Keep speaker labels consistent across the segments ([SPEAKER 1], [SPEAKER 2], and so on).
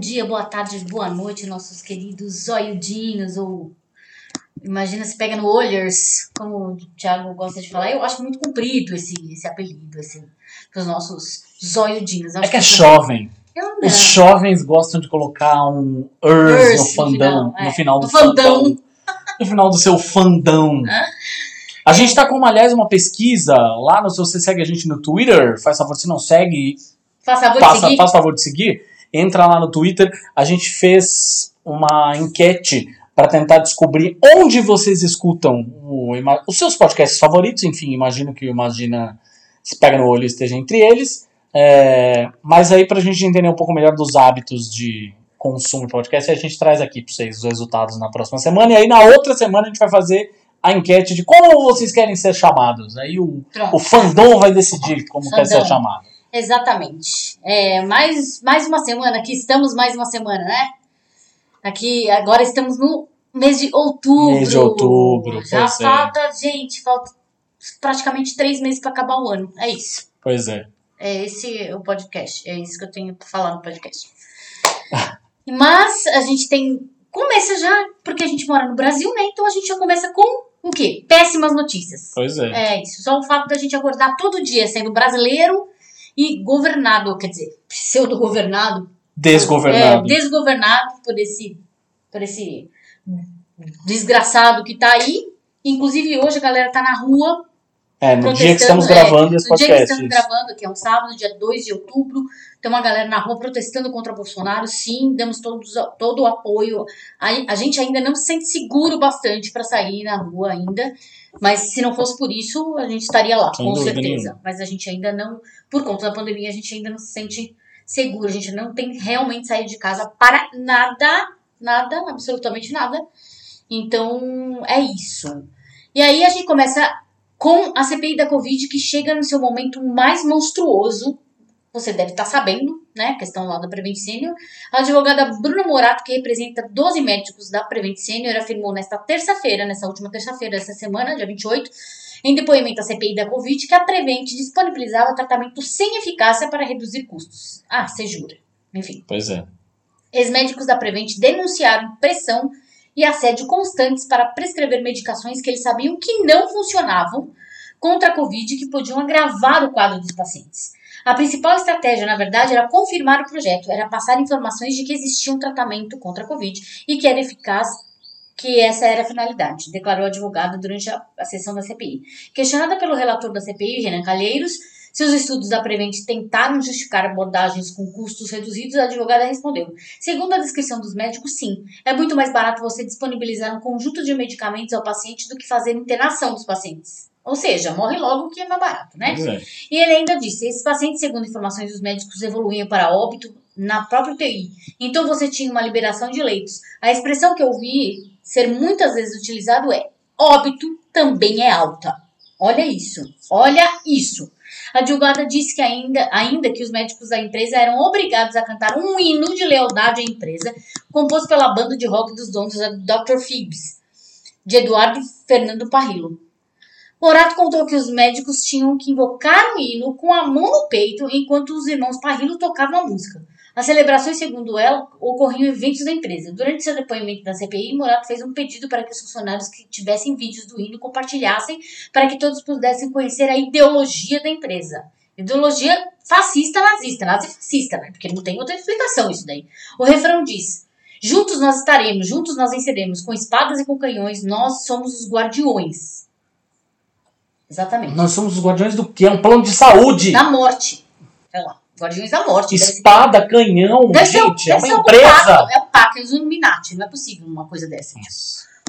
[SPEAKER 1] Dia, boa tarde, boa noite, nossos queridos zoiudinhos, ou imagina se pega no olhers, como o Thiago gosta de falar. Eu acho muito comprido esse, esse apelido, assim, para os nossos zoiudinhos.
[SPEAKER 2] É que é jovem. Os jovens gostam de colocar um ers no fandão, no final, é. no final do fandão. fandão. No final do seu fandão. A gente tá com, aliás, uma pesquisa lá no. Se você segue a gente no Twitter, faz favor, se não segue,
[SPEAKER 1] Faz favor de seguir.
[SPEAKER 2] Faz favor de seguir. Entra lá no Twitter. A gente fez uma enquete para tentar descobrir onde vocês escutam o, os seus podcasts favoritos. Enfim, imagino que o Imagina se pega no olho esteja entre eles. É, mas aí, para a gente entender um pouco melhor dos hábitos de consumo de podcast, a gente traz aqui para vocês os resultados na próxima semana. E aí, na outra semana, a gente vai fazer a enquete de como vocês querem ser chamados. Aí o, o fandom vai decidir como fandom. quer ser chamado.
[SPEAKER 1] Exatamente. É, mais, mais uma semana, aqui estamos mais uma semana, né? Aqui, agora estamos no mês de outubro.
[SPEAKER 2] Mês de outubro.
[SPEAKER 1] Já é. falta, é. gente, falta praticamente três meses para acabar o ano. É isso.
[SPEAKER 2] Pois é.
[SPEAKER 1] É esse o podcast. É isso que eu tenho para falar no podcast. Mas a gente tem. Começa já, porque a gente mora no Brasil, né? Então a gente já começa com o quê? Péssimas notícias.
[SPEAKER 2] Pois é.
[SPEAKER 1] É isso. Só o fato da gente acordar todo dia sendo brasileiro e governado, quer dizer, pseudo-governado.
[SPEAKER 2] Desgovernado.
[SPEAKER 1] É, desgovernado por esse, por esse desgraçado que tá aí. Inclusive, hoje a galera tá na rua.
[SPEAKER 2] É, no dia que estamos gravando é, esse podcast.
[SPEAKER 1] No dia que estamos gravando, que é um sábado, dia 2 de outubro, tem uma galera na rua protestando contra Bolsonaro. Sim, damos todos, todo o apoio. A, a gente ainda não se sente seguro bastante para sair na rua ainda. Mas se não fosse por isso, a gente estaria lá, Sem com certeza. Nenhuma. Mas a gente ainda não, por conta da pandemia, a gente ainda não se sente seguro. A gente não tem realmente saído de casa para nada, nada, absolutamente nada. Então, é isso. E aí a gente começa com a CPI da Covid, que chega no seu momento mais monstruoso você deve estar sabendo, né, questão lá da Prevent Senior. A advogada Bruna Morato, que representa 12 médicos da Prevent Senior, afirmou nesta terça-feira, nessa última terça-feira dessa semana, dia 28, em depoimento à CPI da Covid, que a Prevent disponibilizava tratamento sem eficácia para reduzir custos. Ah, você jura. Enfim.
[SPEAKER 2] Pois é.
[SPEAKER 1] Ex-médicos da Prevent denunciaram pressão e assédio constantes para prescrever medicações que eles sabiam que não funcionavam contra a Covid que podiam agravar o quadro dos pacientes. A principal estratégia, na verdade, era confirmar o projeto, era passar informações de que existia um tratamento contra a Covid e que era eficaz, que essa era a finalidade, declarou a advogada durante a, a sessão da CPI. Questionada pelo relator da CPI, Renan Calheiros, se os estudos da Prevent tentaram justificar abordagens com custos reduzidos, a advogada respondeu: Segundo a descrição dos médicos, sim. É muito mais barato você disponibilizar um conjunto de medicamentos ao paciente do que fazer internação dos pacientes. Ou seja, morre logo que é mais barato, né? É. E ele ainda disse: esses pacientes, segundo informações dos médicos, evoluíam para óbito na própria UTI. Então você tinha uma liberação de leitos. A expressão que eu vi ser muitas vezes utilizado é: óbito também é alta. Olha isso, olha isso. A advogada disse que ainda, ainda que os médicos da empresa eram obrigados a cantar um hino de lealdade à empresa, composto pela banda de rock dos donos da Dr. Phoebs, de Eduardo Fernando Parrillo. Morato contou que os médicos tinham que invocar o hino com a mão no peito enquanto os irmãos Parrillo tocavam a música. As celebrações, segundo ela, ocorriam em eventos da empresa. Durante seu depoimento na CPI, Morato fez um pedido para que os funcionários que tivessem vídeos do hino compartilhassem para que todos pudessem conhecer a ideologia da empresa. Ideologia fascista nazista, nazifascista, né? Porque não tem outra explicação isso daí. O refrão diz: Juntos nós estaremos, juntos nós venceremos, com espadas e com canhões, nós somos os guardiões. Exatamente.
[SPEAKER 2] Nós somos os guardiões do quê? É um plano de saúde.
[SPEAKER 1] Da morte. Sei lá. Guardiões da morte.
[SPEAKER 2] Espada, canhão, deve gente, ser, é uma empresa.
[SPEAKER 1] é o PAC, é os Illuminati. Não é possível uma coisa dessa.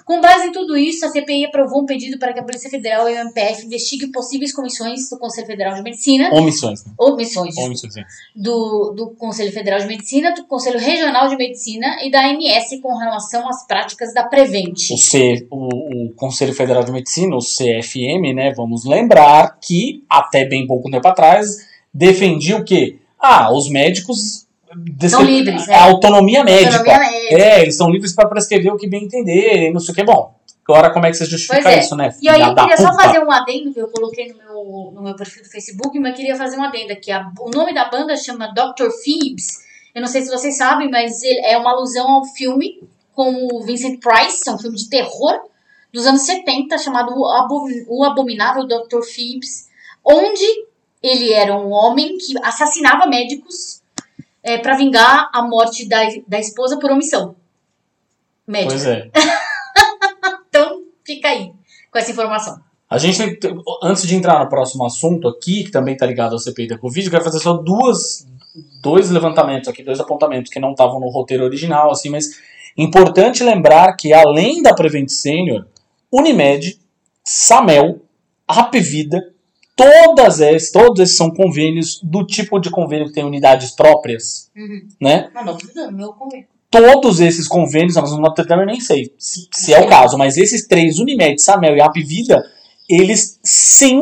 [SPEAKER 1] Com base em tudo isso, a CPI aprovou um pedido para que a Polícia Federal e o MPF investiguem possíveis comissões do Conselho Federal de Medicina,
[SPEAKER 2] Omissões, né?
[SPEAKER 1] omissões,
[SPEAKER 2] Omissões, sim.
[SPEAKER 1] do, do Conselho Federal de Medicina, do Conselho Regional de Medicina e da ANS com relação às práticas da Prevent.
[SPEAKER 2] O, C, o, o Conselho Federal de Medicina, o CFM, né? Vamos lembrar que até bem pouco tempo atrás defendia o quê? Ah, os médicos
[SPEAKER 1] São livres,
[SPEAKER 2] a autonomia médica.
[SPEAKER 1] Autonomia médica.
[SPEAKER 2] É, eles são livres para prescrever o que bem entender, não sei o que. Bom, agora como é que você justifica
[SPEAKER 1] é.
[SPEAKER 2] isso, né?
[SPEAKER 1] E aí eu queria só
[SPEAKER 2] puta?
[SPEAKER 1] fazer um adendo que eu coloquei no meu, no meu perfil do Facebook, mas eu queria fazer um adendo aqui. A- o nome da banda chama Dr. Phoebs. Eu não sei se vocês sabem, mas ele é uma alusão ao filme com o Vincent Price, é um filme de terror dos anos 70, chamado O, o Abominável Dr. Phoebs, onde ele era um homem que assassinava médicos para vingar a morte da, da esposa por omissão. Médica.
[SPEAKER 2] Pois é.
[SPEAKER 1] Então, fica aí com essa informação.
[SPEAKER 2] A gente, tem- antes de entrar no próximo assunto aqui, que também está ligado ao CPI da Covid, eu quero fazer só duas, dois levantamentos aqui, dois apontamentos que não estavam no roteiro original, assim, mas importante lembrar que além da Prevent Senior, Unimed, Samel, Rapvida, todas essas, todos esses são convênios do tipo de convênio que tem unidades próprias,
[SPEAKER 1] Uhum.
[SPEAKER 2] né?
[SPEAKER 1] Mas não, meu convênio.
[SPEAKER 2] todos esses convênios, nós não eu nem sei se, se é o caso, mas esses três, Unimed, Samel e Apvida, eles sim,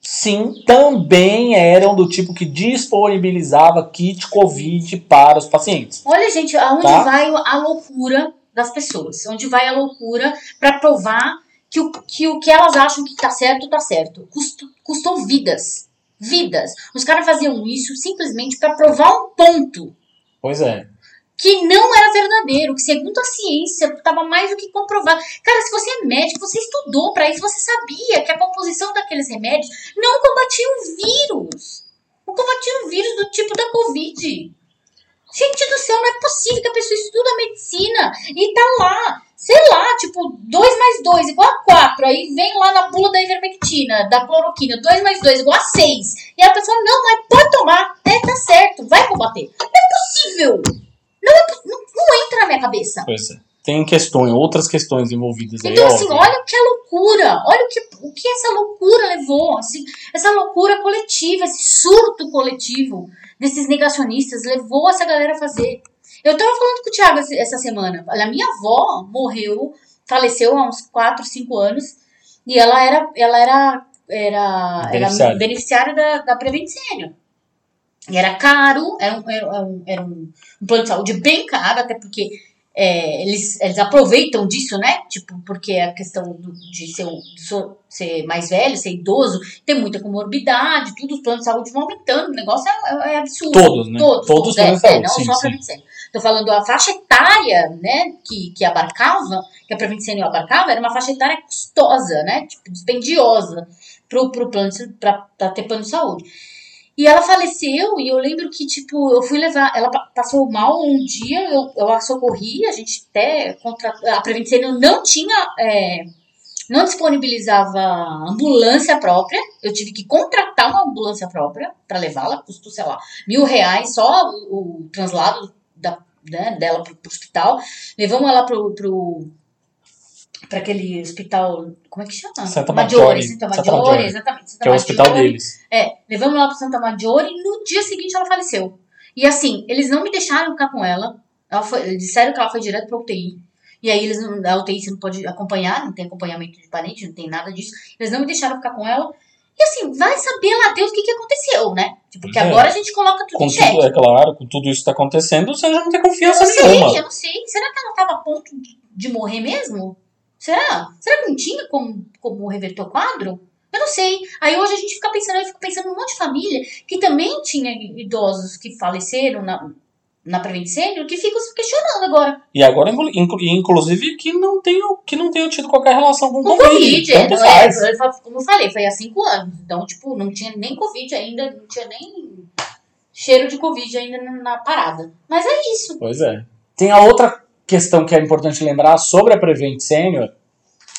[SPEAKER 2] sim, também eram do tipo que disponibilizava kit Covid para os pacientes.
[SPEAKER 1] Olha, gente, aonde
[SPEAKER 2] Tá.
[SPEAKER 1] vai a loucura das pessoas? Onde vai a loucura pra provar que o, que o que elas acham que tá certo, tá certo. Custo, custou vidas. Vidas. Os caras faziam isso simplesmente pra provar um ponto
[SPEAKER 2] Pois é.
[SPEAKER 1] que não era verdadeiro, que segundo a ciência estava mais do que comprovado. Cara, se você é médico, você estudou pra isso, você sabia que a composição daqueles remédios não combatia o vírus. Não combatia o vírus do tipo da Covid. Gente do céu, não é possível que a pessoa estuda medicina e tá lá, sei lá, tipo, 2 mais 2 igual a 4. Aí vem lá na bula da ivermectina, da cloroquina, 2 mais 2 igual a 6. E a pessoa, não, mas pode tomar, é, tá certo, vai combater. Não é possível. Não, é não, não entra na minha cabeça.
[SPEAKER 2] Pois é. Tem questões, outras questões envolvidas aí.
[SPEAKER 1] Então, assim,
[SPEAKER 2] óbvio.
[SPEAKER 1] olha o que é loucura. Olha o que, o que essa loucura levou. assim, essa loucura coletiva, esse surto coletivo desses negacionistas levou essa galera a fazer. Eu tava falando com o Thiago essa semana. A minha avó morreu, faleceu há uns 4, 5 anos. E ela era, ela era, era, era
[SPEAKER 2] Beneficiária.
[SPEAKER 1] beneficiária da, da Prevent Senior. E era caro, era um, era um, era um plano de saúde bem caro, até porque é, eles, eles aproveitam disso, né? Tipo, porque a questão do- de ser, de ser mais velho, ser idoso, tem muita comorbidade, tudo, os planos de saúde vão aumentando, o negócio é, é- é absurdo.
[SPEAKER 2] Todos, né?
[SPEAKER 1] Todos,
[SPEAKER 2] Todos os
[SPEAKER 1] é, é,
[SPEAKER 2] saúde,
[SPEAKER 1] não
[SPEAKER 2] sim,
[SPEAKER 1] só a
[SPEAKER 2] sim.
[SPEAKER 1] Prevent Senior. Tô falando a faixa etária, né, que, que abarcava, que a Prevent Senior abarcava, era uma faixa etária custosa, né? Tipo, dispendiosa pro, pro plano, pra ter plano de saúde. E ela faleceu, e eu lembro que, tipo, eu fui levar. Ela pa- passou mal um dia, eu, eu a socorri, a gente até. Contra, a Prevent Senior não tinha. é, não disponibilizava ambulância própria. Eu tive que contratar uma ambulância própria para levá-la, custou, sei lá, mil reais só o, o translado da, né, dela pro, pro hospital. Levamos ela pro. pro para aquele hospital, como é que chama?
[SPEAKER 2] Santa
[SPEAKER 1] Maggiore,
[SPEAKER 2] Maggiore.
[SPEAKER 1] Santa
[SPEAKER 2] Santa
[SPEAKER 1] Maggiore,
[SPEAKER 2] Maggiore,
[SPEAKER 1] exatamente. Santa
[SPEAKER 2] Que é o hospital
[SPEAKER 1] Maggiore.
[SPEAKER 2] deles.
[SPEAKER 1] É, levamos ela pro Santa Maggiore e no dia seguinte ela faleceu. E assim, eles não me deixaram ficar com ela. ela foi, disseram que ela foi direto pra UTI. E aí eles não, a UTI você não pode acompanhar, não tem acompanhamento de parente, não tem nada disso. Eles não me deixaram ficar com ela. E assim, vai saber lá Deus o que, que aconteceu, né? Tipo, porque
[SPEAKER 2] É.
[SPEAKER 1] agora a gente coloca tudo
[SPEAKER 2] Com
[SPEAKER 1] em xeque.
[SPEAKER 2] tudo, é claro, com tudo isso que tá acontecendo, você já não tem
[SPEAKER 1] Eu
[SPEAKER 2] confiança
[SPEAKER 1] não sei, eu não sei. Será que ela tava a ponto de morrer mesmo? Será? Será que não tinha como, como reverter o quadro? Eu não sei. Aí hoje a gente fica pensando, eu fico pensando num monte de família que também tinha idosos que faleceram na, na Prevent Senior que ficam se questionando agora.
[SPEAKER 2] E agora, inclu- inclu- inclusive, que não tenham, que não tenham tido qualquer relação com
[SPEAKER 1] Com
[SPEAKER 2] Covid.
[SPEAKER 1] Covid, é, é, como eu falei, foi há cinco anos. Então, tipo, não tinha nem Covid ainda, não tinha nem cheiro de Covid ainda na parada. Mas é isso.
[SPEAKER 2] Pois é. Tem a outra questão que é importante lembrar sobre a Prevent Senior.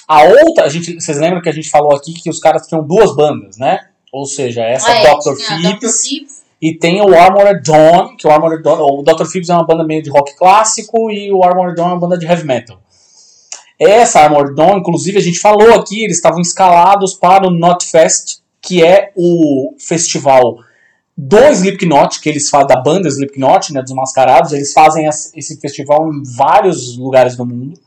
[SPEAKER 2] A outra, a gente, vocês lembram que a gente falou aqui que os caras tinham duas bandas, né? Ou seja, essa
[SPEAKER 1] Ah, é,
[SPEAKER 2] Dr. Phipps
[SPEAKER 1] Phipps.
[SPEAKER 2] e tem o Armored Dawn, que o Armored Dawn, o Dr. Phipps é uma banda meio de rock clássico e o Armored Dawn é uma banda de heavy metal. Essa Armored Dawn, inclusive, a gente falou aqui, eles estavam escalados para o Notfest, que é o festival do Slipknot, que eles da banda Slipknot, né, dos Mascarados, eles fazem esse festival em vários lugares do mundo.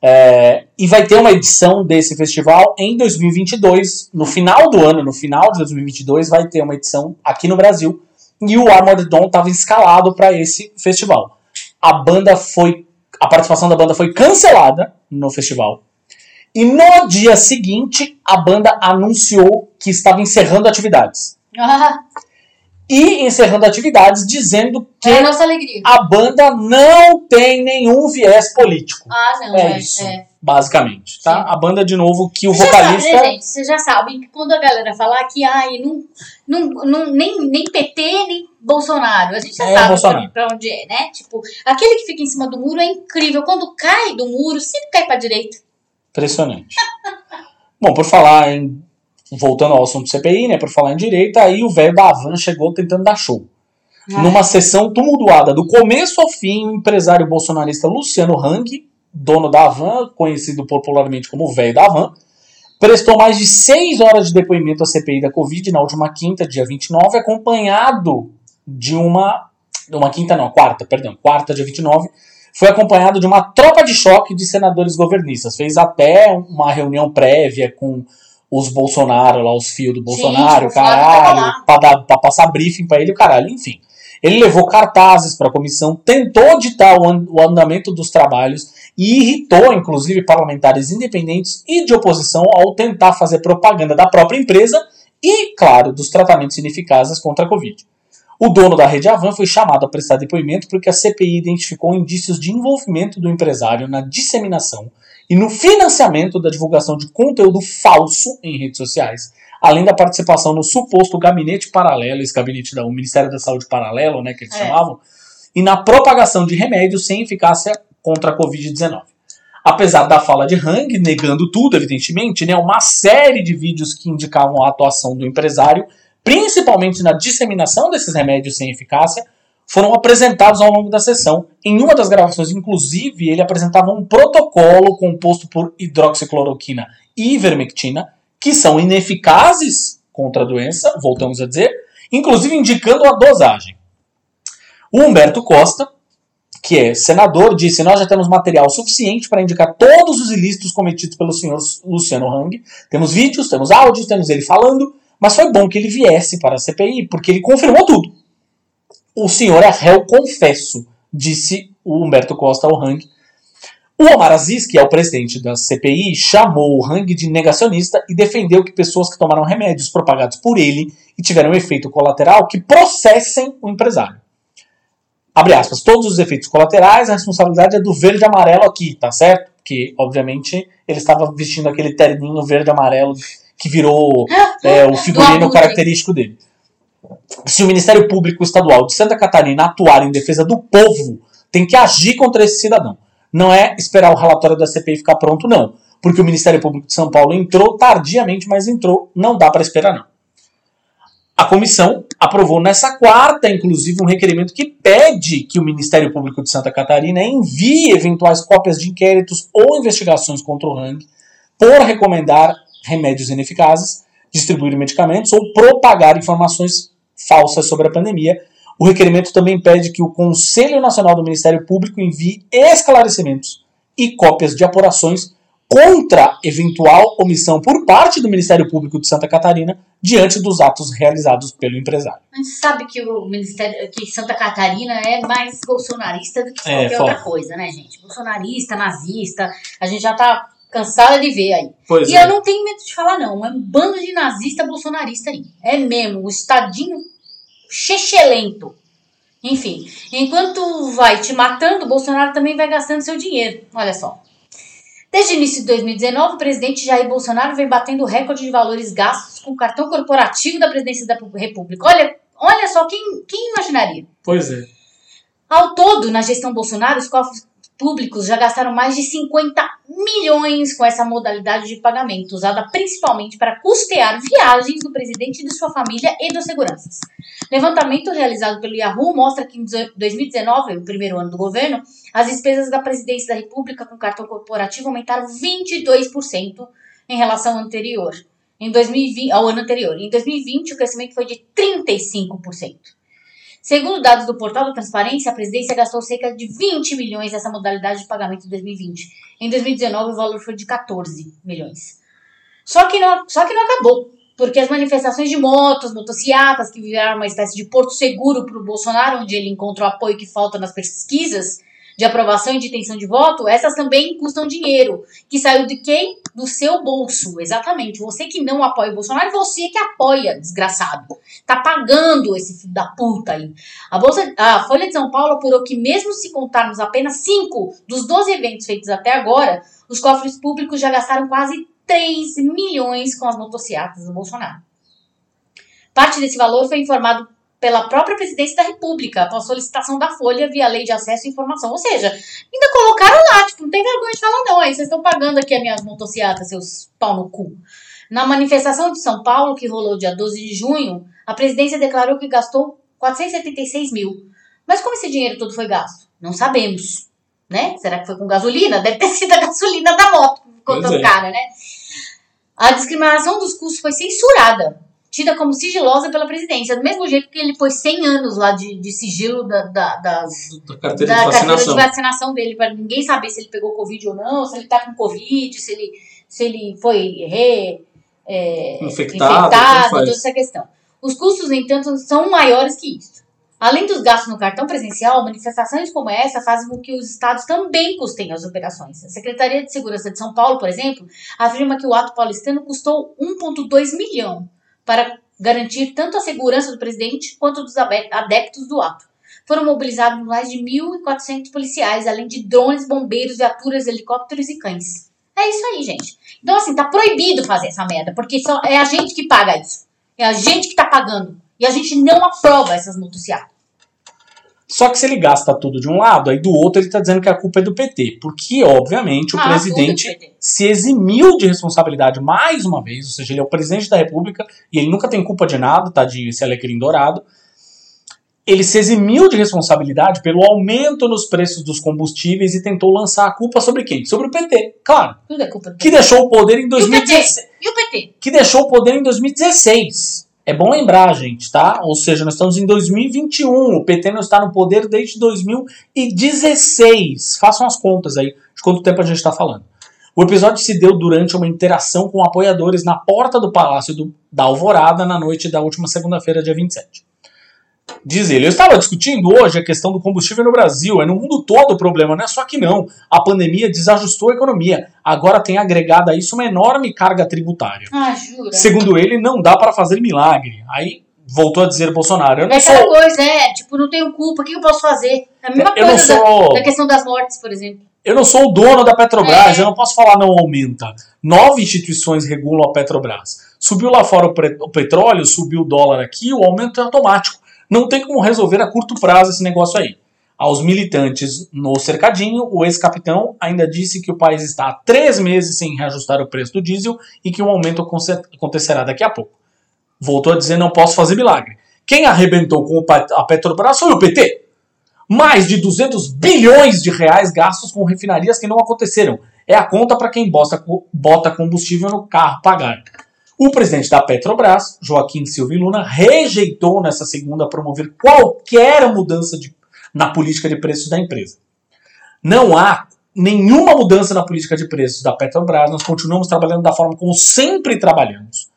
[SPEAKER 2] É, e vai ter uma edição desse festival em 2022, no final do ano, no final de 2022, vai ter uma edição aqui no Brasil. E o Armored Dawn estava escalado para esse festival. A banda foi, a participação da banda foi cancelada no festival. E no dia seguinte, a banda anunciou que estava encerrando atividades.
[SPEAKER 1] Ah,
[SPEAKER 2] E encerrando atividades dizendo que
[SPEAKER 1] é a
[SPEAKER 2] a banda não tem nenhum viés político.
[SPEAKER 1] Ah, não,
[SPEAKER 2] É
[SPEAKER 1] é.
[SPEAKER 2] isso.
[SPEAKER 1] é.
[SPEAKER 2] Basicamente, tá?
[SPEAKER 1] Sim.
[SPEAKER 2] A banda, de novo, que o
[SPEAKER 1] sabem,
[SPEAKER 2] vocalista.
[SPEAKER 1] né, gente? Vocês já sabem que quando a galera falar que ai, não, não, não, nem, nem PT, nem Bolsonaro, a gente já
[SPEAKER 2] É
[SPEAKER 1] sabe
[SPEAKER 2] Bolsonaro.
[SPEAKER 1] pra, pra onde é, né? Tipo, aquele que fica em cima do muro é incrível. Quando cai do muro, sempre cai pra direita.
[SPEAKER 2] Impressionante. Bom, por falar em. Voltando ao assunto CPI, né? Por falar em direita, aí o velho da Havan chegou tentando dar show. Numa sessão tumultuada do começo ao fim, o empresário bolsonarista Luciano Hang, dono da Havan, conhecido popularmente como o velho da Havan, prestou mais de seis horas de depoimento à CPI da Covid na última quinta, dia 29, acompanhado de uma. Uma quinta, não, quarta, perdão, quarta, dia 29, foi acompanhado de uma tropa de choque de senadores governistas. Fez até uma reunião prévia com os Bolsonaro, lá, os fios do Bolsonaro,
[SPEAKER 1] o Flávio tava
[SPEAKER 2] caralho, pra, dar, pra passar briefing pra ele, o caralho, enfim. Ele levou cartazes para a comissão, tentou ditar o, an- o andamento dos trabalhos e irritou, inclusive, parlamentares independentes e de oposição ao tentar fazer propaganda da própria empresa e, claro, dos tratamentos ineficazes contra a Covid. O dono da rede Avan foi chamado a prestar depoimento porque a CPI identificou indícios de envolvimento do empresário na disseminação e no financiamento da divulgação de conteúdo falso em redes sociais, além da participação no suposto gabinete paralelo, esse gabinete do Ministério da Saúde paralelo, né, que eles
[SPEAKER 1] É.
[SPEAKER 2] chamavam, e na propagação de remédios sem eficácia contra a Covid-19. Apesar da fala de Hang, negando tudo, evidentemente, né, uma série de vídeos que indicavam a atuação do empresário, principalmente na disseminação desses remédios sem eficácia, foram apresentados ao longo da sessão. Em uma das gravações, inclusive, ele apresentava um protocolo composto por hidroxicloroquina e ivermectina, que são ineficazes contra a doença, voltamos a dizer, inclusive indicando a dosagem. O Humberto Costa, que é senador, disse: Nós já temos material suficiente para indicar todos os ilícitos cometidos pelo senhor Luciano Hang. Temos vídeos, temos áudios, temos ele falando, mas foi bom que ele viesse para a CPI, porque ele confirmou tudo. O senhor é réu confesso, disse o Humberto Costa ao Hang. O Omar Aziz, que é o presidente da CPI, chamou o Hang de negacionista e defendeu que pessoas que tomaram remédios propagados por ele e tiveram efeito colateral que processem o empresário. Abre aspas, todos os efeitos colaterais, a responsabilidade é do verde e amarelo aqui, tá certo? Porque, obviamente, ele estava vestindo aquele terninho verde e amarelo que virou é, o figurino característico dele. Se o Ministério Público Estadual de Santa Catarina atuar em defesa do povo, tem que agir contra esse cidadão. Não é esperar o relatório da CPI ficar pronto, não. Porque o Ministério Público de São Paulo entrou tardiamente, mas entrou. Não dá para esperar, não. A comissão aprovou nessa quarta, inclusive, um requerimento que pede que o Ministério Público de Santa Catarina envie eventuais cópias de inquéritos ou investigações contra o Hang por recomendar remédios ineficazes, distribuir medicamentos ou propagar informações falsas sobre a pandemia. O requerimento também pede que o Conselho Nacional do Ministério Público envie esclarecimentos e cópias de apurações contra eventual omissão por parte do Ministério Público de Santa Catarina diante dos atos realizados pelo empresário.
[SPEAKER 1] A gente sabe que o Ministério, que Santa Catarina é mais bolsonarista do que
[SPEAKER 2] É,
[SPEAKER 1] qualquer
[SPEAKER 2] foda.
[SPEAKER 1] outra coisa, né, gente? Bolsonarista, nazista, a gente já tá cansada de ver aí.
[SPEAKER 2] Pois
[SPEAKER 1] E eu não tenho medo de falar, não. É um bando de nazista bolsonarista aí. É mesmo, o estadinho chechelento. Enfim, enquanto vai te matando, o Bolsonaro também vai gastando seu dinheiro. Olha só. Desde o início de 2019, o presidente Jair Bolsonaro vem batendo recorde de valores gastos com o cartão corporativo da presidência da República. Olha, olha só, quem, quem imaginaria?
[SPEAKER 2] Pois é.
[SPEAKER 1] Ao todo, na gestão Bolsonaro, os cofres, públicos já gastaram mais de 50 milhões com essa modalidade de pagamento, usada principalmente para custear viagens do presidente e de sua família e dos seguranças. Levantamento realizado pelo Yahoo mostra que em 2019, o primeiro ano do governo, as despesas da presidência da República com cartão corporativo aumentaram 22% em relação ao anterior. Em 2020, ao ano anterior. Em 2020, o crescimento foi de 35%. Segundo dados do portal da Transparência, a presidência gastou cerca de 20 milhões nessa modalidade de pagamento em 2020. Em 2019, o valor foi de 14 milhões. Só que não, só que não acabou, porque as manifestações de motos, motocicletas, que viraram uma espécie de porto seguro para o Bolsonaro, onde ele encontrou apoio que falta nas pesquisas, de aprovação e de intenção de voto, essas também custam dinheiro. Que saiu de quem? Do seu bolso. Exatamente. Você que não apoia o Bolsonaro, você que apoia, desgraçado. Tá pagando esse filho da puta aí. A, Bolsa, a Folha de São Paulo apurou que, mesmo se contarmos apenas 5 dos 12 eventos feitos até agora, os cofres públicos já gastaram quase 3 milhões com as motocicletas do Bolsonaro. Parte desse valor foi informado pela própria presidência da República, após solicitação da Folha via lei de acesso à informação. Ou seja, ainda colocaram lá, tipo, não tem vergonha de falar, não. Aí vocês estão pagando aqui as minhas motocicletas, seus pau no cu. Na manifestação de São Paulo, que rolou dia 12 de junho, a presidência declarou que gastou 476 mil. Mas como esse dinheiro todo foi gasto? Não sabemos. Né? Será que foi com gasolina? Deve ter sido a gasolina da moto ficou tão é. cara, né? A discriminação dos custos foi censurada tida como sigilosa pela presidência. Do mesmo jeito que ele pôs 100 anos lá de, de sigilo da, da, das,
[SPEAKER 2] da, carteira, da de carteira, de
[SPEAKER 1] vacinação dele, para ninguém saber se ele pegou Covid ou não, se ele tá com Covid, se ele, se ele foi re, é, infectado, infectado toda essa questão. Os custos, no entanto, são maiores que isso. Além dos gastos no cartão presencial, manifestações como essa fazem com que os estados também custem as operações. A Secretaria de Segurança de São Paulo, por exemplo, afirma que o ato paulistano custou 1,2 milhão para garantir tanto a segurança do presidente quanto dos adeptos do ato. Foram mobilizados mais de 1.400 policiais, além de drones, bombeiros, viaturas, helicópteros e cães. É isso aí, gente. Então, assim, tá proibido fazer essa merda, porque só é a gente que paga isso. É a gente que tá pagando. E a gente não aprova essas motocicletas.
[SPEAKER 2] Só que se ele gasta tudo de um lado, aí do outro ele está dizendo que a culpa é do PT. Porque, obviamente, o ah, presidente se eximiu de responsabilidade mais uma vez, ou seja, ele é o presidente da República e ele nunca tem culpa de nada, tadinho, esse alecrim dourado. Ele se eximiu de responsabilidade pelo aumento nos preços dos combustíveis e tentou lançar a culpa sobre quem? Sobre o PT, claro.
[SPEAKER 1] Tudo é culpa do
[SPEAKER 2] PT. Que deixou o poder em
[SPEAKER 1] 2016. E o PT? E o PT?
[SPEAKER 2] Que deixou o poder em 2016. É bom lembrar, gente, tá? Ou seja, nós estamos em 2021. O PT não está no poder desde 2016. Façam as contas aí de quanto tempo a gente está falando. O episódio se deu durante uma interação com apoiadores na porta do Palácio do, da Alvorada na noite da última segunda-feira, dia 27. Diz ele, eu estava discutindo hoje a questão do combustível no Brasil. É no mundo todo o problema, não é só que não. A pandemia desajustou a economia. Agora tem agregado a isso uma enorme carga tributária.
[SPEAKER 1] Ah, jura?
[SPEAKER 2] Segundo ele, não dá para fazer milagre. Aí voltou a dizer Bolsonaro. Eu não
[SPEAKER 1] é
[SPEAKER 2] sou...
[SPEAKER 1] coisa, é, tipo, não tenho culpa, o que eu posso fazer? É a mesma eu coisa sou... da, da, questão das mortes, por exemplo.
[SPEAKER 2] Eu não sou o dono da Petrobras, é. eu não posso falar não aumenta. Nove instituições regulam a Petrobras. Subiu lá fora o petróleo, subiu o dólar aqui, o aumento é automático. Não tem como resolver a curto prazo esse negócio aí. Aos militantes no cercadinho, o ex-capitão ainda disse que o país está há três meses sem reajustar o preço do diesel e que um aumento acontecerá daqui a pouco. Voltou a dizer: não posso fazer milagre. Quem arrebentou com a Petrobras foi o PT. Mais de 200 bilhões de reais gastos com refinarias que não aconteceram. É a conta para quem bota combustível no carro pagar. O presidente da Petrobras, Joaquim Silva Luna, rejeitou nessa segunda promover qualquer mudança de, na política de preços da empresa. Não há nenhuma mudança na política de preços da Petrobras, nós continuamos trabalhando da forma como sempre trabalhamos.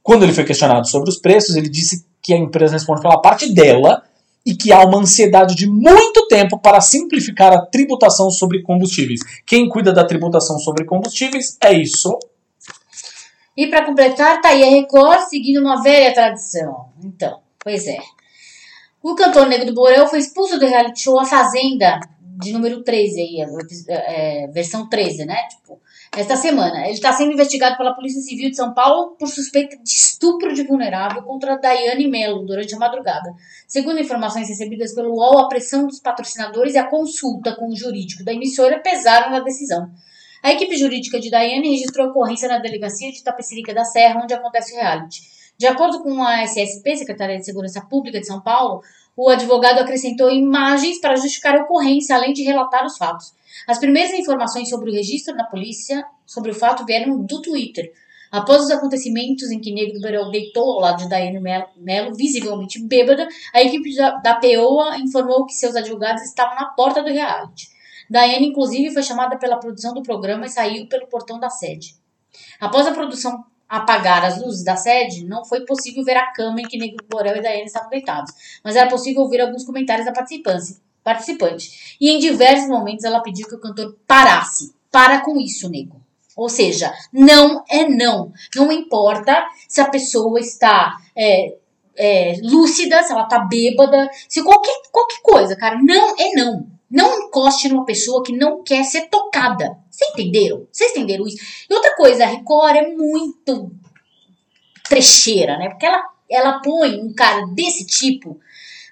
[SPEAKER 2] Quando ele foi questionado sobre os preços, ele disse que a empresa responde pela parte dela e que há uma ansiedade de muito tempo para simplificar a tributação sobre combustíveis. Quem cuida da tributação sobre combustíveis é isso
[SPEAKER 1] e para completar, tá aí a Record seguindo uma velha tradição. Então, pois é. O cantor Negro do Borel foi expulso do reality show A Fazenda, de número 13 aí, é, versão 13, né? Tipo, esta semana. Ele está sendo investigado pela Polícia Civil de São Paulo por suspeita de estupro de vulnerável contra Daiane Melo durante a madrugada. Segundo informações recebidas pelo UOL, a pressão dos patrocinadores e a consulta com o jurídico da emissora pesaram na decisão. A equipe jurídica de Daiane registrou ocorrência na delegacia de Tapecerica da Serra, onde acontece o reality. De acordo com a SSP, Secretaria de Segurança Pública de São Paulo, o advogado acrescentou imagens para justificar a ocorrência, além de relatar os fatos. As primeiras informações sobre o registro na polícia sobre o fato vieram do Twitter. Após os acontecimentos em que Negro Berel deitou ao lado de Daiane Mello, visivelmente bêbada, a equipe da, da informou que seus advogados estavam na porta do reality. Daiane, inclusive, foi chamada pela produção do programa e saiu pelo portão da sede. Após a produção apagar as luzes da sede, não foi possível ver a cama em que Negro Borel e Daiane estavam deitados, mas era possível ouvir alguns comentários da participante. E em diversos momentos ela pediu que o cantor parasse. Para com isso, nego. Ou seja, não é não. Não importa se a pessoa está é, é, lúcida, se ela está bêbada, se qualquer, qualquer coisa, cara. Não é não. Não encoste numa pessoa que não quer ser tocada. Vocês entenderam? Vocês entenderam isso? E outra coisa, a Record é muito trecheira, né? Porque ela, ela põe um cara desse tipo,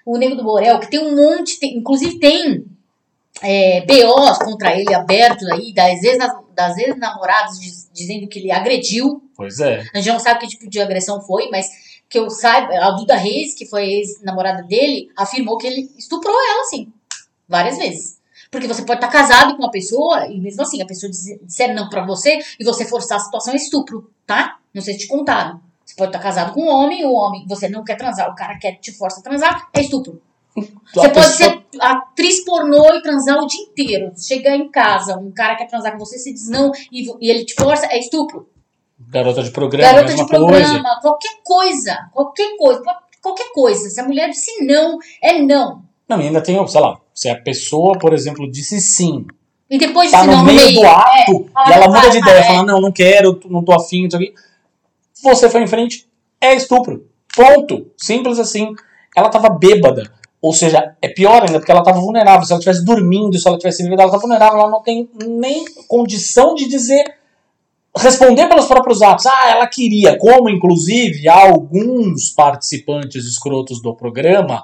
[SPEAKER 1] o Nego do Borel, que tem um monte, tem, inclusive tem é, BOs contra ele abertos aí, das ex-namoradas dizendo que ele agrediu.
[SPEAKER 2] Pois é.
[SPEAKER 1] A gente não sabe que tipo de agressão foi, mas que eu saiba, a Duda Reis, que foi ex-namorada dele, afirmou que ele estuprou ela, assim, várias vezes. Porque você pode estar casado com uma pessoa e mesmo assim a pessoa disser não para você e você forçar a situação é estupro, tá? Não sei se te contaram. Você pode estar casado com um homem, o homem, você não quer transar, o cara quer te força a transar, é estupro. Você a pode pessoa... ser atriz pornô e transar o dia inteiro. Chegar em casa, um cara quer transar com você, você diz não e, e ele te força, é estupro.
[SPEAKER 2] Garota de programa,
[SPEAKER 1] Garota de programa, coisa. qualquer coisa, qualquer coisa, qualquer coisa. Se a mulher disse não, é não.
[SPEAKER 2] Não, e ainda tem, sei lá, se a pessoa, por exemplo, disse sim.
[SPEAKER 1] E depois
[SPEAKER 2] tá
[SPEAKER 1] no
[SPEAKER 2] no meio, do ato é, e ela muda de ideia, é. fala, não, não quero, não tô afim, isso aqui. Você foi em frente, é estupro. Ponto. Simples assim. Ela tava bêbada. Ou seja, é pior ainda, porque ela estava vulnerável. Se ela estivesse dormindo, se ela estivesse bêbada, ela está vulnerável. Ela não tem nem condição de dizer, responder pelos próprios atos. Ah, ela queria. Como, inclusive, alguns participantes escrotos do programa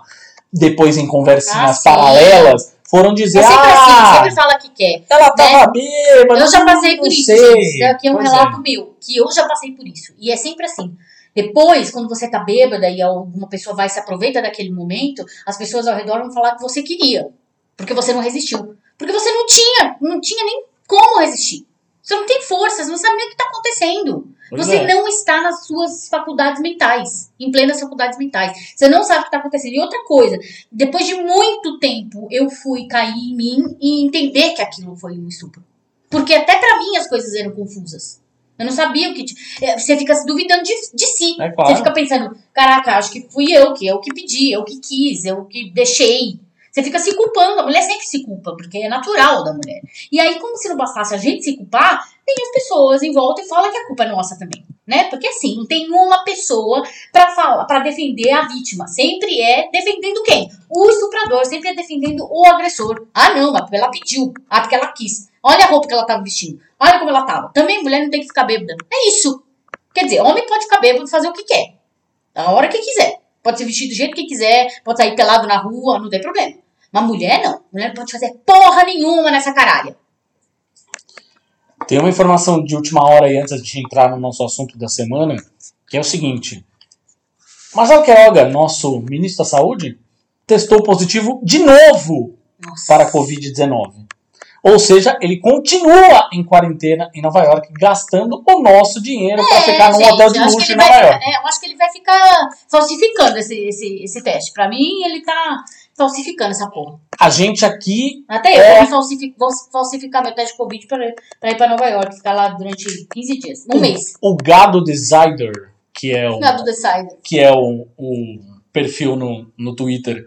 [SPEAKER 2] depois em conversinhas ah, paralelas, foram dizer, é sempre assim,
[SPEAKER 1] ah, assim, sempre fala que quer.
[SPEAKER 2] Ela tava né? bêbada.
[SPEAKER 1] Eu já passei por isso, sei. Isso aqui é um pois relato é. meu, que eu já passei por isso. E é sempre assim. Depois, quando você tá bêbada e alguma pessoa vai se aproveita daquele momento, as pessoas ao redor vão falar que você queria. Porque você não resistiu. Porque você não tinha, não tinha nem como resistir. Você não tem forças, não sabe nem o que está acontecendo. Pois você é. não está nas suas faculdades mentais, em plenas faculdades mentais. Você não sabe o que está acontecendo. E outra coisa, depois de muito tempo, eu fui cair em mim e entender que aquilo foi um estupro. Porque até para mim as coisas eram confusas. Eu não sabia o que. É, você fica se duvidando de, de si.
[SPEAKER 2] É claro.
[SPEAKER 1] Você fica pensando, caraca, acho que fui eu, que eu que pedi, eu que quis, eu que deixei. Você fica se culpando. A mulher sempre se culpa, porque é natural da mulher. E aí, como se não bastasse a gente se culpar, tem as pessoas em volta e fala que a culpa é nossa também. Né? Porque assim, não tem uma pessoa para falar, para defender a vítima. Sempre é defendendo quem? O estuprador, sempre é defendendo o agressor. Ah, não, mas ela pediu. Ah, porque ela quis. Olha a roupa que ela tava vestindo. Olha como ela tava. Também mulher não tem que ficar bêbada. É isso. Quer dizer, homem pode ficar bêbado e fazer o que quer. A hora que quiser. Pode se vestir do jeito que quiser, pode sair pelado na rua, não tem problema. Uma mulher não. Mulher não pode fazer porra nenhuma nessa caralha.
[SPEAKER 2] Tem uma informação de última hora aí antes de entrar no nosso assunto da semana, que é o seguinte. Marcelo Queiroga, nosso ministro da Saúde, testou positivo de novo Nossa. para a Covid-19. Ou seja, ele continua em quarentena em Nova York, gastando o nosso dinheiro é, para ficar num gente, hotel de luxo em Nova
[SPEAKER 1] vai,
[SPEAKER 2] York.
[SPEAKER 1] É, eu acho que ele vai ficar falsificando esse, esse, esse teste. Para mim, ele tá falsificando essa porra.
[SPEAKER 2] A gente aqui.
[SPEAKER 1] Até eu é... vou, falsificar, vou falsificar meu teste de Covid pra, pra ir pra Nova York, ficar lá durante 15 dias. Um
[SPEAKER 2] o,
[SPEAKER 1] mês.
[SPEAKER 2] O Gado Decider, que é o.
[SPEAKER 1] Gado Decider.
[SPEAKER 2] Que é o, o perfil no, no Twitter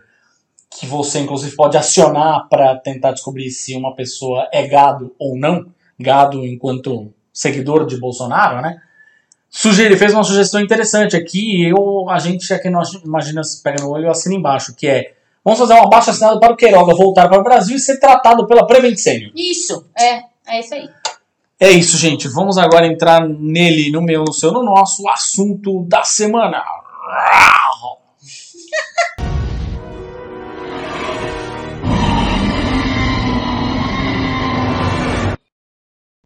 [SPEAKER 2] que você inclusive pode acionar para tentar descobrir se uma pessoa é gado ou não, gado enquanto seguidor de Bolsonaro, né? Sugere, fez uma sugestão interessante aqui, eu, a gente aqui nós imagina se pega no olho assina embaixo, que é Vamos fazer uma baixa assinada para o Queiroga voltar para o Brasil e ser tratado pela Prevent Senior.
[SPEAKER 1] Isso, é, é isso aí.
[SPEAKER 2] É isso, gente. Vamos agora entrar nele, no meu, no seu, no nosso assunto da semana.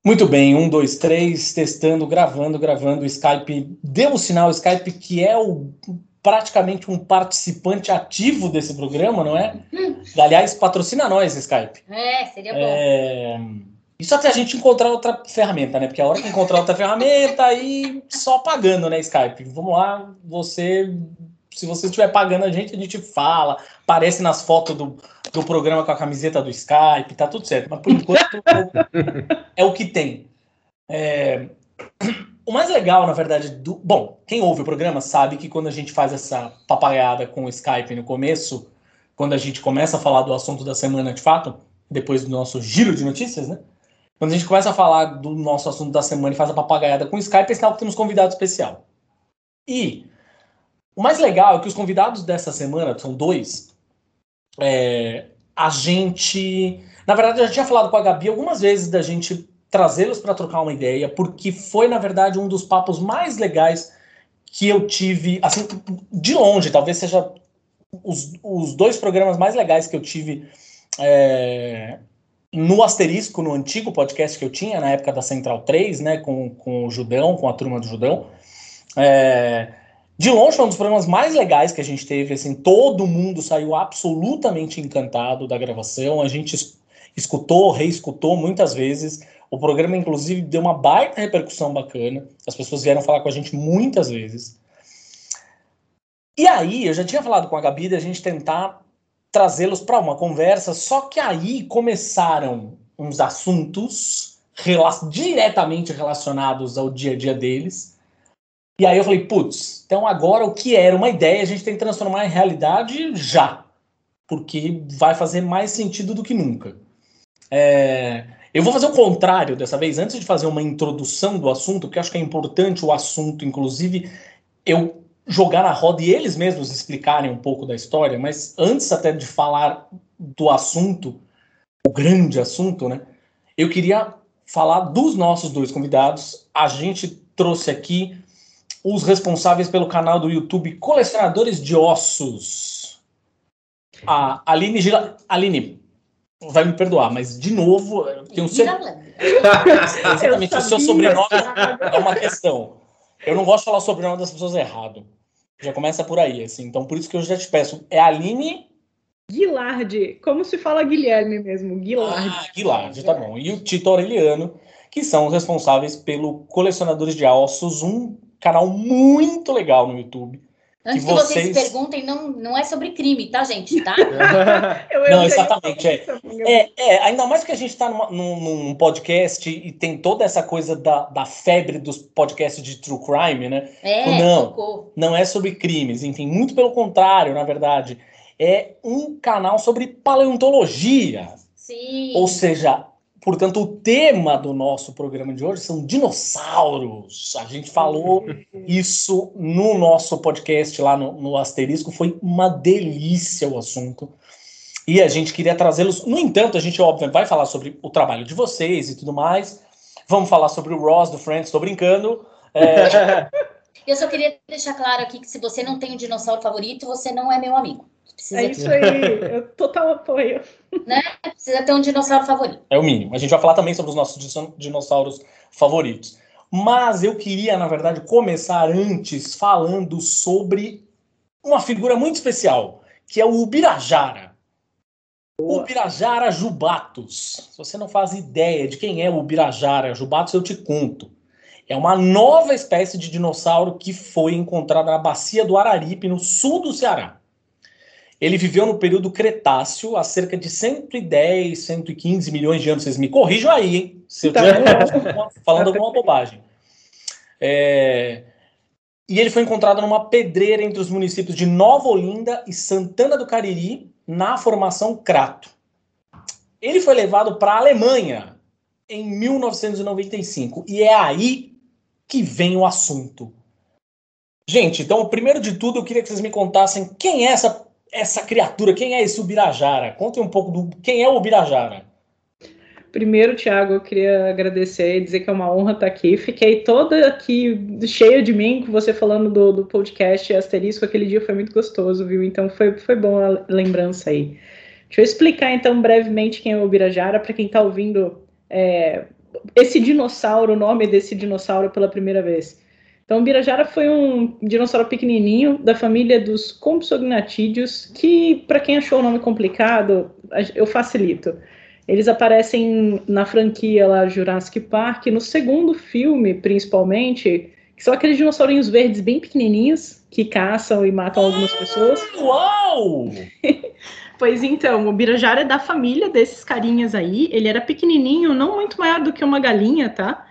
[SPEAKER 2] Muito bem, um, dois, três, testando, gravando, gravando. O Skype deu o sinal, o Skype que é o, praticamente um participante ativo desse programa, não é? Aliás, patrocina nós, Skype.
[SPEAKER 1] É, seria bom. É...
[SPEAKER 2] Isso até a gente encontrar outra ferramenta, né? Porque a hora que encontrar outra ferramenta, aí só pagando, né, Skype? Vamos lá, você. Se você estiver pagando a gente, a gente fala, aparece nas fotos do, do programa com a camiseta do Skype, tá tudo certo. Mas por enquanto é o que tem. É... O mais legal, na verdade, do. Bom, quem ouve o programa sabe que quando a gente faz essa papagaiada com o Skype no começo, quando a gente começa a falar do assunto da semana de fato, depois do nosso giro de notícias, né? Quando a gente começa a falar do nosso assunto da semana e faz a papagaiada com o Skype, é sinal que temos convidado especial. E o mais legal é que os convidados dessa semana, são dois, é, a gente. Na verdade, eu já tinha falado com a Gabi algumas vezes da gente trazê-los para trocar uma ideia, porque foi, na verdade, um dos papos mais legais que eu tive, assim, de longe, talvez seja os, os dois programas mais legais que eu tive é, no Asterisco, no antigo podcast que eu tinha, na época da Central 3, né, com, com o Judão, com a turma do Judão. É, de longe foi um dos programas mais legais que a gente teve, assim, todo mundo saiu absolutamente encantado da gravação, a gente escutou, reescutou muitas vezes, o programa, inclusive, deu uma baita repercussão bacana, as pessoas vieram falar com a gente muitas vezes. E aí, eu já tinha falado com a Gabi da gente tentar trazê-los para uma conversa, só que aí começaram uns assuntos rela diretamente relacionados ao dia a dia deles. E aí eu falei, putz, então agora o que era uma ideia a gente tem que transformar em realidade já, porque vai fazer mais sentido do que nunca. É, eu vou fazer o contrário dessa vez, antes de fazer uma introdução do assunto, porque acho que é importante o assunto, inclusive, eu jogar na roda e eles mesmos explicarem um pouco da história, mas antes até de falar do assunto, o grande assunto, né? Eu queria falar dos nossos dois convidados. A gente trouxe aqui os responsáveis pelo canal do YouTube Colecionadores de Ossos. A Aline Gila... Aline, vai me perdoar, mas de novo, eu tenho certeza. Exatamente, o seu sobrenome é uma questão. Eu não gosto de falar sobre o sobrenome das pessoas errado. Já começa por aí, assim. Então, por isso que eu já te peço. É Aline.
[SPEAKER 3] Guilherme. Como se fala Guilherme mesmo? Guilherme.
[SPEAKER 2] Ah, Guilherme, tá bom. E o Tito Aureliano, que são os responsáveis pelo Colecionadores de Ossos, um canal muito legal no YouTube
[SPEAKER 1] Antes que, que vocês... vocês... perguntem, não, não é sobre crime, tá, gente? Tá?
[SPEAKER 2] não, exatamente. É. é, é, ainda mais que a gente está num, num, podcast e tem toda essa coisa da, da febre dos podcasts de true crime, né?
[SPEAKER 1] É,
[SPEAKER 2] não, não é sobre crimes, enfim, muito pelo contrário, na verdade. É um canal sobre paleontologia.
[SPEAKER 1] Sim.
[SPEAKER 2] Ou seja, Portanto, o tema do nosso programa de hoje são dinossauros. A gente falou isso no nosso podcast lá no, no Asterisco. Foi uma delícia o assunto. E a gente queria trazê-los. No entanto, a gente, óbvio, vai falar sobre o trabalho de vocês e tudo mais. Vamos falar sobre o Ross do Friends, estou brincando. É...
[SPEAKER 1] Eu só queria deixar claro aqui que se você não tem um dinossauro favorito, você não é meu amigo.
[SPEAKER 3] Precisa é isso aí, eu total apoio.
[SPEAKER 1] Né? Precisa ter um dinossauro favorito.
[SPEAKER 2] É o mínimo. A gente vai falar também sobre os nossos dinossauros favoritos. Mas eu queria, na verdade, começar antes falando sobre uma figura muito especial, que é o Ubirajara. O Ubirajara jubatus. Se você não faz ideia de quem é o Ubirajara jubatus, eu te conto. É uma nova espécie de dinossauro que foi encontrada na bacia do Araripe, no sul do Ceará. Ele viveu no período Cretáceo, há cerca de 110, 115 milhões de anos. Vocês me corrijam aí, hein? Se eu estiver tá. falando alguma bobagem. É... E ele foi encontrado numa pedreira entre os municípios de Nova Olinda e Santana do Cariri, na formação Crato. Ele foi levado para a Alemanha em 1995. E é aí que vem o assunto. Gente, então, primeiro de tudo, eu queria que vocês me contassem quem é essa essa criatura, quem é esse Ubirajara? Conte um pouco do quem é o Ubirajara.
[SPEAKER 3] Primeiro, Thiago, eu queria agradecer e dizer que é uma honra estar aqui. Fiquei toda aqui cheia de mim com você falando do, do podcast Asterisco. Aquele dia foi muito gostoso, viu? Então foi, foi bom a lembrança aí. Deixa eu explicar então brevemente quem é o Birajara, para quem está ouvindo é, esse dinossauro, o nome desse dinossauro pela primeira vez. Então, o Birajara foi um dinossauro pequenininho da família dos Compsognatídeos, que, para quem achou o nome complicado, eu facilito. Eles aparecem na franquia lá Jurassic Park, no segundo filme, principalmente, que são aqueles dinossaurinhos verdes bem pequenininhos que caçam e matam algumas pessoas.
[SPEAKER 2] Uau!
[SPEAKER 3] pois então, o Birajara é da família desses carinhas aí. Ele era pequenininho, não muito maior do que uma galinha, tá?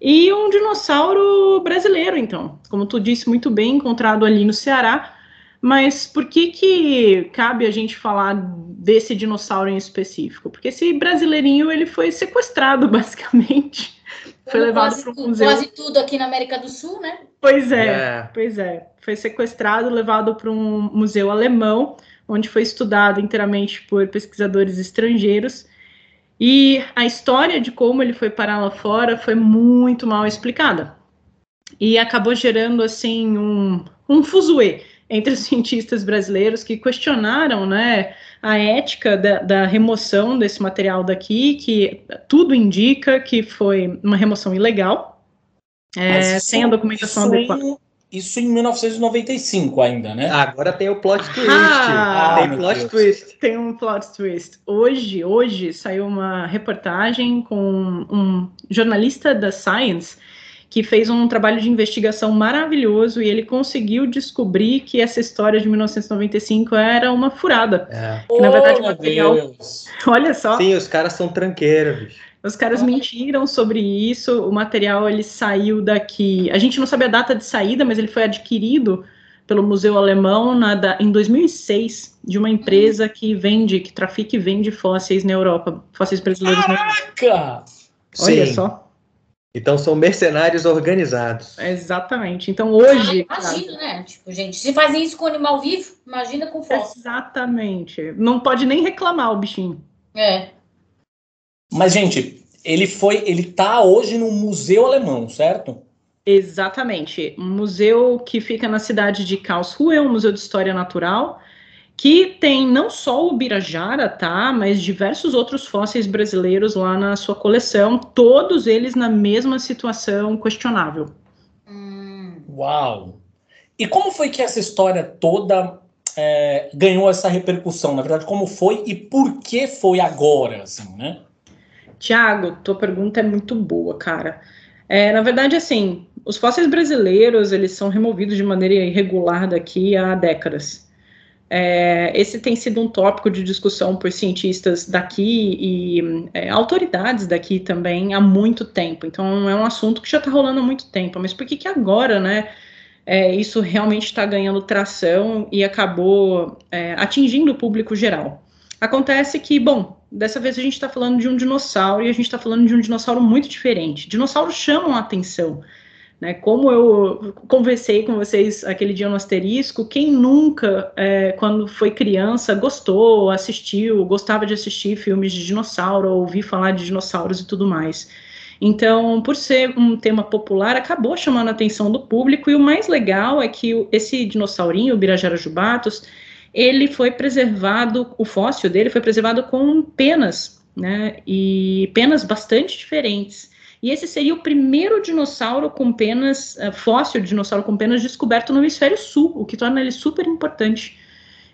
[SPEAKER 3] E um dinossauro brasileiro, então. Como tu disse muito bem, encontrado ali no Ceará. Mas por que que cabe a gente falar desse dinossauro em específico? Porque esse brasileirinho ele foi sequestrado basicamente, foi levado para um museu.
[SPEAKER 1] Quase tudo aqui na América do Sul, né?
[SPEAKER 3] Pois é, é. pois é. Foi sequestrado, levado para um museu alemão, onde foi estudado inteiramente por pesquisadores estrangeiros. E a história de como ele foi parar lá fora foi muito mal explicada. E acabou gerando assim um, um fuzuê entre os cientistas brasileiros que questionaram né, a ética da, da, remoção desse material daqui, que tudo indica que foi uma remoção ilegal, é, sem a documentação adequada.
[SPEAKER 2] Isso em 1995 ainda, né?
[SPEAKER 4] Agora tem o plot twist. Ah, tem plot Deus. twist.
[SPEAKER 3] Tem um plot twist. Hoje, hoje saiu uma reportagem com um jornalista da Science que fez um trabalho de investigação maravilhoso e ele conseguiu descobrir que essa história de 1995 era uma furada.
[SPEAKER 4] É.
[SPEAKER 3] Que, na verdade, oh, material. Olha só.
[SPEAKER 4] Sim, os caras são tranqueiros, bicho.
[SPEAKER 3] Os caras mentiram sobre isso. O material ele saiu daqui. A gente não sabe a data de saída, mas ele foi adquirido pelo Museu Alemão na, em 2006 de uma empresa que vende, que trafica e vende fósseis na Europa, fósseis brasileiros
[SPEAKER 2] Caraca! na Europa.
[SPEAKER 3] Olha Sim. só.
[SPEAKER 4] Então são mercenários organizados.
[SPEAKER 3] Exatamente. Então hoje.
[SPEAKER 1] Ah, imagina, né? Tipo, gente, se fazem isso com animal vivo, imagina com fóssil.
[SPEAKER 3] Exatamente. Não pode nem reclamar o bichinho.
[SPEAKER 1] É.
[SPEAKER 2] Mas, gente, ele foi. Ele tá hoje no Museu Alemão, certo?
[SPEAKER 3] Exatamente. Um museu que fica na cidade de Karlsruhe, um museu de história natural que tem não só o Birajara, tá, mas diversos outros fósseis brasileiros lá na sua coleção, todos eles na mesma situação questionável.
[SPEAKER 2] Hum. Uau! E como foi que essa história toda é, ganhou essa repercussão? Na verdade, como foi e por que foi agora, assim, né?
[SPEAKER 3] Tiago, tua pergunta é muito boa, cara. É, na verdade, assim, os fósseis brasileiros, eles são removidos de maneira irregular daqui há décadas. É, esse tem sido um tópico de discussão por cientistas daqui e é, autoridades daqui também há muito tempo. Então é um assunto que já está rolando há muito tempo. Mas por que, que agora, né? É, isso realmente está ganhando tração e acabou é, atingindo o público geral. Acontece que, bom, dessa vez a gente está falando de um dinossauro e a gente está falando de um dinossauro muito diferente. Dinossauros chamam a atenção. Né? Como eu conversei com vocês aquele dia no asterisco, quem nunca, é, quando foi criança, gostou, assistiu, gostava de assistir filmes de dinossauro, ouvir falar de dinossauros e tudo mais. Então, por ser um tema popular, acabou chamando a atenção do público, e o mais legal é que esse dinossaurinho, o Birajara jubatus, ele foi preservado, o fóssil dele foi preservado com penas, né, e penas bastante diferentes. E esse seria o primeiro dinossauro com penas, uh, fóssil de dinossauro com penas descoberto no hemisfério sul, o que torna ele super importante.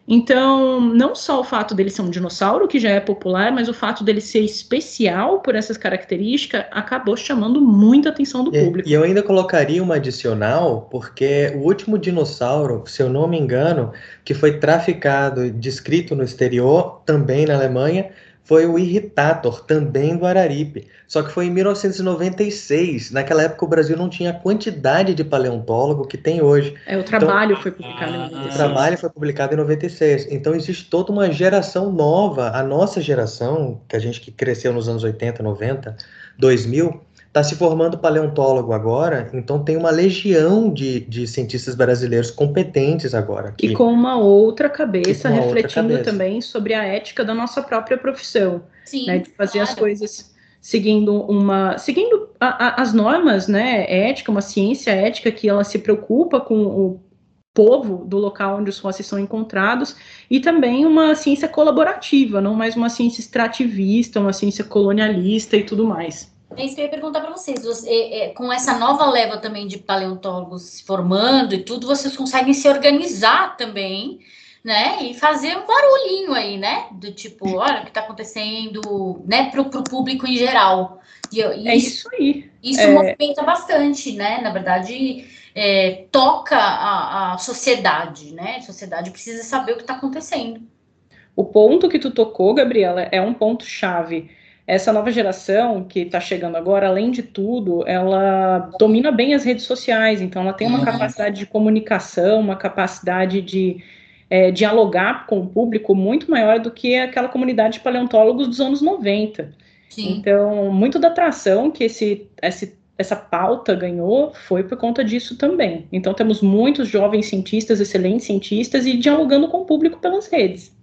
[SPEAKER 3] Então, não só o fato dele ser um dinossauro, que já é popular, mas o fato dele ser especial por essas características acabou chamando muita atenção do
[SPEAKER 4] e,
[SPEAKER 3] público.
[SPEAKER 4] E eu ainda colocaria uma adicional, porque o último dinossauro, se eu não me engano, que foi traficado e descrito no exterior, também na Alemanha, foi o Irritator, também do Araripe. Só que foi em 1996. Naquela época o Brasil não tinha a quantidade de paleontólogo que tem hoje.
[SPEAKER 3] É, o trabalho então, foi publicado em 96.
[SPEAKER 4] O trabalho foi publicado em 96. Então existe toda uma geração nova, a nossa geração, que a gente que cresceu nos anos 80, 90, 2000, está se formando paleontólogo agora, então tem uma legião de, de cientistas brasileiros competentes agora.
[SPEAKER 3] Aqui. E com uma outra cabeça, uma refletindo outra cabeça. também sobre a ética da nossa própria profissão. Sim, né, de fazer claro. as coisas seguindo uma, seguindo a, a, as normas, né, ética, uma ciência ética que ela se preocupa com o povo do local onde os fósseis são encontrados e também uma ciência colaborativa, não mais uma ciência extrativista, uma ciência colonialista e tudo mais.
[SPEAKER 1] É isso que eu ia perguntar para vocês. Você, é, é, com essa nova leva também de paleontólogos se formando e tudo, vocês conseguem se organizar também, né? E fazer um barulhinho aí, né? Do tipo, olha o que está acontecendo, né? Para o público em geral.
[SPEAKER 3] E, e é isso, isso aí.
[SPEAKER 1] Isso é... movimenta bastante, né? Na verdade, é, toca a, a sociedade, né? A sociedade precisa saber o que está acontecendo.
[SPEAKER 3] O ponto que tu tocou, Gabriela, é um ponto chave essa nova geração que está chegando agora, além de tudo, ela domina bem as redes sociais, então ela tem uma uhum. capacidade de comunicação, uma capacidade de é, dialogar com o público muito maior do que aquela comunidade de paleontólogos dos anos 90. Sim. Então, muito da atração que esse, esse, essa pauta ganhou foi por conta disso também. Então, temos muitos jovens cientistas, excelentes cientistas, e dialogando com o público pelas redes.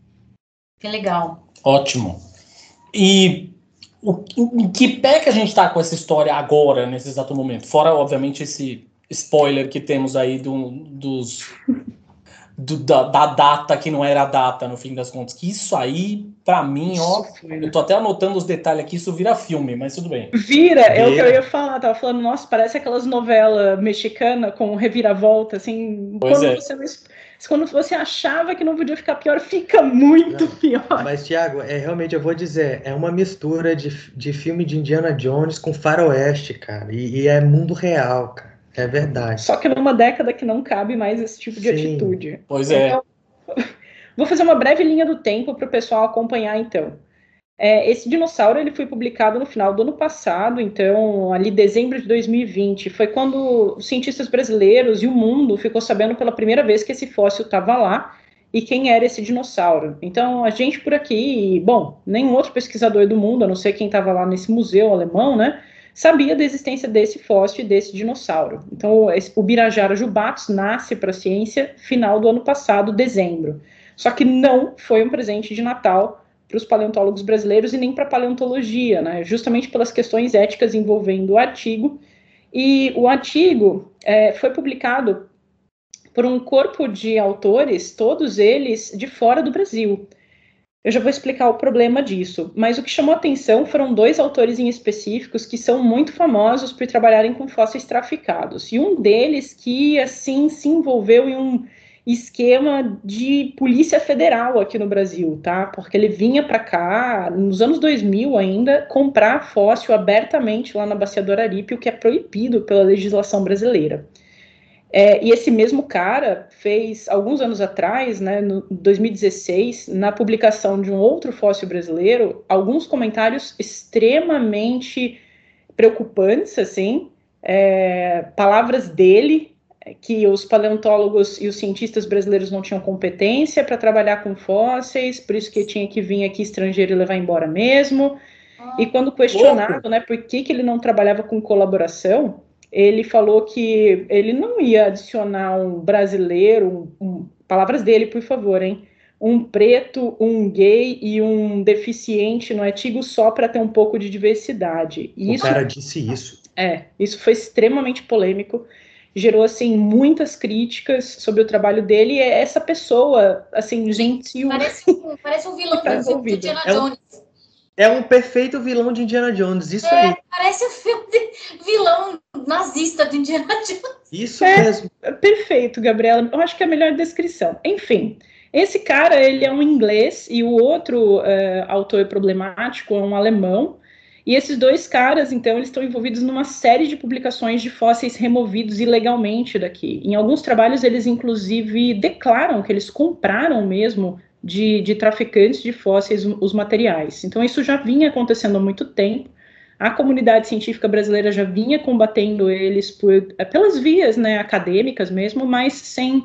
[SPEAKER 1] Que legal.
[SPEAKER 2] Ótimo. E o, em que pé que a gente está com essa história agora, nesse exato momento? Fora, obviamente, esse spoiler que temos aí do, dos, do, da, da, data que não era a data, no fim das contas. Que isso aí, para mim, ó, eu tô até anotando os detalhes aqui, isso vira filme, mas tudo bem.
[SPEAKER 3] Vira, é o que eu ia falar, tava falando, nossa, parece aquelas novelas mexicanas com reviravolta, assim,
[SPEAKER 2] pois quando
[SPEAKER 3] é. você não quando você achava que não podia ficar pior, fica muito não, pior.
[SPEAKER 4] Mas, Thiago, é, realmente eu vou dizer, é uma mistura de, de filme de Indiana Jones com faroeste, cara. E, e é mundo real, cara. É verdade.
[SPEAKER 3] Só que numa década que não cabe mais esse tipo de Sim. atitude.
[SPEAKER 2] Pois é. Então,
[SPEAKER 3] vou fazer uma breve linha do tempo para o pessoal acompanhar, então. É, esse dinossauro ele foi publicado no final do ano passado, então ali dezembro de 2020, foi quando os cientistas brasileiros e o mundo ficou sabendo pela primeira vez que esse fóssil estava lá e quem era esse dinossauro. Então a gente por aqui, bom, nenhum outro pesquisador do mundo, a não ser quem estava lá nesse museu alemão, né, sabia da existência desse fóssil e desse dinossauro. Então esse, o Birajara jubatus nasce para a ciência final do ano passado, dezembro. Só que não foi um presente de Natal para os paleontólogos brasileiros e nem para paleontologia, né? justamente pelas questões éticas envolvendo o artigo. E o artigo é, foi publicado por um corpo de autores, todos eles de fora do Brasil. Eu já vou explicar o problema disso, mas o que chamou atenção foram dois autores em específicos que são muito famosos por trabalharem com fósseis traficados. E um deles que, assim, se envolveu em um esquema de polícia federal aqui no Brasil, tá? Porque ele vinha para cá, nos anos 2000 ainda, comprar fóssil abertamente lá na Bacia do Araripe, o que é proibido pela legislação brasileira. É, e esse mesmo cara fez, alguns anos atrás, né, no 2016, na publicação de um outro fóssil brasileiro, alguns comentários extremamente preocupantes, assim, é, palavras dele que os paleontólogos e os cientistas brasileiros não tinham competência para trabalhar com fósseis, por isso que tinha que vir aqui estrangeiro e levar embora mesmo. Ah, e quando questionado, né, por que, que ele não trabalhava com colaboração, ele falou que ele não ia adicionar um brasileiro, um, um, palavras dele, por favor, hein? Um preto, um gay e um deficiente no artigo só para ter um pouco de diversidade.
[SPEAKER 4] E o
[SPEAKER 3] isso,
[SPEAKER 4] cara disse isso.
[SPEAKER 3] É, isso foi extremamente polêmico gerou assim muitas críticas sobre o trabalho dele e é essa pessoa assim gentil
[SPEAKER 1] parece um, parece um vilão de Indiana
[SPEAKER 4] é um, é um perfeito vilão de Indiana Jones isso
[SPEAKER 1] é,
[SPEAKER 4] aí.
[SPEAKER 1] parece um filme de vilão nazista de Indiana Jones.
[SPEAKER 4] Isso é, mesmo.
[SPEAKER 3] é perfeito Gabriela. Eu acho que é a melhor descrição. Enfim esse cara ele é um inglês e o outro uh, autor problemático é um alemão e esses dois caras, então, eles estão envolvidos numa série de publicações de fósseis removidos ilegalmente daqui. Em alguns trabalhos, eles inclusive declaram que eles compraram mesmo de, de traficantes de fósseis os materiais. Então, isso já vinha acontecendo há muito tempo. A comunidade científica brasileira já vinha combatendo eles por, eh, pelas vias né, acadêmicas mesmo, mas sem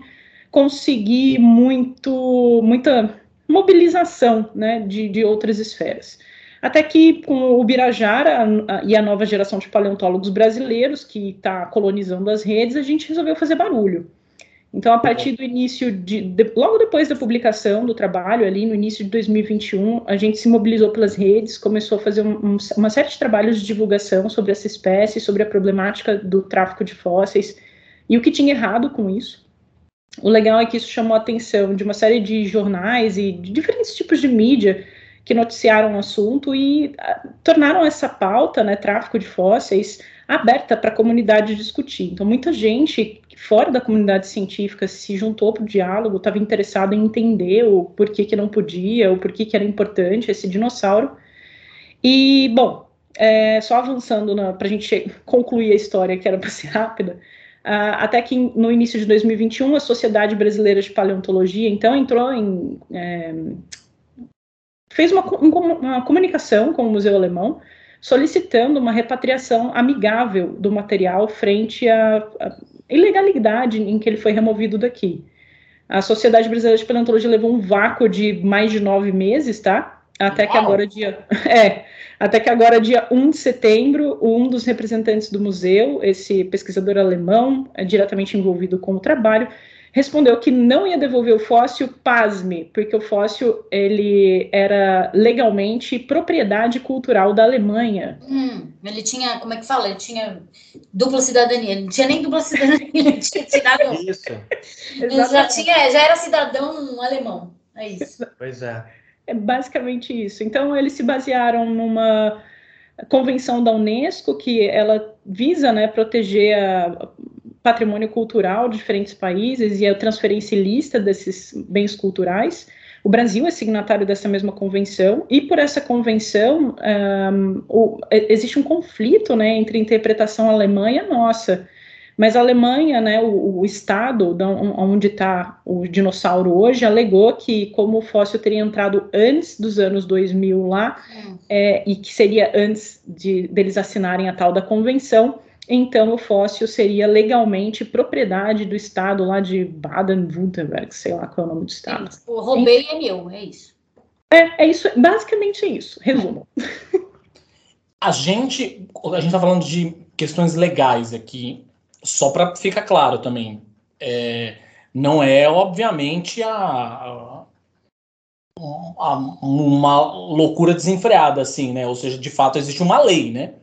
[SPEAKER 3] conseguir muito, muita mobilização né, de, de outras esferas. Até que com o Birajara e a nova geração de paleontólogos brasileiros que está colonizando as redes, a gente resolveu fazer barulho. Então, a partir do início de, de, logo depois da publicação do trabalho, ali no início de 2021, a gente se mobilizou pelas redes, começou a fazer um, um, uma série de trabalhos de divulgação sobre essa espécie, sobre a problemática do tráfico de fósseis e o que tinha errado com isso. O legal é que isso chamou a atenção de uma série de jornais e de diferentes tipos de mídia que noticiaram o assunto e uh, tornaram essa pauta, né, tráfico de fósseis, aberta para a comunidade discutir. Então, muita gente fora da comunidade científica se juntou para o diálogo, estava interessado em entender o porquê que não podia, o porquê que era importante esse dinossauro. E, bom, é, só avançando para a gente concluir a história, que era para ser rápida, uh, até que no início de 2021 a Sociedade Brasileira de Paleontologia, então, entrou em... É, fez uma, uma comunicação com o Museu Alemão, solicitando uma repatriação amigável do material frente à, à ilegalidade em que ele foi removido daqui. A Sociedade Brasileira de Paleontologia levou um vácuo de mais de nove meses, tá? Até Uau. que agora dia é, até que agora dia 1 de setembro, um dos representantes do museu, esse pesquisador alemão, é diretamente envolvido com o trabalho, respondeu que não ia devolver o fóssil, pasme, porque o fóssil ele era legalmente propriedade cultural da Alemanha.
[SPEAKER 1] Hum, ele tinha, como é que fala? Ele tinha dupla cidadania. Ele não tinha nem dupla cidadania, ele tinha tirado. Isso. Ele já, tinha, já era cidadão alemão. É isso.
[SPEAKER 4] Pois é.
[SPEAKER 3] É basicamente isso. Então, eles se basearam numa convenção da Unesco que ela visa né, proteger a patrimônio cultural de diferentes países e a transferência ilícita desses bens culturais. O Brasil é signatário dessa mesma convenção, e por essa convenção um, o, existe um conflito né, entre a interpretação alemã e a nossa. Mas a Alemanha, né, o, o estado onde está o dinossauro hoje, alegou que, como o fóssil teria entrado antes dos anos 2000 lá, hum. é, e que seria antes de deles assinarem a tal da convenção, então o fóssil seria legalmente propriedade do estado lá de Baden-Württemberg, sei lá qual é o nome do estado.
[SPEAKER 1] Sim, o roubei é meu, é isso.
[SPEAKER 3] É, é isso, basicamente é isso. Resumo.
[SPEAKER 2] A gente, a gente está falando de questões legais aqui, só para ficar claro também. É, não é, obviamente, a, a, a, uma loucura desenfreada, assim, né? Ou seja, de fato existe uma lei, né?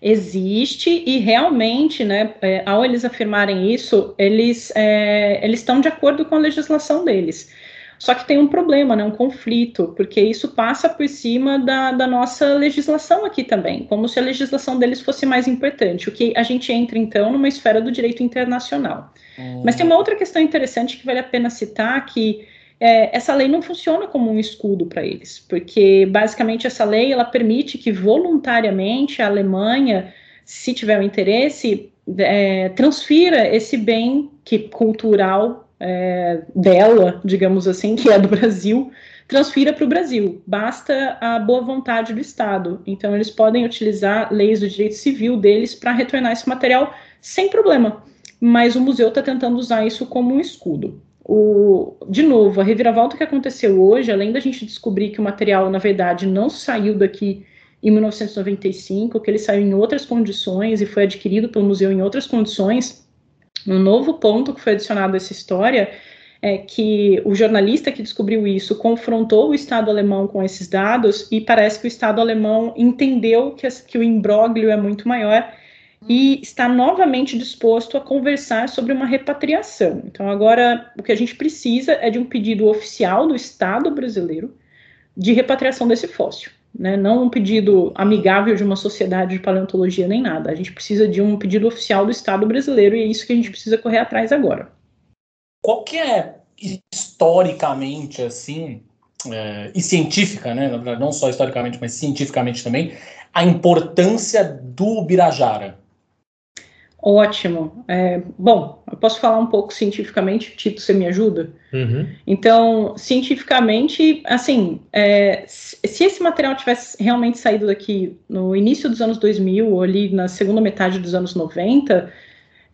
[SPEAKER 3] Existe e realmente, né, é, ao eles afirmarem isso, eles é, eles estão de acordo com a legislação deles. Só que tem um problema, né, um conflito, porque isso passa por cima da, da nossa legislação aqui também, como se a legislação deles fosse mais importante, o que a gente entra então numa esfera do direito internacional. Hum. Mas tem uma outra questão interessante que vale a pena citar, que é, essa lei não funciona como um escudo para eles, porque basicamente essa lei ela permite que voluntariamente a Alemanha, se tiver o um interesse, é, transfira esse bem que cultural é, dela, digamos assim, que é do Brasil, transfira para o Brasil. Basta a boa vontade do Estado. Então eles podem utilizar leis do direito civil deles para retornar esse material sem problema. Mas o museu está tentando usar isso como um escudo. O, de novo, a reviravolta que aconteceu hoje, além da gente descobrir que o material, na verdade, não saiu daqui em 1995, que ele saiu em outras condições e foi adquirido pelo museu em outras condições, um novo ponto que foi adicionado a essa história é que o jornalista que descobriu isso confrontou o Estado alemão com esses dados e parece que o Estado alemão entendeu que, que o imbróglio é muito maior e está novamente disposto a conversar sobre uma repatriação. Então, agora, o que a gente precisa é de um pedido oficial do Estado brasileiro de repatriação desse fóssil. Né? Não um pedido amigável de uma sociedade de paleontologia nem nada. A gente precisa de um pedido oficial do Estado brasileiro e é isso que a gente precisa correr atrás agora.
[SPEAKER 2] Qual que é, historicamente, assim, é, e científica, né? não só historicamente, mas cientificamente também, a importância do Birajara?
[SPEAKER 3] Ótimo. É, bom, eu posso falar um pouco cientificamente, Tito, você me ajuda? Uhum. Então, cientificamente, assim, é, se esse material tivesse realmente saído daqui no início dos anos 2000, ou ali na segunda metade dos anos 90,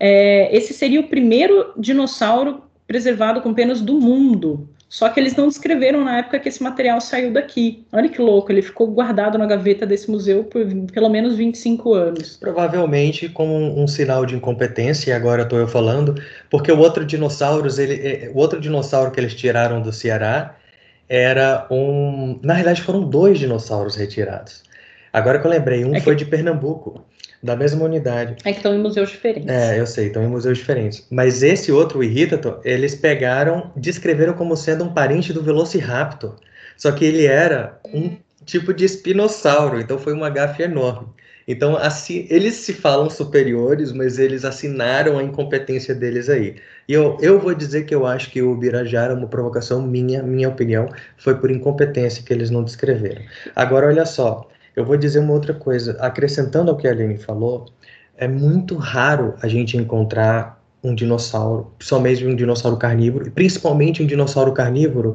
[SPEAKER 3] é, esse seria o primeiro dinossauro preservado com penas do mundo. Só que eles não descreveram na época que esse material saiu daqui. Olha que louco, ele ficou guardado na gaveta desse museu por pelo menos 25 anos.
[SPEAKER 4] Provavelmente como um, um sinal de incompetência, e agora estou eu falando, porque o outro dinossauros, ele, é, o outro dinossauro que eles tiraram do Ceará era um. Na realidade, foram dois dinossauros retirados. Agora que eu lembrei, um é que... foi de Pernambuco da mesma unidade.
[SPEAKER 3] É que estão em museus diferentes.
[SPEAKER 4] É, eu sei, estão em museus diferentes. Mas esse outro, o Irritator, eles pegaram, descreveram como sendo um parente do Velociraptor. Só que ele era um tipo de espinossauro, então foi uma gafe enorme. Então, assim, eles se falam superiores, mas eles assinaram a incompetência deles aí. E eu, eu vou dizer que eu acho que o Birajara, uma provocação minha, minha opinião, foi por incompetência que eles não descreveram. Agora, olha só, eu vou dizer uma outra coisa, acrescentando ao que a Aline falou, é muito raro a gente encontrar um dinossauro, somente um dinossauro carnívoro, principalmente um dinossauro carnívoro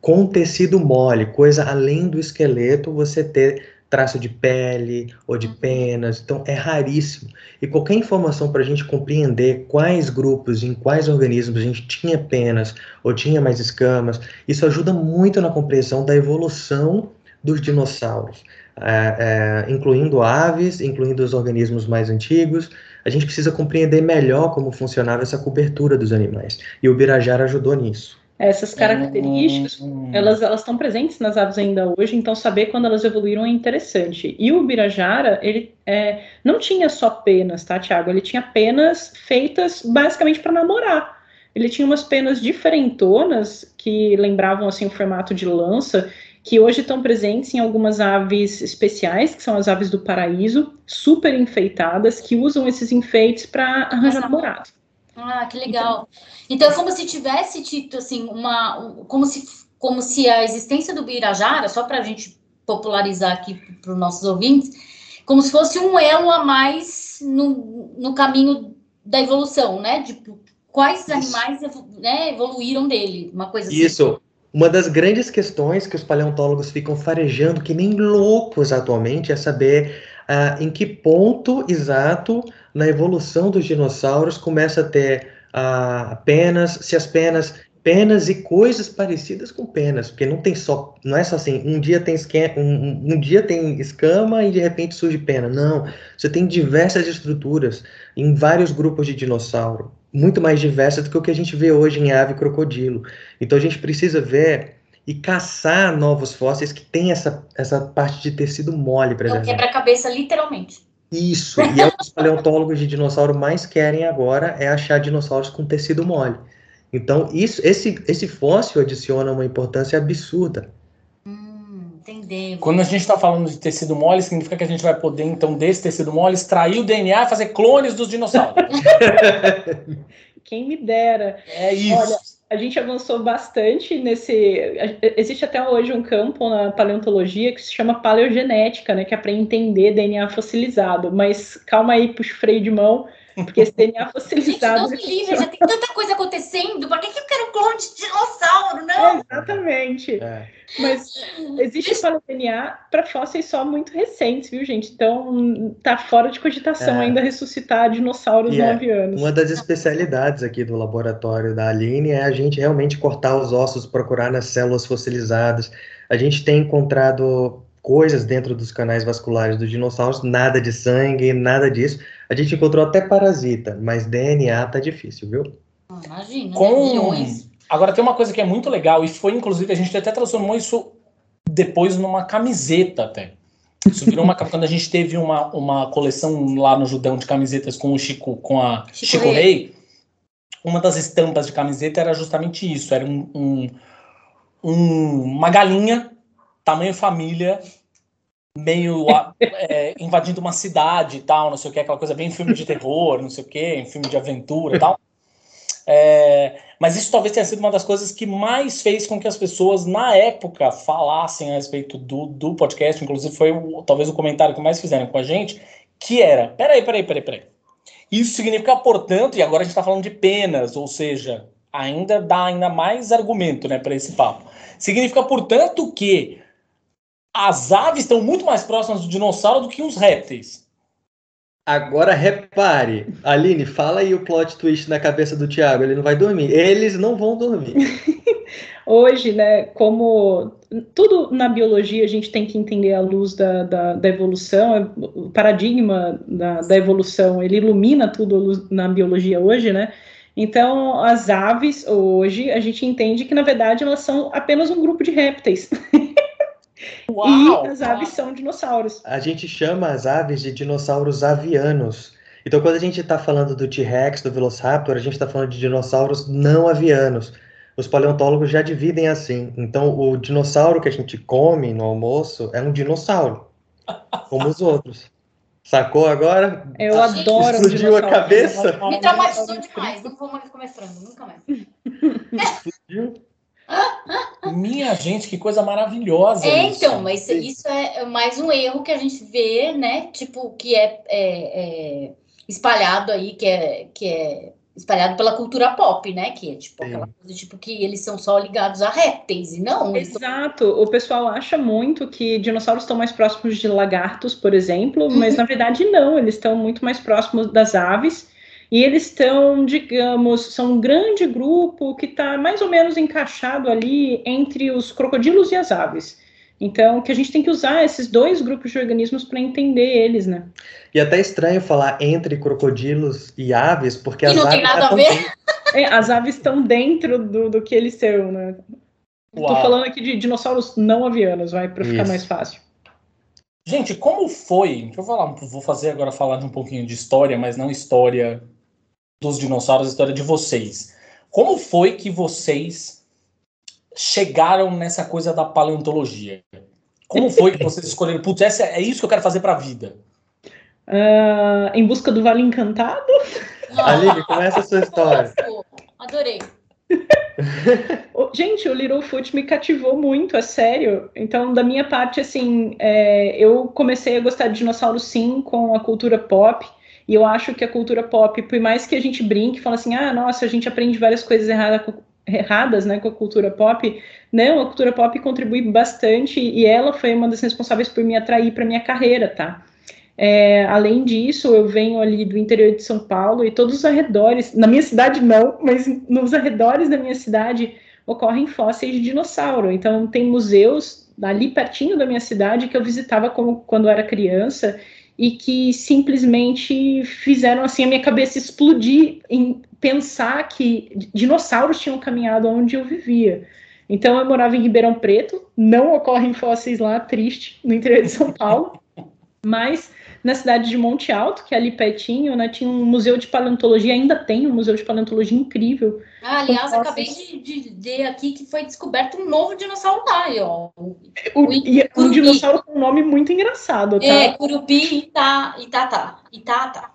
[SPEAKER 4] com tecido mole, coisa além do esqueleto, você ter traço de pele ou de penas, então é raríssimo. E qualquer informação para a gente compreender quais grupos, em quais organismos a gente tinha penas ou tinha mais escamas, isso ajuda muito na compreensão da evolução dos dinossauros é, é, incluindo aves, incluindo os organismos mais antigos. A gente precisa compreender melhor como funcionava essa cobertura dos animais. E o Birajara ajudou nisso.
[SPEAKER 3] Essas características, hum. elas elas estão presentes nas aves ainda hoje, então saber quando elas evoluíram é interessante. E o Birajara, ele é, não tinha só penas, tá, Tiago? Ele tinha penas feitas basicamente para namorar. Ele tinha umas penas diferentonas que lembravam assim o formato de lança que hoje estão presentes em algumas aves especiais, que são as aves do paraíso, super enfeitadas, que usam esses enfeites para arranjar namorado.
[SPEAKER 1] Ah, que legal. Então, então é como se tivesse tido assim uma, como se como se a existência do Birajara, só para a gente popularizar aqui para os nossos ouvintes, como se fosse um elo a mais no, no caminho da evolução, né? De quais animais né, evoluíram dele, uma coisa
[SPEAKER 4] assim. Isso. Uma das grandes questões que os paleontólogos ficam farejando, que nem loucos atualmente, é saber uh, em que ponto exato na evolução dos dinossauros começa a ter uh, penas, se as penas penas e coisas parecidas com penas, porque não tem só, não é só assim, um dia tem esquema, um, um, dia tem escama e de repente surge pena. Não, você tem diversas estruturas em vários grupos de dinossauro muito mais diversa do que o que a gente vê hoje em ave e crocodilo. Então a gente precisa ver e caçar novos fósseis que tem essa, essa parte de tecido mole
[SPEAKER 1] preservado. É o quebra-cabeça, literalmente.
[SPEAKER 4] Isso, e é o que os paleontólogos de dinossauro mais querem agora, é achar dinossauros com tecido mole. Então, isso, esse, esse fóssil adiciona uma importância absurda
[SPEAKER 2] entendemos. Quando a gente está falando de tecido mole, significa que a gente vai poder, então, desse tecido mole, extrair o DNA e fazer clones dos dinossauros.
[SPEAKER 3] Quem me dera.
[SPEAKER 2] É isso. Olha,
[SPEAKER 3] a gente avançou bastante nesse. Existe até hoje um campo na paleontologia que se chama paleogenética, né? Que é para entender DNA fossilizado. Mas calma aí, puxa o freio de mão porque esse DNA fossilizado.
[SPEAKER 1] Gente, não me livre, já tem tanta coisa acontecendo. Para que, que eu quero clone de dinossauro, não?
[SPEAKER 3] É, exatamente. É. Mas existe DNA para fósseis só muito recentes, viu, gente? Então tá fora de cogitação é. ainda ressuscitar dinossauros yeah. nove anos.
[SPEAKER 4] Uma das especialidades aqui do laboratório da Aline é a gente realmente cortar os ossos, procurar nas células fossilizadas. A gente tem encontrado coisas dentro dos canais vasculares dos dinossauros, nada de sangue, nada disso. A gente encontrou até parasita, mas DNA tá difícil, viu?
[SPEAKER 1] Ah, imagina, né?
[SPEAKER 2] Com... milhões. Agora tem uma coisa que é muito legal, e foi inclusive, a gente até transformou isso depois numa camiseta até. Isso virou uma quando a gente teve uma, uma coleção lá no Judão de camisetas com o Chico, com a Chico, Chico Rei. Rei. Uma das estampas de camiseta era justamente isso, era um, um, um uma galinha tamanho família, meio é, invadindo uma cidade e tal, não sei o que, aquela coisa bem filme de terror, não sei o que, filme de aventura e tal. É, mas isso talvez tenha sido uma das coisas que mais fez com que as pessoas, na época, falassem a respeito do, do podcast, inclusive foi o, talvez o comentário que mais fizeram com a gente, que era, peraí, peraí, peraí, peraí. Isso significa, portanto, e agora a gente está falando de penas, ou seja, ainda dá ainda mais argumento né, para esse papo. Significa, portanto, que as aves estão muito mais próximas do dinossauro do que os répteis.
[SPEAKER 4] Agora repare, Aline, fala aí o plot twist na cabeça do Thiago, ele não vai dormir. Eles não vão dormir.
[SPEAKER 3] hoje, né, como tudo na biologia a gente tem que entender à luz da, da, da evolução, o paradigma da, da, evolução, ele ilumina tudo na biologia hoje, né? Então, as aves, hoje, a gente entende que, na verdade, elas são apenas um grupo de répteis. Uau, e as aves uau. são dinossauros.
[SPEAKER 4] A gente chama as aves de dinossauros avianos. Então, quando a gente está falando do T-Rex, do Velociraptor, a gente está falando de dinossauros não avianos os paleontólogos já dividem assim. Então, o dinossauro que a gente come no almoço é um dinossauro, como os outros. Sacou agora?
[SPEAKER 3] Eu adoro
[SPEAKER 4] Explodiu a cabeça?
[SPEAKER 1] Me traumatizou demais. Não vou mais comer frango, nunca mais. Explodiu?
[SPEAKER 2] Minha gente, que coisa maravilhosa.
[SPEAKER 1] É, isso. então, mas isso é mais um erro que a gente vê, né? Tipo, que é, é, é espalhado aí, que é, que é espalhado pela cultura pop, né? Que é tipo Sim. aquela coisa tipo que eles são só ligados a répteis e não.
[SPEAKER 3] Exato. O pessoal acha muito que dinossauros estão mais próximos de lagartos, por exemplo, uhum. mas na verdade não. Eles estão muito mais próximos das aves. E eles estão, digamos, são um grande grupo que está mais ou menos encaixado ali entre os crocodilos e as aves. Então, que a gente tem que usar esses dois grupos de organismos para entender eles, né?
[SPEAKER 4] E até estranho falar entre crocodilos e aves, porque
[SPEAKER 1] e
[SPEAKER 4] as
[SPEAKER 1] não
[SPEAKER 4] aves.
[SPEAKER 1] Tem nada a ver.
[SPEAKER 3] É, as aves estão dentro do, do que eles são, né? Estou falando aqui de dinossauros não avianos, vai, para ficar mais fácil.
[SPEAKER 2] Gente, como foi? Deixa eu falar, vou fazer agora falar de um pouquinho de história, mas não história dos dinossauros, história de vocês. Como foi que vocês chegaram nessa coisa da paleontologia? Como foi que vocês escolheram? Putz, essa, é isso que eu quero fazer para a vida.
[SPEAKER 3] Uh, em busca do Vale Encantado?
[SPEAKER 4] Aline, começa a sua história.
[SPEAKER 1] Adorei.
[SPEAKER 3] Gente, o Littlefoot me cativou muito, é sério. Então, da minha parte, assim, é, eu comecei a gostar de dinossauro sim com a cultura pop. E eu acho que a cultura pop, por mais que a gente brinque, fala assim, ah, nossa, a gente aprende várias coisas erradas erradas né, com a cultura pop. Não, a cultura pop contribui bastante e ela foi uma das responsáveis por me atrair para minha carreira, tá? É, além disso, eu venho ali do interior de São Paulo e todos os arredores, na minha cidade não, mas nos arredores da minha cidade ocorrem fósseis de dinossauro. Então, tem museus ali pertinho da minha cidade que eu visitava como, quando era criança e que simplesmente fizeram assim a minha cabeça explodir em pensar que dinossauros tinham caminhado onde eu vivia. Então eu morava em Ribeirão Preto, não ocorrem fósseis lá, triste, no interior de São Paulo, mas na cidade de Monte Alto, que é ali pertinho, né, tinha um museu de paleontologia, ainda tem um museu de paleontologia incrível.
[SPEAKER 1] Ah, aliás, acabei de, de ver aqui que foi descoberto um novo dinossauro lá, ó. O,
[SPEAKER 3] o, e, um dinossauro com um nome muito engraçado, tá?
[SPEAKER 1] É, Curupi Ita, Itata. Itata.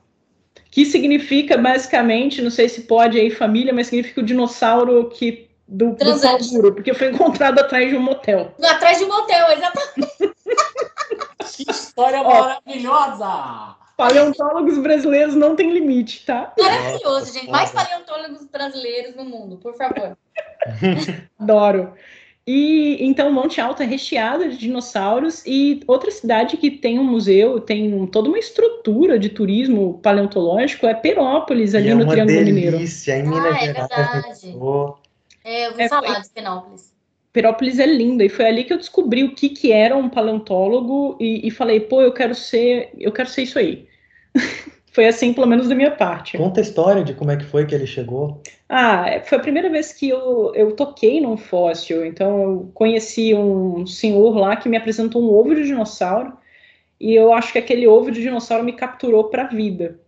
[SPEAKER 3] Que significa, basicamente, não sei se pode aí família, mas significa o dinossauro que do,
[SPEAKER 1] do
[SPEAKER 3] duro, porque foi encontrado atrás de um motel.
[SPEAKER 1] Atrás de um motel, exatamente.
[SPEAKER 2] que história maravilhosa!
[SPEAKER 3] Paleontólogos brasileiros não tem limite, tá?
[SPEAKER 1] Maravilhoso, gente. Mais paleontólogos brasileiros no mundo, por favor.
[SPEAKER 3] Adoro. E então Monte Alto é recheado de dinossauros e outra cidade que tem um museu, tem toda uma estrutura de turismo paleontológico é Perópolis ali
[SPEAKER 4] e é
[SPEAKER 3] no Triângulo
[SPEAKER 4] delícia,
[SPEAKER 3] Mineiro.
[SPEAKER 4] Em Minas
[SPEAKER 1] ah, é verdade. É, eu vou é, falar de Perópolis.
[SPEAKER 3] Perópolis é linda e foi ali que eu descobri o que que era um paleontólogo e, e falei, pô, eu quero ser, eu quero ser isso aí. foi assim, pelo menos da minha parte.
[SPEAKER 4] Conta a história de como é que foi que ele chegou.
[SPEAKER 3] Ah, é, foi a primeira vez que eu, eu toquei num fóssil. Então, eu conheci um senhor lá que me apresentou um ovo de dinossauro. E eu acho que aquele ovo de dinossauro me capturou para a vida.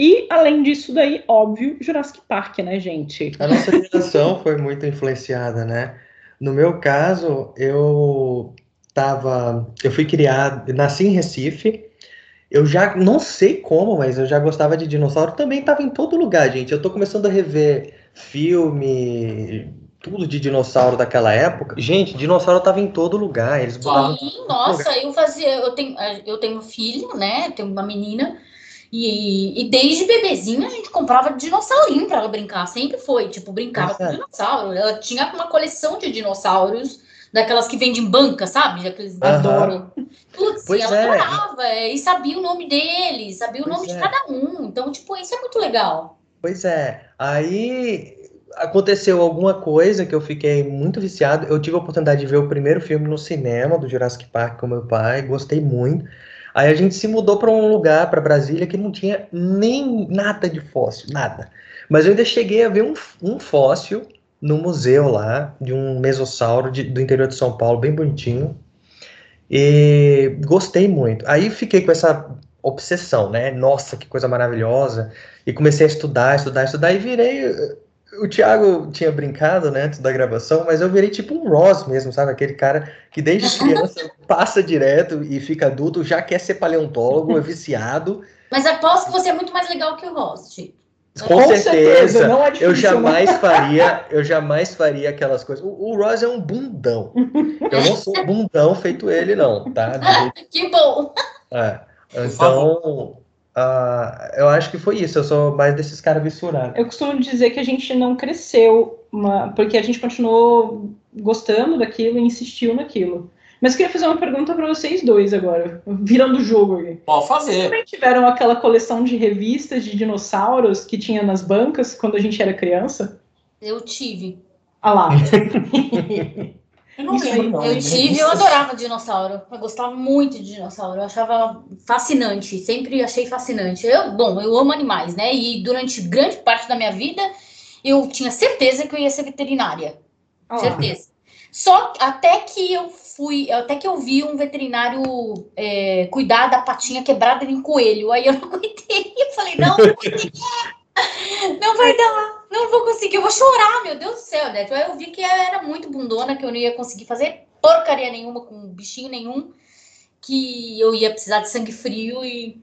[SPEAKER 3] E, além disso daí, óbvio, Jurassic Park, né, gente?
[SPEAKER 4] A nossa geração foi muito influenciada, né? No meu caso, eu tava, eu fui criado, nasci em Recife. Eu já não sei como, mas eu já gostava de dinossauro. Também estava em todo lugar, gente. Eu tô começando a rever filme, tudo de dinossauro daquela época. Gente, dinossauro tava em todo lugar. Eles
[SPEAKER 1] botavam Sim, nossa, lugar. eu fazia, eu tenho, eu tenho filho, né? Tenho uma menina. E, e desde bebezinha a gente comprava dinossaurinho para ela brincar. Sempre foi, tipo, brincava com dinossauro. Ela tinha uma coleção de dinossauros, daquelas que vendem em banca, sabe? Aqueles uhum.
[SPEAKER 3] adoro.
[SPEAKER 1] Putz, pois ela é. adorava é, e sabia o nome deles, sabia o pois nome é. de cada um. Então, tipo, isso é muito legal.
[SPEAKER 4] Pois é. Aí aconteceu alguma coisa que eu fiquei muito viciado. Eu tive a oportunidade de ver o primeiro filme no cinema do Jurassic Park com meu pai, gostei muito. Aí a gente se mudou para um lugar, para Brasília, que não tinha nem nada de fóssil, nada. Mas eu ainda cheguei a ver um, um fóssil no museu lá, de um mesossauro de, do interior de São Paulo, bem bonitinho. E gostei muito. Aí fiquei com essa obsessão, né? Nossa, que coisa maravilhosa. E comecei a estudar, estudar, estudar, e virei. O Thiago tinha brincado, né, antes da gravação, mas eu virei tipo um Ross mesmo, sabe? Aquele cara que desde criança passa direto e fica adulto, já quer ser paleontólogo, é viciado.
[SPEAKER 1] Mas aposto que você é muito mais legal que o Ross, Chico.
[SPEAKER 4] Com,
[SPEAKER 3] Com
[SPEAKER 4] certeza,
[SPEAKER 3] certeza, não é difícil,
[SPEAKER 4] eu jamais faria, eu jamais faria aquelas coisas. O, o Ross é um bundão. Eu não sou bundão feito ele, não, tá?
[SPEAKER 1] Que bom!
[SPEAKER 4] é. Então, ah, eu acho que foi isso. Eu sou mais desses caras vissurados.
[SPEAKER 3] Eu costumo dizer que a gente não cresceu, uma- porque a gente continuou gostando daquilo e insistiu naquilo. Mas eu queria fazer uma pergunta para vocês dois agora, virando o jogo aqui.
[SPEAKER 2] Pode
[SPEAKER 3] Vocês
[SPEAKER 2] fazer.
[SPEAKER 3] também tiveram aquela coleção de revistas de dinossauros que tinha nas bancas quando a gente era criança?
[SPEAKER 1] Eu tive.
[SPEAKER 3] Ah lá.
[SPEAKER 2] Eu não lembro.
[SPEAKER 1] Eu tive, eu adorava dinossauro. Eu gostava muito de dinossauro. Eu achava fascinante. Sempre achei fascinante. Eu, bom, eu amo animais, né? E durante grande parte da minha vida, eu tinha certeza que eu ia ser veterinária.
[SPEAKER 3] Ah.
[SPEAKER 1] Certeza. Só até que eu fui, até que eu vi um veterinário é, cuidar da patinha quebrada de um coelho. Aí eu não aguentei. Eu falei, não, não. Não vai dar. Não vou conseguir. Eu vou chorar, meu Deus do céu, né? Aí eu vi que eu era muito bundona, que eu não ia conseguir fazer porcaria nenhuma com bichinho nenhum. Que eu ia precisar de sangue frio e,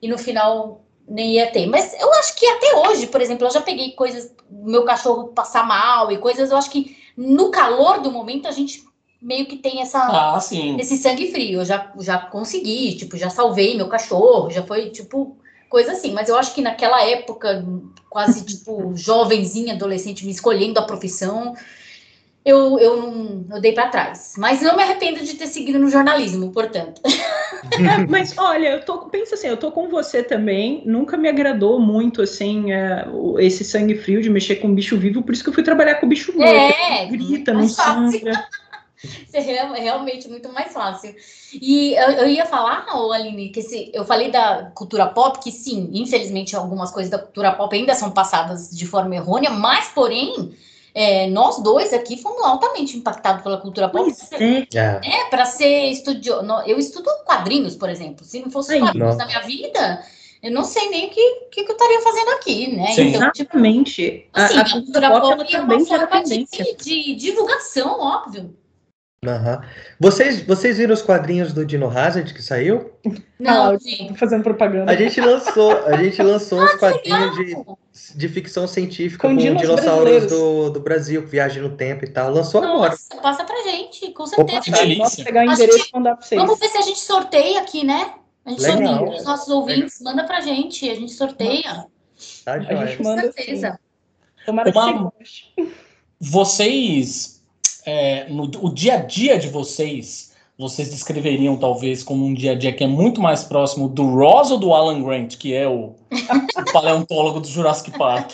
[SPEAKER 1] e no final nem ia ter. Mas eu acho que até hoje, por exemplo, eu já peguei coisas, meu cachorro passar mal e coisas, eu acho que no calor do momento a gente meio que tem essa,
[SPEAKER 2] Ah, sim.
[SPEAKER 1] esse sangue frio. Eu já, já consegui, tipo, já salvei meu cachorro, já foi, tipo, coisa assim. Mas eu acho que naquela época, quase, tipo, jovenzinha, adolescente, me escolhendo a profissão, eu, eu não eu dei para trás. Mas não me arrependo de ter seguido no jornalismo, portanto.
[SPEAKER 3] É, mas olha, eu tô, pensa assim, eu tô com você também. Nunca me agradou muito assim o- esse sangue frio de mexer com bicho vivo, por isso que eu fui trabalhar com bicho morto.
[SPEAKER 1] É,
[SPEAKER 3] grita, não sangra.
[SPEAKER 1] É é realmente muito mais fácil. E eu, eu ia falar, ô, Aline, que esse, eu falei da cultura pop, que sim, infelizmente algumas coisas da cultura pop ainda são passadas de forma errônea, mas porém, é, nós dois aqui fomos altamente impactados pela cultura pop.
[SPEAKER 3] Pois é.
[SPEAKER 4] É.
[SPEAKER 1] É, para ser estudioso. Eu estudo quadrinhos, por exemplo. Se não fosse
[SPEAKER 3] Aí.
[SPEAKER 1] quadrinhos
[SPEAKER 4] Nossa.
[SPEAKER 1] na minha vida, eu não sei nem o que, que, que eu estaria fazendo aqui, né?
[SPEAKER 2] Sim.
[SPEAKER 1] Então, tipo,
[SPEAKER 3] Exatamente. A,
[SPEAKER 1] assim,
[SPEAKER 3] a
[SPEAKER 1] a
[SPEAKER 3] cultura
[SPEAKER 1] cultura
[SPEAKER 3] pop
[SPEAKER 1] pop é uma forma de, de divulgação, óbvio.
[SPEAKER 4] Aham. Vocês, vocês viram os quadrinhos do Dino Hazard que saiu?
[SPEAKER 1] Não,
[SPEAKER 3] Ah, fazendo propaganda.
[SPEAKER 4] A gente lançou, a gente lançou os quadrinhos de,
[SPEAKER 1] Legal.
[SPEAKER 4] de ficção científica
[SPEAKER 3] Com
[SPEAKER 4] com,
[SPEAKER 3] dinos
[SPEAKER 4] dinossauros do, do Brasil, viagem no tempo e tal. Lançou agora.
[SPEAKER 1] Nossa, passa pra gente, com
[SPEAKER 4] Opa,
[SPEAKER 1] certeza.
[SPEAKER 2] que
[SPEAKER 3] Tá,
[SPEAKER 2] delícia.
[SPEAKER 3] Posso pegar o
[SPEAKER 1] A
[SPEAKER 3] endereço
[SPEAKER 1] gente-
[SPEAKER 3] e mandar pra vocês.
[SPEAKER 1] Vamos ver se a gente sorteia aqui, né? A gente
[SPEAKER 4] Legal.
[SPEAKER 1] sorteia para os nossos ouvintes, manda pra gente, a gente sorteia.
[SPEAKER 4] Tá,
[SPEAKER 3] A gente
[SPEAKER 1] Com
[SPEAKER 3] manda
[SPEAKER 1] certeza.
[SPEAKER 3] sim. Tomara que
[SPEAKER 2] Uma-
[SPEAKER 3] você goste.
[SPEAKER 2] Vocês, é, no o dia a dia de vocês, vocês descreveriam talvez como um dia a dia que é muito mais próximo do Ross ou do Alan Grant, que é o, o paleontólogo do Jurassic Park?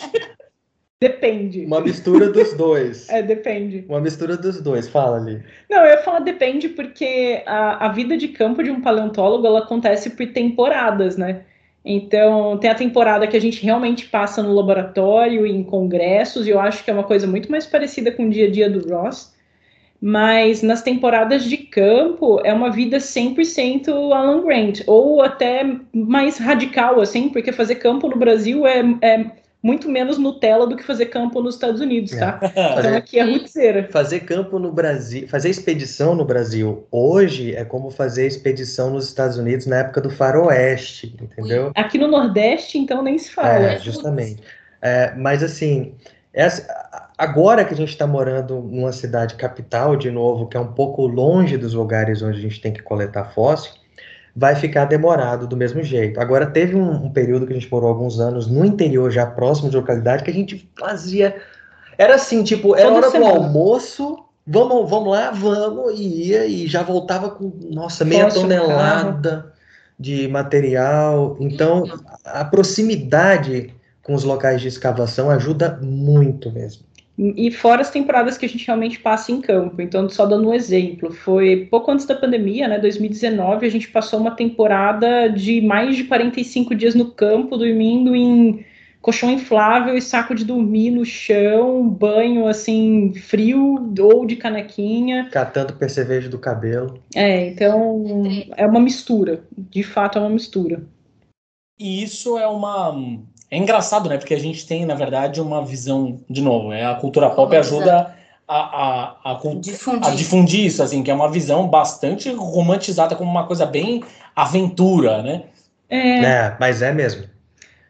[SPEAKER 3] Depende.
[SPEAKER 4] Uma mistura dos dois.
[SPEAKER 3] É, depende.
[SPEAKER 4] Uma mistura dos dois. Fala ali.
[SPEAKER 3] Não, eu ia falar depende porque a, a vida de campo de um paleontólogo ela acontece por temporadas, né? Então, tem a temporada que a gente realmente passa no laboratório, em congressos, e eu acho que é uma coisa muito mais parecida com o dia a dia do Ross. Mas nas temporadas de campo é uma vida 100% Alan Grant, ou até mais radical, assim, porque fazer campo no Brasil é, é muito menos Nutella do que fazer campo nos Estados Unidos, tá? Então
[SPEAKER 4] Fazer,
[SPEAKER 3] aqui é rootzeira.
[SPEAKER 4] fazer campo no Brasil, fazer expedição no Brasil hoje é como fazer expedição nos Estados Unidos na época do faroeste, entendeu?
[SPEAKER 3] Aqui no Nordeste, então, nem se fala.
[SPEAKER 4] É, justamente. É, mas assim, essa- agora que a gente está morando numa cidade capital de novo, que é um pouco longe dos lugares onde a gente tem que coletar fóssil, vai ficar demorado do mesmo jeito. Agora teve um, um período que a gente morou alguns anos no interior, já próximo de localidade, que a gente fazia. Era assim, tipo, era
[SPEAKER 3] Toda
[SPEAKER 4] hora
[SPEAKER 3] semana.
[SPEAKER 4] do almoço. Vamos, vamos lá, vamos, e ia, e já voltava com, nossa, meia tonelada de material. Então, a proximidade com os locais de escavação ajuda muito mesmo.
[SPEAKER 3] E fora as temporadas que a gente realmente passa em campo. Então, só dando um exemplo, foi pouco antes da pandemia, né, 2019, a gente passou uma temporada de mais de 45 dias no campo, dormindo em colchão inflável e saco de dormir no chão, banho assim frio ou de canequinha.
[SPEAKER 4] Catando percevejo do cabelo.
[SPEAKER 3] É, então é uma mistura. De fato é uma mistura.
[SPEAKER 2] E isso é uma é engraçado, né? Porque a gente tem, na verdade, uma visão, de novo, é a cultura pop ajuda a, a, a, difundir. a difundir isso, assim, que é uma visão bastante romantizada como uma coisa bem aventura, né?
[SPEAKER 4] É, é mas é mesmo.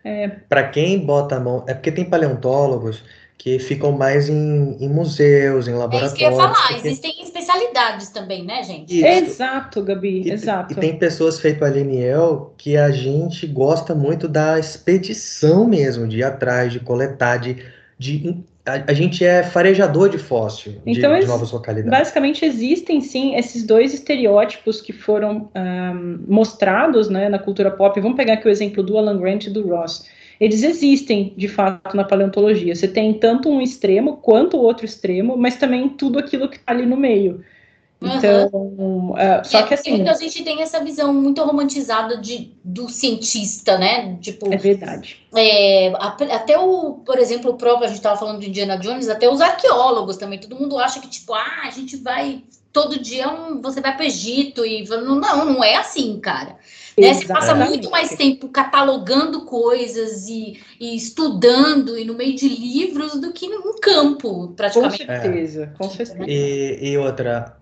[SPEAKER 4] É. Para quem bota a mão. É porque tem paleontólogos que ficam mais em, em museus, em laboratórios. É isso que eu ia
[SPEAKER 1] falar, porque... existem especialidades também, né, gente? Isso.
[SPEAKER 3] Exato, Gabi,
[SPEAKER 4] e,
[SPEAKER 3] exato.
[SPEAKER 4] E tem pessoas feito a eu que a gente gosta muito da expedição mesmo, de ir atrás, de coletar, de, de a, a, gente é farejador de fóssil então, de, de, novas localidades.
[SPEAKER 3] Basicamente, existem sim esses dois estereótipos que foram um, mostrados né, na cultura pop. Vamos pegar aqui o exemplo do Alan Grant e do Ross. Eles existem, de fato, na paleontologia. Você tem tanto um extremo quanto o outro extremo, mas também tudo aquilo que está ali no meio. Então, uhum. uh, só é, que assim.
[SPEAKER 1] A gente tem essa visão muito romantizada de, do cientista, né? Tipo,
[SPEAKER 3] é verdade.
[SPEAKER 1] É, até o, por exemplo, o próprio, a gente estava falando de Indiana Jones, até os arqueólogos também, todo mundo acha que, tipo, ah, a gente vai. Todo dia um, você vai para o Egito e não, não é assim, cara. Né? Você passa muito mais tempo catalogando coisas e, e, estudando e no meio de livros do que num campo, praticamente.
[SPEAKER 3] Com certeza, é. com certeza.
[SPEAKER 4] E, e outra,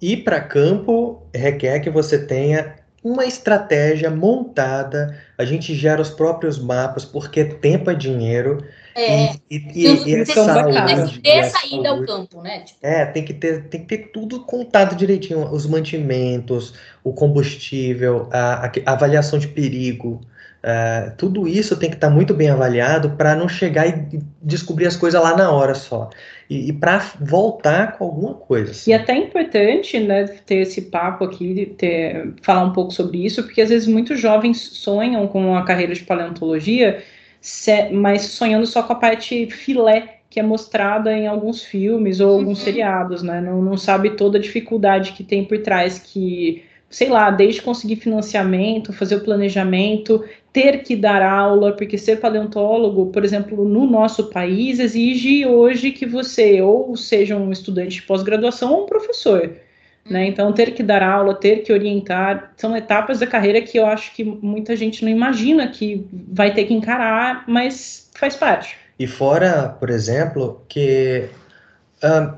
[SPEAKER 4] ir para campo requer que você tenha uma estratégia montada, a gente gera os próprios mapas, porque tempo é dinheiro.
[SPEAKER 1] É, e, e, e, e saúde, ter é saída ao campo, né? Tipo.
[SPEAKER 4] É, tem que, ter, tem que ter tudo contado direitinho, os mantimentos, o combustível, a, a, a avaliação de perigo, Uh, tudo isso tem que estar tá muito bem avaliado para não chegar e descobrir as coisas lá na hora só. E, e para voltar com alguma coisa.
[SPEAKER 3] Assim. E até é importante né, ter esse papo aqui, ter, falar um pouco sobre isso, porque às vezes muitos jovens sonham com a carreira de paleontologia, mas sonhando só com a parte filé que é mostrada em alguns filmes ou alguns uhum. seriados, né? Não, não sabe toda a dificuldade que tem por trás que sei lá, desde conseguir financiamento, fazer o planejamento, ter que dar aula, porque ser paleontólogo, por exemplo, no nosso país, exige hoje que você ou seja um estudante de pós-graduação ou um professor. Né? Então, ter que dar aula, ter que orientar, são etapas da carreira que eu acho que muita gente não imagina que vai ter que encarar, mas faz parte.
[SPEAKER 4] E fora, por exemplo, que uh,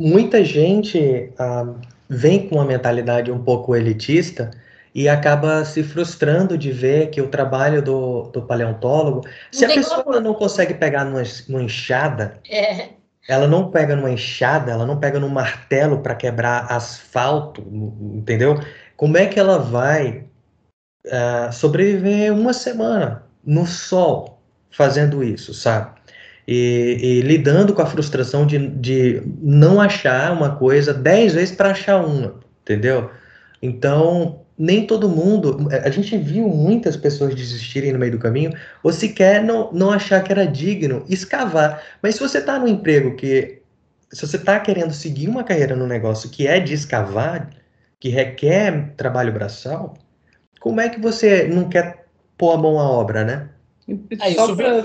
[SPEAKER 4] muita gente uh, vem com uma mentalidade um pouco elitista e acaba se frustrando de ver que o trabalho do, do paleontólogo, não se a pessoa como... não consegue pegar numa, numa enxada, é. Ela não pega numa enxada, ela não pega num martelo para quebrar asfalto, entendeu? Como é que ela vai uh, sobreviver uma semana no sol fazendo isso, sabe? e, e, lidando com a frustração de, de não achar uma coisa dez vezes para achar uma, entendeu? Então, nem todo mundo. A gente viu muitas pessoas desistirem no meio do caminho, ou sequer não, não achar que era digno escavar. Mas se você está no emprego que. Se você está querendo seguir uma carreira no negócio que é de escavar, que requer trabalho braçal, como é que você não quer pôr a mão à obra, né?
[SPEAKER 3] É, Só para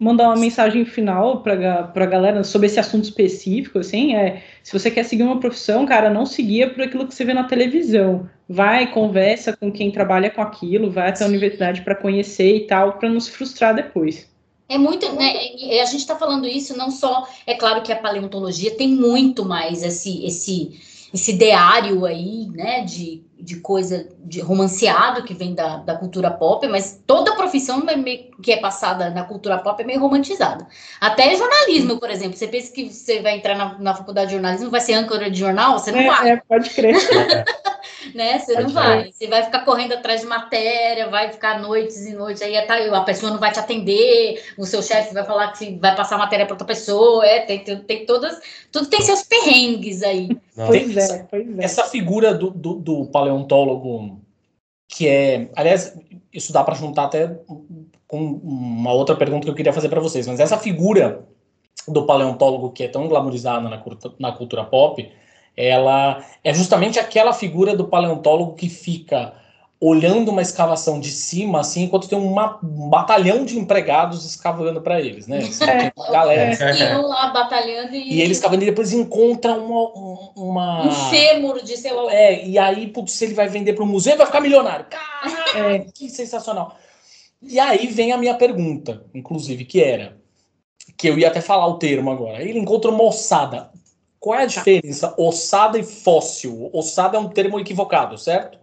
[SPEAKER 3] mandar uma mensagem final para a galera sobre esse assunto específico, assim, é, se você quer seguir uma profissão, cara, não seguia por aquilo que você vê na televisão. Vai, conversa com quem trabalha com aquilo, vai até a universidade para conhecer e tal, para não se frustrar depois.
[SPEAKER 1] É muito, né? A gente está falando isso não só, é claro que a paleontologia tem muito mais esse esse esse ideário aí, né, de de coisa de romanceado que vem da, da cultura pop, mas toda profissão é meio, que é passada na cultura pop é meio romantizada. Até jornalismo, por exemplo. Você pensa que você vai entrar na, na faculdade de jornalismo, vai ser âncora de jornal? Você não
[SPEAKER 3] é,
[SPEAKER 1] vai.
[SPEAKER 3] É, pode crer.
[SPEAKER 1] né? Você não vai. Você vai ficar correndo atrás de matéria, vai ficar noites e noites, aí a pessoa não vai te atender, o seu chefe vai falar que vai passar matéria para outra pessoa. É, tem, tem, tem todas. Tudo tem seus perrengues aí.
[SPEAKER 3] Pois é, pois é.
[SPEAKER 2] Essa figura do, do, do paleontólogo, que é. Aliás, isso dá para juntar até com uma outra pergunta que eu queria fazer para vocês, mas essa figura do paleontólogo que é tão glamorizada na, na cultura pop, ela é justamente aquela figura do paleontólogo que fica olhando uma escavação de cima, assim, enquanto tem uma, um batalhão de empregados escavando para eles, né? Assim,
[SPEAKER 1] é, galera. Eles iam lá batalhando e...
[SPEAKER 2] E eles escavando e depois encontram uma... uma...
[SPEAKER 1] Um fêmur de sei lá...
[SPEAKER 2] É, e aí, putz, se ele vai vender para o museu, vai ficar milionário. Caraca, é. que sensacional. E aí vem a minha pergunta, inclusive, que era, que eu ia até falar o termo agora. Ele encontra uma ossada. Qual é a diferença ossada e fóssil? Ossada é um termo equivocado, certo?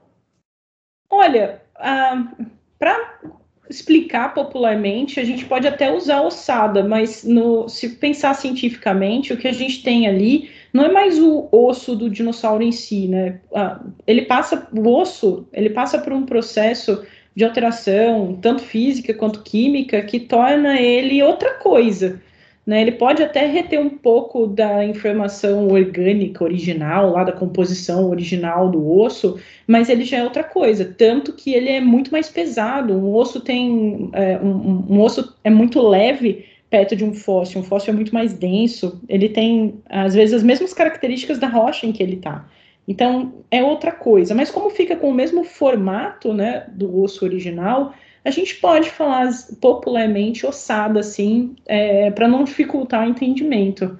[SPEAKER 3] Olha, ah, para explicar popularmente, a gente pode até usar ossada, mas no, se pensar cientificamente, o que a gente tem ali não é mais o osso do dinossauro em si, né? Ah, ele passa, o osso, ele passa por um processo de alteração, tanto física quanto química, que torna ele outra coisa. Né, ele pode até reter um pouco da informação orgânica original, lá da composição original do osso, mas ele já é outra coisa. Tanto que ele é muito mais pesado. Um osso tem. É, um, um, osso é muito leve perto de um fóssil. Um fóssil é muito mais denso. Ele tem, às vezes, as mesmas características da rocha em que ele está. Então, é outra coisa. Mas como fica com o mesmo formato né, do osso original, a gente pode falar popularmente ossada, assim, é, para não dificultar o entendimento.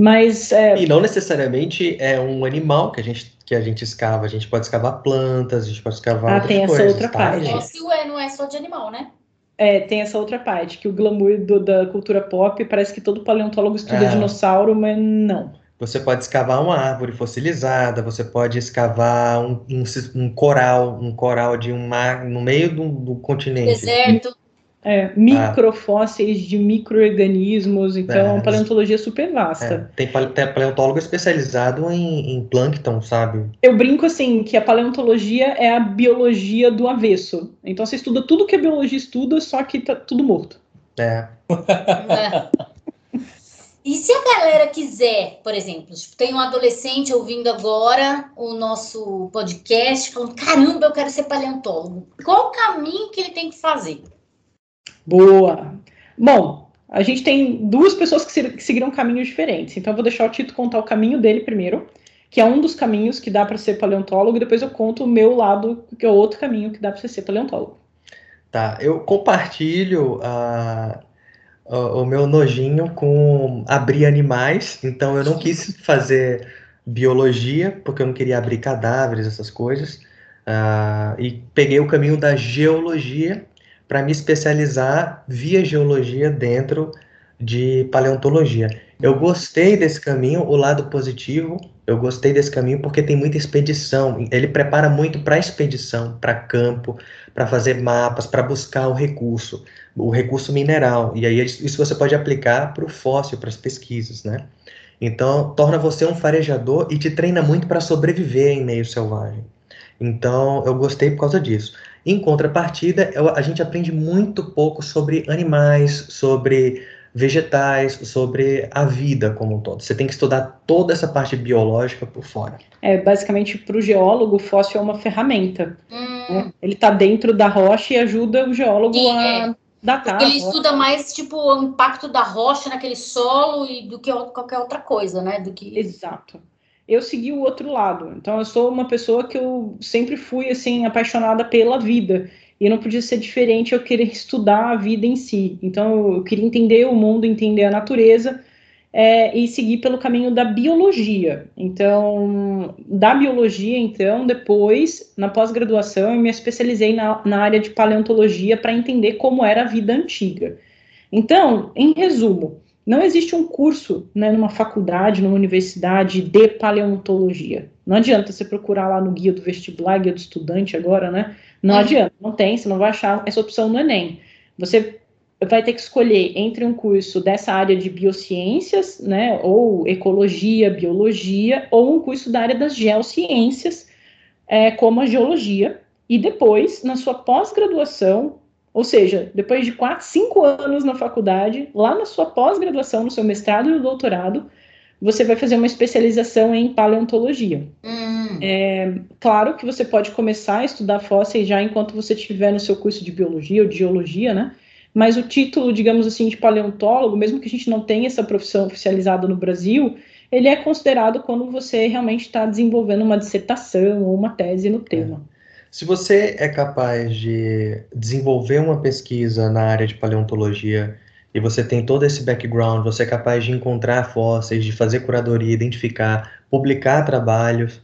[SPEAKER 3] Mas. É...
[SPEAKER 4] E não necessariamente é um animal que a gente que a gente escava. A gente pode escavar plantas, a gente pode escavar
[SPEAKER 3] ah,
[SPEAKER 4] outras
[SPEAKER 3] tem
[SPEAKER 4] coisas.
[SPEAKER 3] essa outra tá? parte.
[SPEAKER 1] Fóssil é, não é só de animal, né?
[SPEAKER 3] É, tem essa outra parte, que o glamour do, da cultura pop parece que todo paleontólogo estuda ah. dinossauro, mas não.
[SPEAKER 4] Você pode escavar uma árvore fossilizada, você pode escavar um, um, um coral, um coral de um mar no meio do, do continente.
[SPEAKER 1] Deserto.
[SPEAKER 3] É, microfósseis ah. de micro-organismos, então é uma paleontologia super vasta.
[SPEAKER 4] É, tem, tem paleontólogo especializado em, em plâncton, sabe?
[SPEAKER 3] Eu brinco assim, que a paleontologia é a biologia do avesso. Então você estuda tudo que a biologia estuda, só que tá tudo morto.
[SPEAKER 4] É.
[SPEAKER 1] é. E se a galera quiser, por exemplo, tipo, tem um adolescente ouvindo agora o nosso podcast, falando: caramba, eu quero ser paleontólogo. Qual o caminho que ele tem que fazer?
[SPEAKER 3] Boa! Bom, a gente tem duas pessoas que, seguiram caminhos diferentes. Então, eu vou deixar o Tito contar o caminho dele primeiro, que é um dos caminhos que dá para ser paleontólogo, e depois eu conto o meu lado, que é outro caminho que dá para ser paleontólogo.
[SPEAKER 4] Tá, eu compartilho a o, o meu nojinho com abrir animais, então eu não quis fazer biologia, porque eu não queria abrir cadáveres, essas coisas, uh, e peguei o caminho da geologia para me especializar via geologia dentro de paleontologia. Eu gostei desse caminho, o lado positivo, eu gostei desse caminho porque tem muita expedição. Ele prepara muito para expedição, para campo, para fazer mapas, para buscar o recurso o recurso mineral. E aí isso você pode aplicar para o fóssil, para as pesquisas, né? Então, torna você um farejador e te treina muito para sobreviver em meio selvagem. Então, eu gostei por causa disso. Em contrapartida, eu, a gente aprende muito pouco sobre animais, sobre vegetais, sobre a vida como um todo. Você tem que estudar toda essa parte biológica por fora.
[SPEAKER 3] É, basicamente, para o geólogo, o fóssil é uma ferramenta. Hum. Né? Ele está dentro da rocha e ajuda o geólogo a é
[SPEAKER 1] Datar, ele estuda mais tipo o impacto da rocha naquele solo e do que qualquer outra coisa, né? Do que
[SPEAKER 3] Exato. Eu segui o outro lado. Então eu sou uma pessoa que eu sempre fui assim apaixonada pela vida e não podia ser diferente eu querer estudar a vida em si. Então eu queria entender o mundo, entender a natureza é, e seguir pelo caminho da biologia. Então, da biologia, então, depois, na pós-graduação, eu me especializei na, na área de paleontologia para entender como era a vida antiga. Então, em resumo, não existe um curso né, numa faculdade, numa universidade de paleontologia. Não adianta você procurar lá no guia do vestibular, guia do estudante agora, né? Não uhum. adianta, não tem, você não vai achar essa opção no Enem. Você vai ter que escolher entre um curso dessa área de biociências, né, ou ecologia, biologia, ou um curso da área das geociências, é, como a geologia, e depois, na sua pós-graduação, ou seja, depois de quatro, cinco anos na faculdade, lá na sua pós-graduação, no seu mestrado e doutorado, você vai fazer uma especialização em paleontologia. Hum. É, claro que você pode começar a estudar fósseis já enquanto você estiver no seu curso de biologia ou de geologia, né? Mas o título, digamos assim, de paleontólogo, mesmo que a gente não tenha essa profissão oficializada no Brasil, ele é considerado quando você realmente está desenvolvendo uma dissertação ou uma tese no tema.
[SPEAKER 4] É. Se você é capaz de desenvolver uma pesquisa na área de paleontologia e você tem todo esse background, você é capaz de encontrar fósseis, de fazer curadoria, identificar, publicar trabalhos,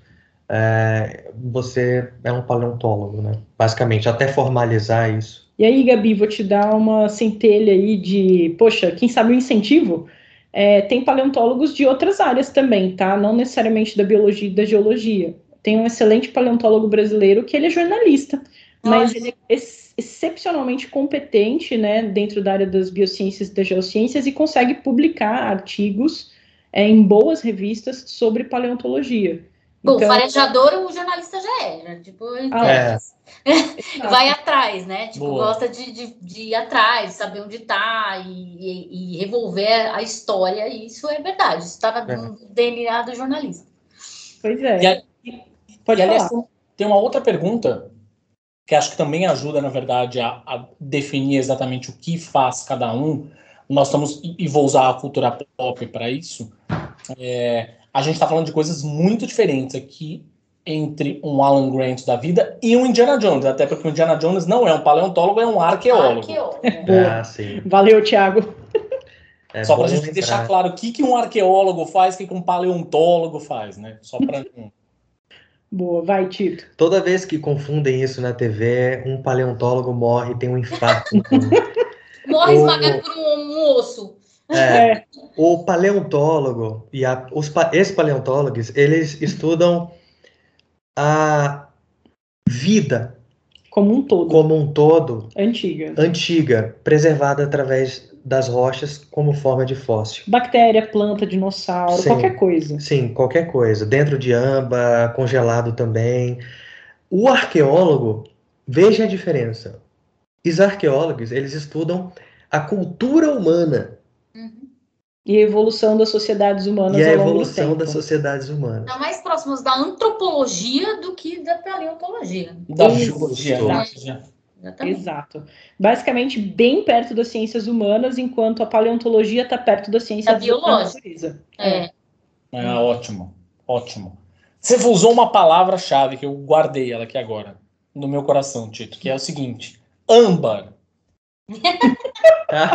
[SPEAKER 4] é, você é um paleontólogo, né? Basicamente, até formalizar isso.
[SPEAKER 3] E aí, Gabi, vou te dar uma centelha aí de, poxa, quem sabe o um incentivo? É, tem paleontólogos de outras áreas também, tá? Não necessariamente da biologia e da geologia. Tem um excelente paleontólogo brasileiro que ele é jornalista, mas ele é ex excepcionalmente competente, né, dentro da área das biociências e das geociências e consegue publicar artigos é, em boas revistas sobre paleontologia.
[SPEAKER 1] Bom, então, farejador o jornalista já é, né? tipo, ah, é. vai atrás, né? Tipo, Boa. gosta de, de, de, ir atrás, saber onde está e, e, e, revolver a história, e isso é verdade, isso estava é. no DNA do jornalista.
[SPEAKER 3] Pois é.
[SPEAKER 2] E, a, Pode e, aliás, tem uma outra pergunta que acho que também ajuda, na verdade, a, a definir exatamente o que faz cada um. Nós estamos, e vou usar a cultura pop para isso, é, a gente está falando de coisas muito diferentes aqui entre um Alan Grant da vida e um Indiana Jones, até porque o Indiana Jones não é um paleontólogo, é um arqueólogo. arqueólogo.
[SPEAKER 3] Ah, sim. Valeu, Thiago.
[SPEAKER 2] É Só para a gente entrar. deixar claro o que, que um arqueólogo faz, o que, que um paleontólogo faz, né? Só para.
[SPEAKER 3] Boa, vai, Tito.
[SPEAKER 4] Toda vez que confundem isso na TV, um paleontólogo morre, tem um infarto.
[SPEAKER 1] morre esmagado por um, um osso.
[SPEAKER 4] É, é. O paleontólogo e a, os ex-paleontólogos, eles estudam a vida
[SPEAKER 3] como um todo.
[SPEAKER 4] Como um todo.
[SPEAKER 3] Antiga.
[SPEAKER 4] Antiga, preservada através das rochas como forma de fóssil.
[SPEAKER 3] Bactéria, planta, dinossauro, sim, qualquer coisa.
[SPEAKER 4] Sim, qualquer coisa. Dentro de amba, congelado também. O arqueólogo, veja a diferença. Os arqueólogos, eles estudam a cultura humana.
[SPEAKER 3] E a evolução das sociedades humanas
[SPEAKER 4] e a evolução das sociedades humanas.
[SPEAKER 1] Estão mais próximos da antropologia do que da paleontologia.
[SPEAKER 2] Da geologia.
[SPEAKER 3] Exatamente. Exato. Basicamente, bem perto das ciências humanas, enquanto a paleontologia está perto das ciências
[SPEAKER 1] da biológica.
[SPEAKER 2] É. é. ótimo, ótimo. Você usou uma palavra-chave que eu guardei ela aqui agora, no meu coração, Tito, que é o seguinte: âmbar.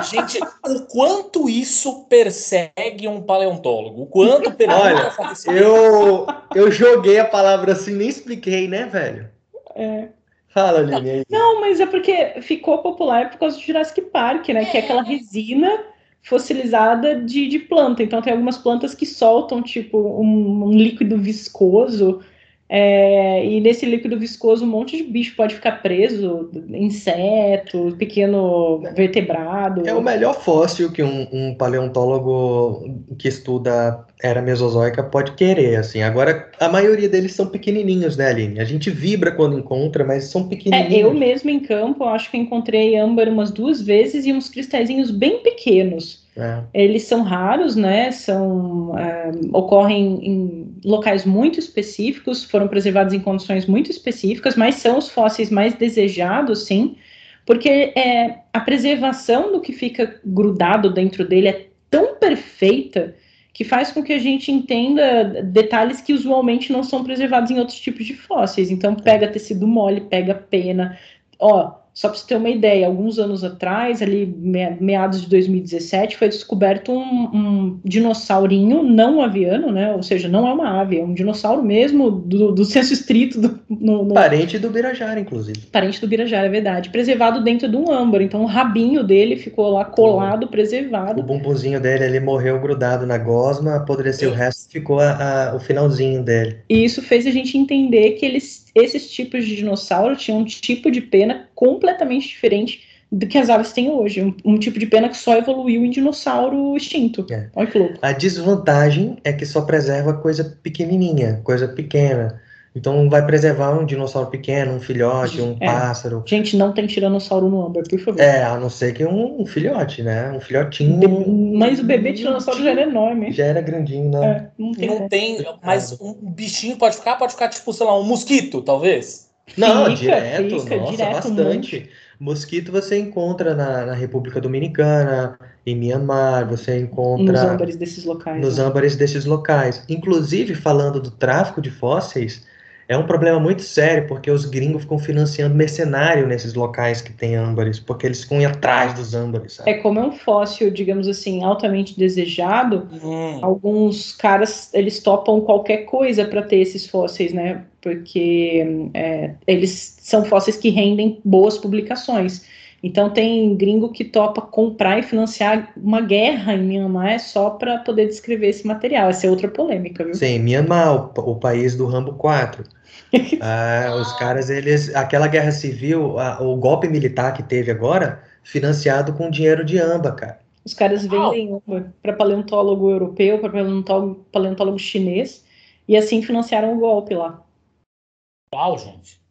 [SPEAKER 2] Gente, o quanto isso persegue um paleontólogo? O quanto
[SPEAKER 4] Olha, eu, eu joguei a palavra assim, nem expliquei, né, velho?
[SPEAKER 3] É.
[SPEAKER 4] Fala, Aline.
[SPEAKER 3] Não, mas é porque ficou popular por causa do Jurassic Park, né? É. Que é aquela resina fossilizada de, de planta. Então tem algumas plantas que soltam, tipo, um, um líquido viscoso é, e nesse líquido viscoso, um monte de bicho pode ficar preso, inseto, pequeno vertebrado.
[SPEAKER 4] É o melhor fóssil que um, um paleontólogo que estuda era mesozoica pode querer, assim. Agora, a maioria deles são pequenininhos, né, Aline? A gente vibra quando encontra, mas são pequenininhos.
[SPEAKER 3] É, eu mesmo em campo, acho que encontrei âmbar umas duas vezes e uns cristalzinhos bem pequenos. É. Eles são raros, né? São é, ocorrem em locais muito específicos, foram preservados em condições muito específicas, mas são os fósseis mais desejados, sim, porque é, a preservação do que fica grudado dentro dele é tão perfeita que faz com que a gente entenda detalhes que usualmente não são preservados em outros tipos de fósseis. Então, pega tecido mole, pega pena. Ó, só para você ter uma ideia, alguns anos atrás, ali meados de 2017, foi descoberto um, um dinossaurinho não aviano, né? Ou seja, não é uma ave, é um dinossauro mesmo do, do senso estrito. Do,
[SPEAKER 4] no, no... Parente do Birajara, inclusive.
[SPEAKER 3] Parente do Birajara, é verdade. Preservado dentro de um âmbar. Então o rabinho dele ficou lá colado, o, preservado.
[SPEAKER 4] O bumbumzinho dele, ele morreu grudado na gosma, apodreceu, o resto ficou a, a, o finalzinho dele.
[SPEAKER 3] E isso fez a gente entender que eles esses tipos de dinossauro tinham um tipo de pena completamente diferente do que as aves têm hoje. Um, um tipo de pena que só evoluiu em dinossauro extinto. É. Olha que louco.
[SPEAKER 4] A desvantagem é que só preserva coisa pequenininha, coisa pequena. Então vai preservar um dinossauro pequeno, um filhote, um é. pássaro.
[SPEAKER 3] Gente, não tem tiranossauro no âmbar, por favor.
[SPEAKER 4] É, a não ser que um, um filhote, né? Um filhotinho. De...
[SPEAKER 3] Mas o bebê tiranossauro já era enorme.
[SPEAKER 4] Já era grandinho, né? É,
[SPEAKER 2] não tem, não tem mas um bichinho pode ficar, pode ficar tipo, sei lá, um mosquito, talvez.
[SPEAKER 4] Não, fica, direto, fica, nossa, direto, bastante. Mosquito você encontra na, na República Dominicana, em Myanmar, você encontra
[SPEAKER 3] Nos âmbares desses locais.
[SPEAKER 4] nos
[SPEAKER 3] né?
[SPEAKER 4] âmbares desses locais. Inclusive, falando do tráfico de fósseis, é um problema muito sério, porque os gringos ficam financiando mercenário nesses locais que tem âmbares, porque eles ficam atrás dos âmbares, sabe?
[SPEAKER 3] É como é um fóssil, digamos assim, altamente desejado,
[SPEAKER 2] Hum,
[SPEAKER 3] alguns caras eles topam qualquer coisa para ter esses fósseis, né? Porque é, eles são fósseis que rendem boas publicações. Então tem gringo que topa comprar e financiar uma guerra em Myanmar só para poder descrever esse material. Essa é outra polêmica, viu?
[SPEAKER 4] Sim, Myanmar, o, o país do Rambo 4. Ah, os caras, eles. Aquela guerra civil, a- o golpe militar que teve agora, financiado com dinheiro de amba, cara.
[SPEAKER 3] Os caras vendem para paleontólogo europeu, para paleontólogo, paleontólogo chinês e assim financiaram o golpe lá.
[SPEAKER 2] Uau, gente.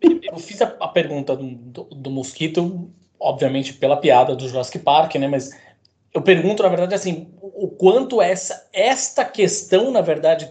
[SPEAKER 2] Eu, eu fiz a, a pergunta do, do, do mosquito, obviamente pela piada do Jurassic Park, né? Mas eu pergunto, na verdade, assim, o o quanto essa, esta questão, na verdade,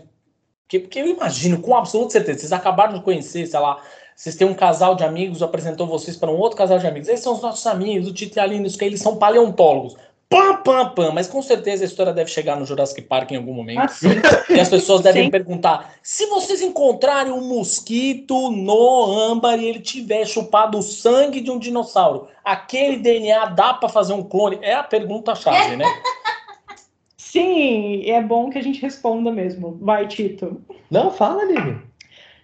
[SPEAKER 2] que, porque eu imagino, com absoluta certeza, vocês acabaram de conhecer, sei lá, vocês têm um casal de amigos, apresentou vocês para um outro casal de amigos, esses são os nossos amigos, o Tito e a Aline, isso que eles são paleontólogos. Pam, pam, pam, mas com certeza a história deve chegar no Jurassic Park em algum momento.
[SPEAKER 3] Ah, sim.
[SPEAKER 2] E as pessoas devem
[SPEAKER 3] Sim.
[SPEAKER 2] perguntar: se vocês encontrarem um mosquito no âmbar e ele tiver chupado o sangue de um dinossauro, aquele DNA dá para fazer um clone? É a pergunta-chave, né?
[SPEAKER 3] Sim, é bom que a gente responda mesmo. Vai, Tito.
[SPEAKER 4] Não, fala, Lili.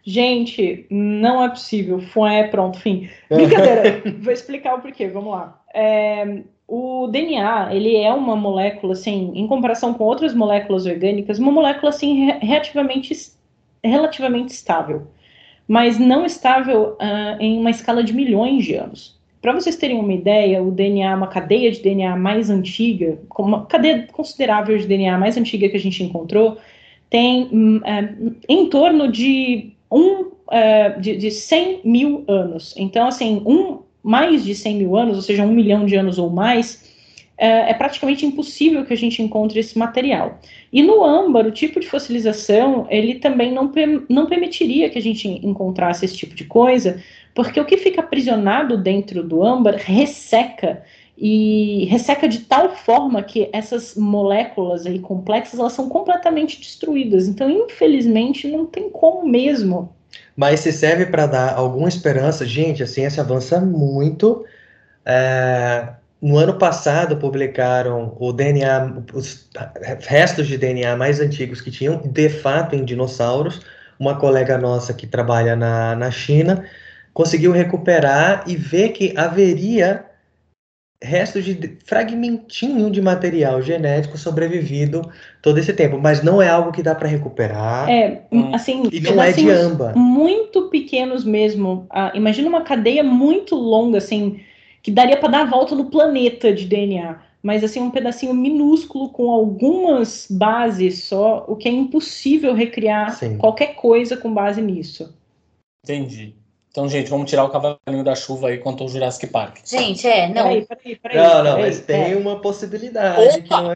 [SPEAKER 3] Gente, não é possível. Foi, pronto, fim. Brincadeira. Vou explicar o porquê. Vamos lá. É, o DNA, ele é uma molécula, assim, em comparação com outras moléculas orgânicas, uma molécula, assim, re- relativamente, relativamente estável. Mas não estável ah, em uma escala de milhões de anos. Para vocês terem uma ideia, o DNA, uma cadeia de DNA mais antiga, uma cadeia considerável de DNA mais antiga que a gente encontrou, tem hum, é, em torno de um é, de, de 100 mil anos. Então, assim, um mais de 100 mil anos, ou seja, um milhão de anos ou mais, é, é praticamente impossível que a gente encontre esse material. E no âmbar, o tipo de fossilização, ele também não, não permitiria que a gente encontrasse esse tipo de coisa, porque o que fica aprisionado dentro do âmbar resseca e resseca de tal forma que essas moléculas aí complexas elas são completamente destruídas. Então, infelizmente, não tem como mesmo.
[SPEAKER 4] Mas se serve para dar alguma esperança, gente, a ciência avança muito. É, no ano passado publicaram o DNA, os restos de DNA mais antigos que tinham, de fato, em dinossauros. Uma colega nossa que trabalha na, na China conseguiu recuperar e ver que haveria restos de fragmentinho de material genético sobrevivido todo esse tempo, mas não é algo que dá para recuperar
[SPEAKER 3] É,
[SPEAKER 2] Hum.
[SPEAKER 3] assim,
[SPEAKER 4] e não é de
[SPEAKER 3] pedacinhos
[SPEAKER 4] amba.
[SPEAKER 3] muito pequenos mesmo. Ah, imagina uma cadeia muito longa, assim, que daria para dar a volta no planeta de DNA. Mas assim, um pedacinho minúsculo com algumas bases só, o que é impossível recriar
[SPEAKER 4] Sim.
[SPEAKER 3] qualquer coisa com base nisso.
[SPEAKER 2] Entendi. Então, gente, vamos tirar o cavalinho da chuva aí quanto ao Jurassic Park.
[SPEAKER 1] Gente, é, não.
[SPEAKER 3] Peraí, peraí, peraí.
[SPEAKER 4] Não, não,
[SPEAKER 3] peraí,
[SPEAKER 4] mas tem
[SPEAKER 3] é.
[SPEAKER 4] uma possibilidade que
[SPEAKER 2] Opa!
[SPEAKER 4] não é.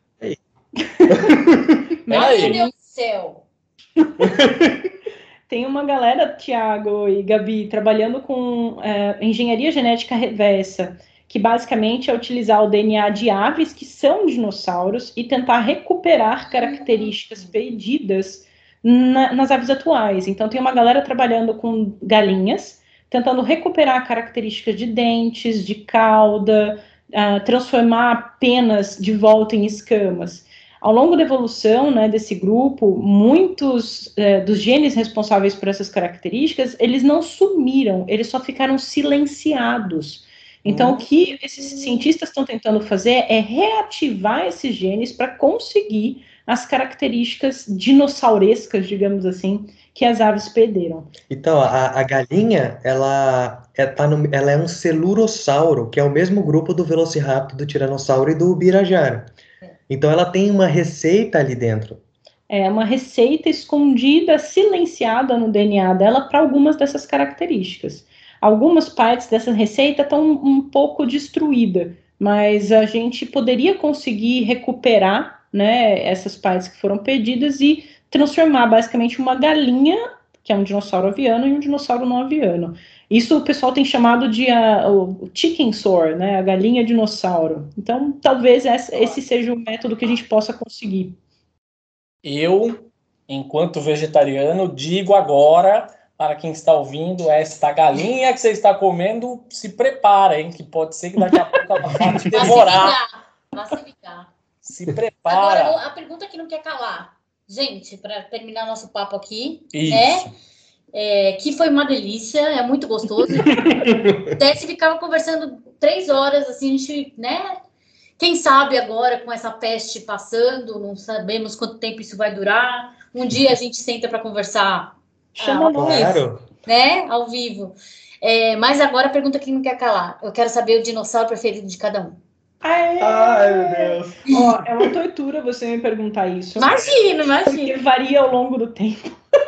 [SPEAKER 3] Mas
[SPEAKER 2] Aí.
[SPEAKER 1] Meu Deus do céu.
[SPEAKER 3] Tem uma galera, Tiago e Gabi, trabalhando com é, engenharia genética reversa, que basicamente é utilizar o DNA de aves que são dinossauros e tentar recuperar características perdidas na- nas aves atuais. Então, tem uma galera trabalhando com galinhas, tentando recuperar características de dentes, de cauda, ah, transformar penas de volta em escamas. Ao longo da evolução né, desse grupo, muitos eh, dos genes responsáveis por essas características, eles não sumiram, eles só ficaram silenciados. Então, o que esses cientistas estão tentando fazer é reativar esses genes para conseguir as características dinossaurescas, digamos assim, que as aves perderam.
[SPEAKER 4] Então, a, a galinha, ela é, tá no- ela é um celurossauro, que é o mesmo grupo do Velociraptor, do Tiranossauro e do Birajara. Então, ela tem uma receita ali dentro.
[SPEAKER 3] É uma receita escondida, silenciada no DNA dela para algumas dessas características. Algumas partes dessa receita estão um pouco destruídas, mas a gente poderia conseguir recuperar né, essas partes que foram perdidas e transformar basicamente uma galinha que é um dinossauro aviano, e um dinossauro não aviano. Isso o pessoal tem chamado de a, o chicken sore, né, a galinha dinossauro. Então, talvez esse seja o método que a gente possa conseguir.
[SPEAKER 2] Eu, enquanto vegetariano, digo agora para quem está ouvindo, esta galinha que você está comendo, se prepara, hein? Que pode ser que daqui a pouco ela vá te devorar.
[SPEAKER 1] Vai se ligar.
[SPEAKER 2] Se prepara.
[SPEAKER 1] Agora, a pergunta que não quer calar. Gente, para terminar nosso papo aqui,
[SPEAKER 2] Isso.
[SPEAKER 1] né? É, que foi uma delícia, é muito gostoso. Desce ficava conversando três horas, assim, a gente, né? Quem sabe agora com essa peste passando, não sabemos quanto tempo isso vai durar. Um dia a gente senta para conversar
[SPEAKER 3] Chama
[SPEAKER 1] Ah.
[SPEAKER 4] Claro.
[SPEAKER 1] né? Ao vivo. É, mas agora a pergunta que não quer calar. Eu quero saber o dinossauro preferido de cada um.
[SPEAKER 3] Aê!
[SPEAKER 4] Ai, meu Deus.
[SPEAKER 3] Ó, é uma tortura você me perguntar isso.
[SPEAKER 1] Imagina, imagina.
[SPEAKER 3] Porque varia ao longo do tempo.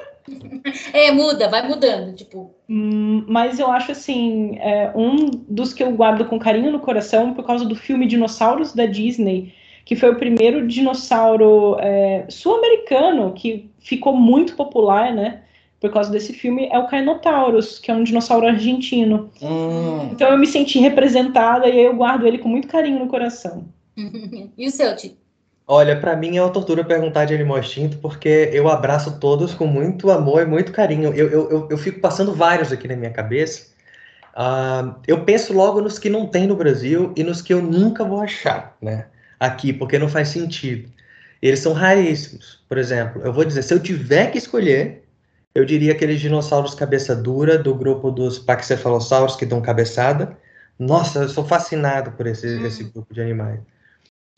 [SPEAKER 1] É, muda, vai mudando. Tipo,
[SPEAKER 3] Hum, mas eu acho assim, é, um dos que eu guardo com carinho no coração por causa do filme Dinossauros da Disney, que foi o primeiro dinossauro é, sul-americano que ficou muito popular, né? Por causa desse filme, é o Carnotaurus, que é um dinossauro argentino.
[SPEAKER 2] Hum,
[SPEAKER 3] Então eu me senti representada e aí eu guardo ele com muito carinho no coração.
[SPEAKER 1] e o seu, Tito?
[SPEAKER 4] Olha, pra mim é uma tortura perguntar de animal extinto, porque eu abraço todos com muito amor e muito carinho. Eu, eu, eu, eu fico passando vários aqui na minha cabeça. Ah, eu penso logo nos que não tem no Brasil e nos que eu nunca vou achar, né? Aqui, porque não faz sentido. Eles são raríssimos. Por exemplo, eu vou dizer, se eu tiver que escolher, eu diria aqueles dinossauros cabeça dura do grupo dos paxefalossauros que dão cabeçada. Nossa, eu sou fascinado por esse,
[SPEAKER 1] Hum.
[SPEAKER 4] esse grupo de animais.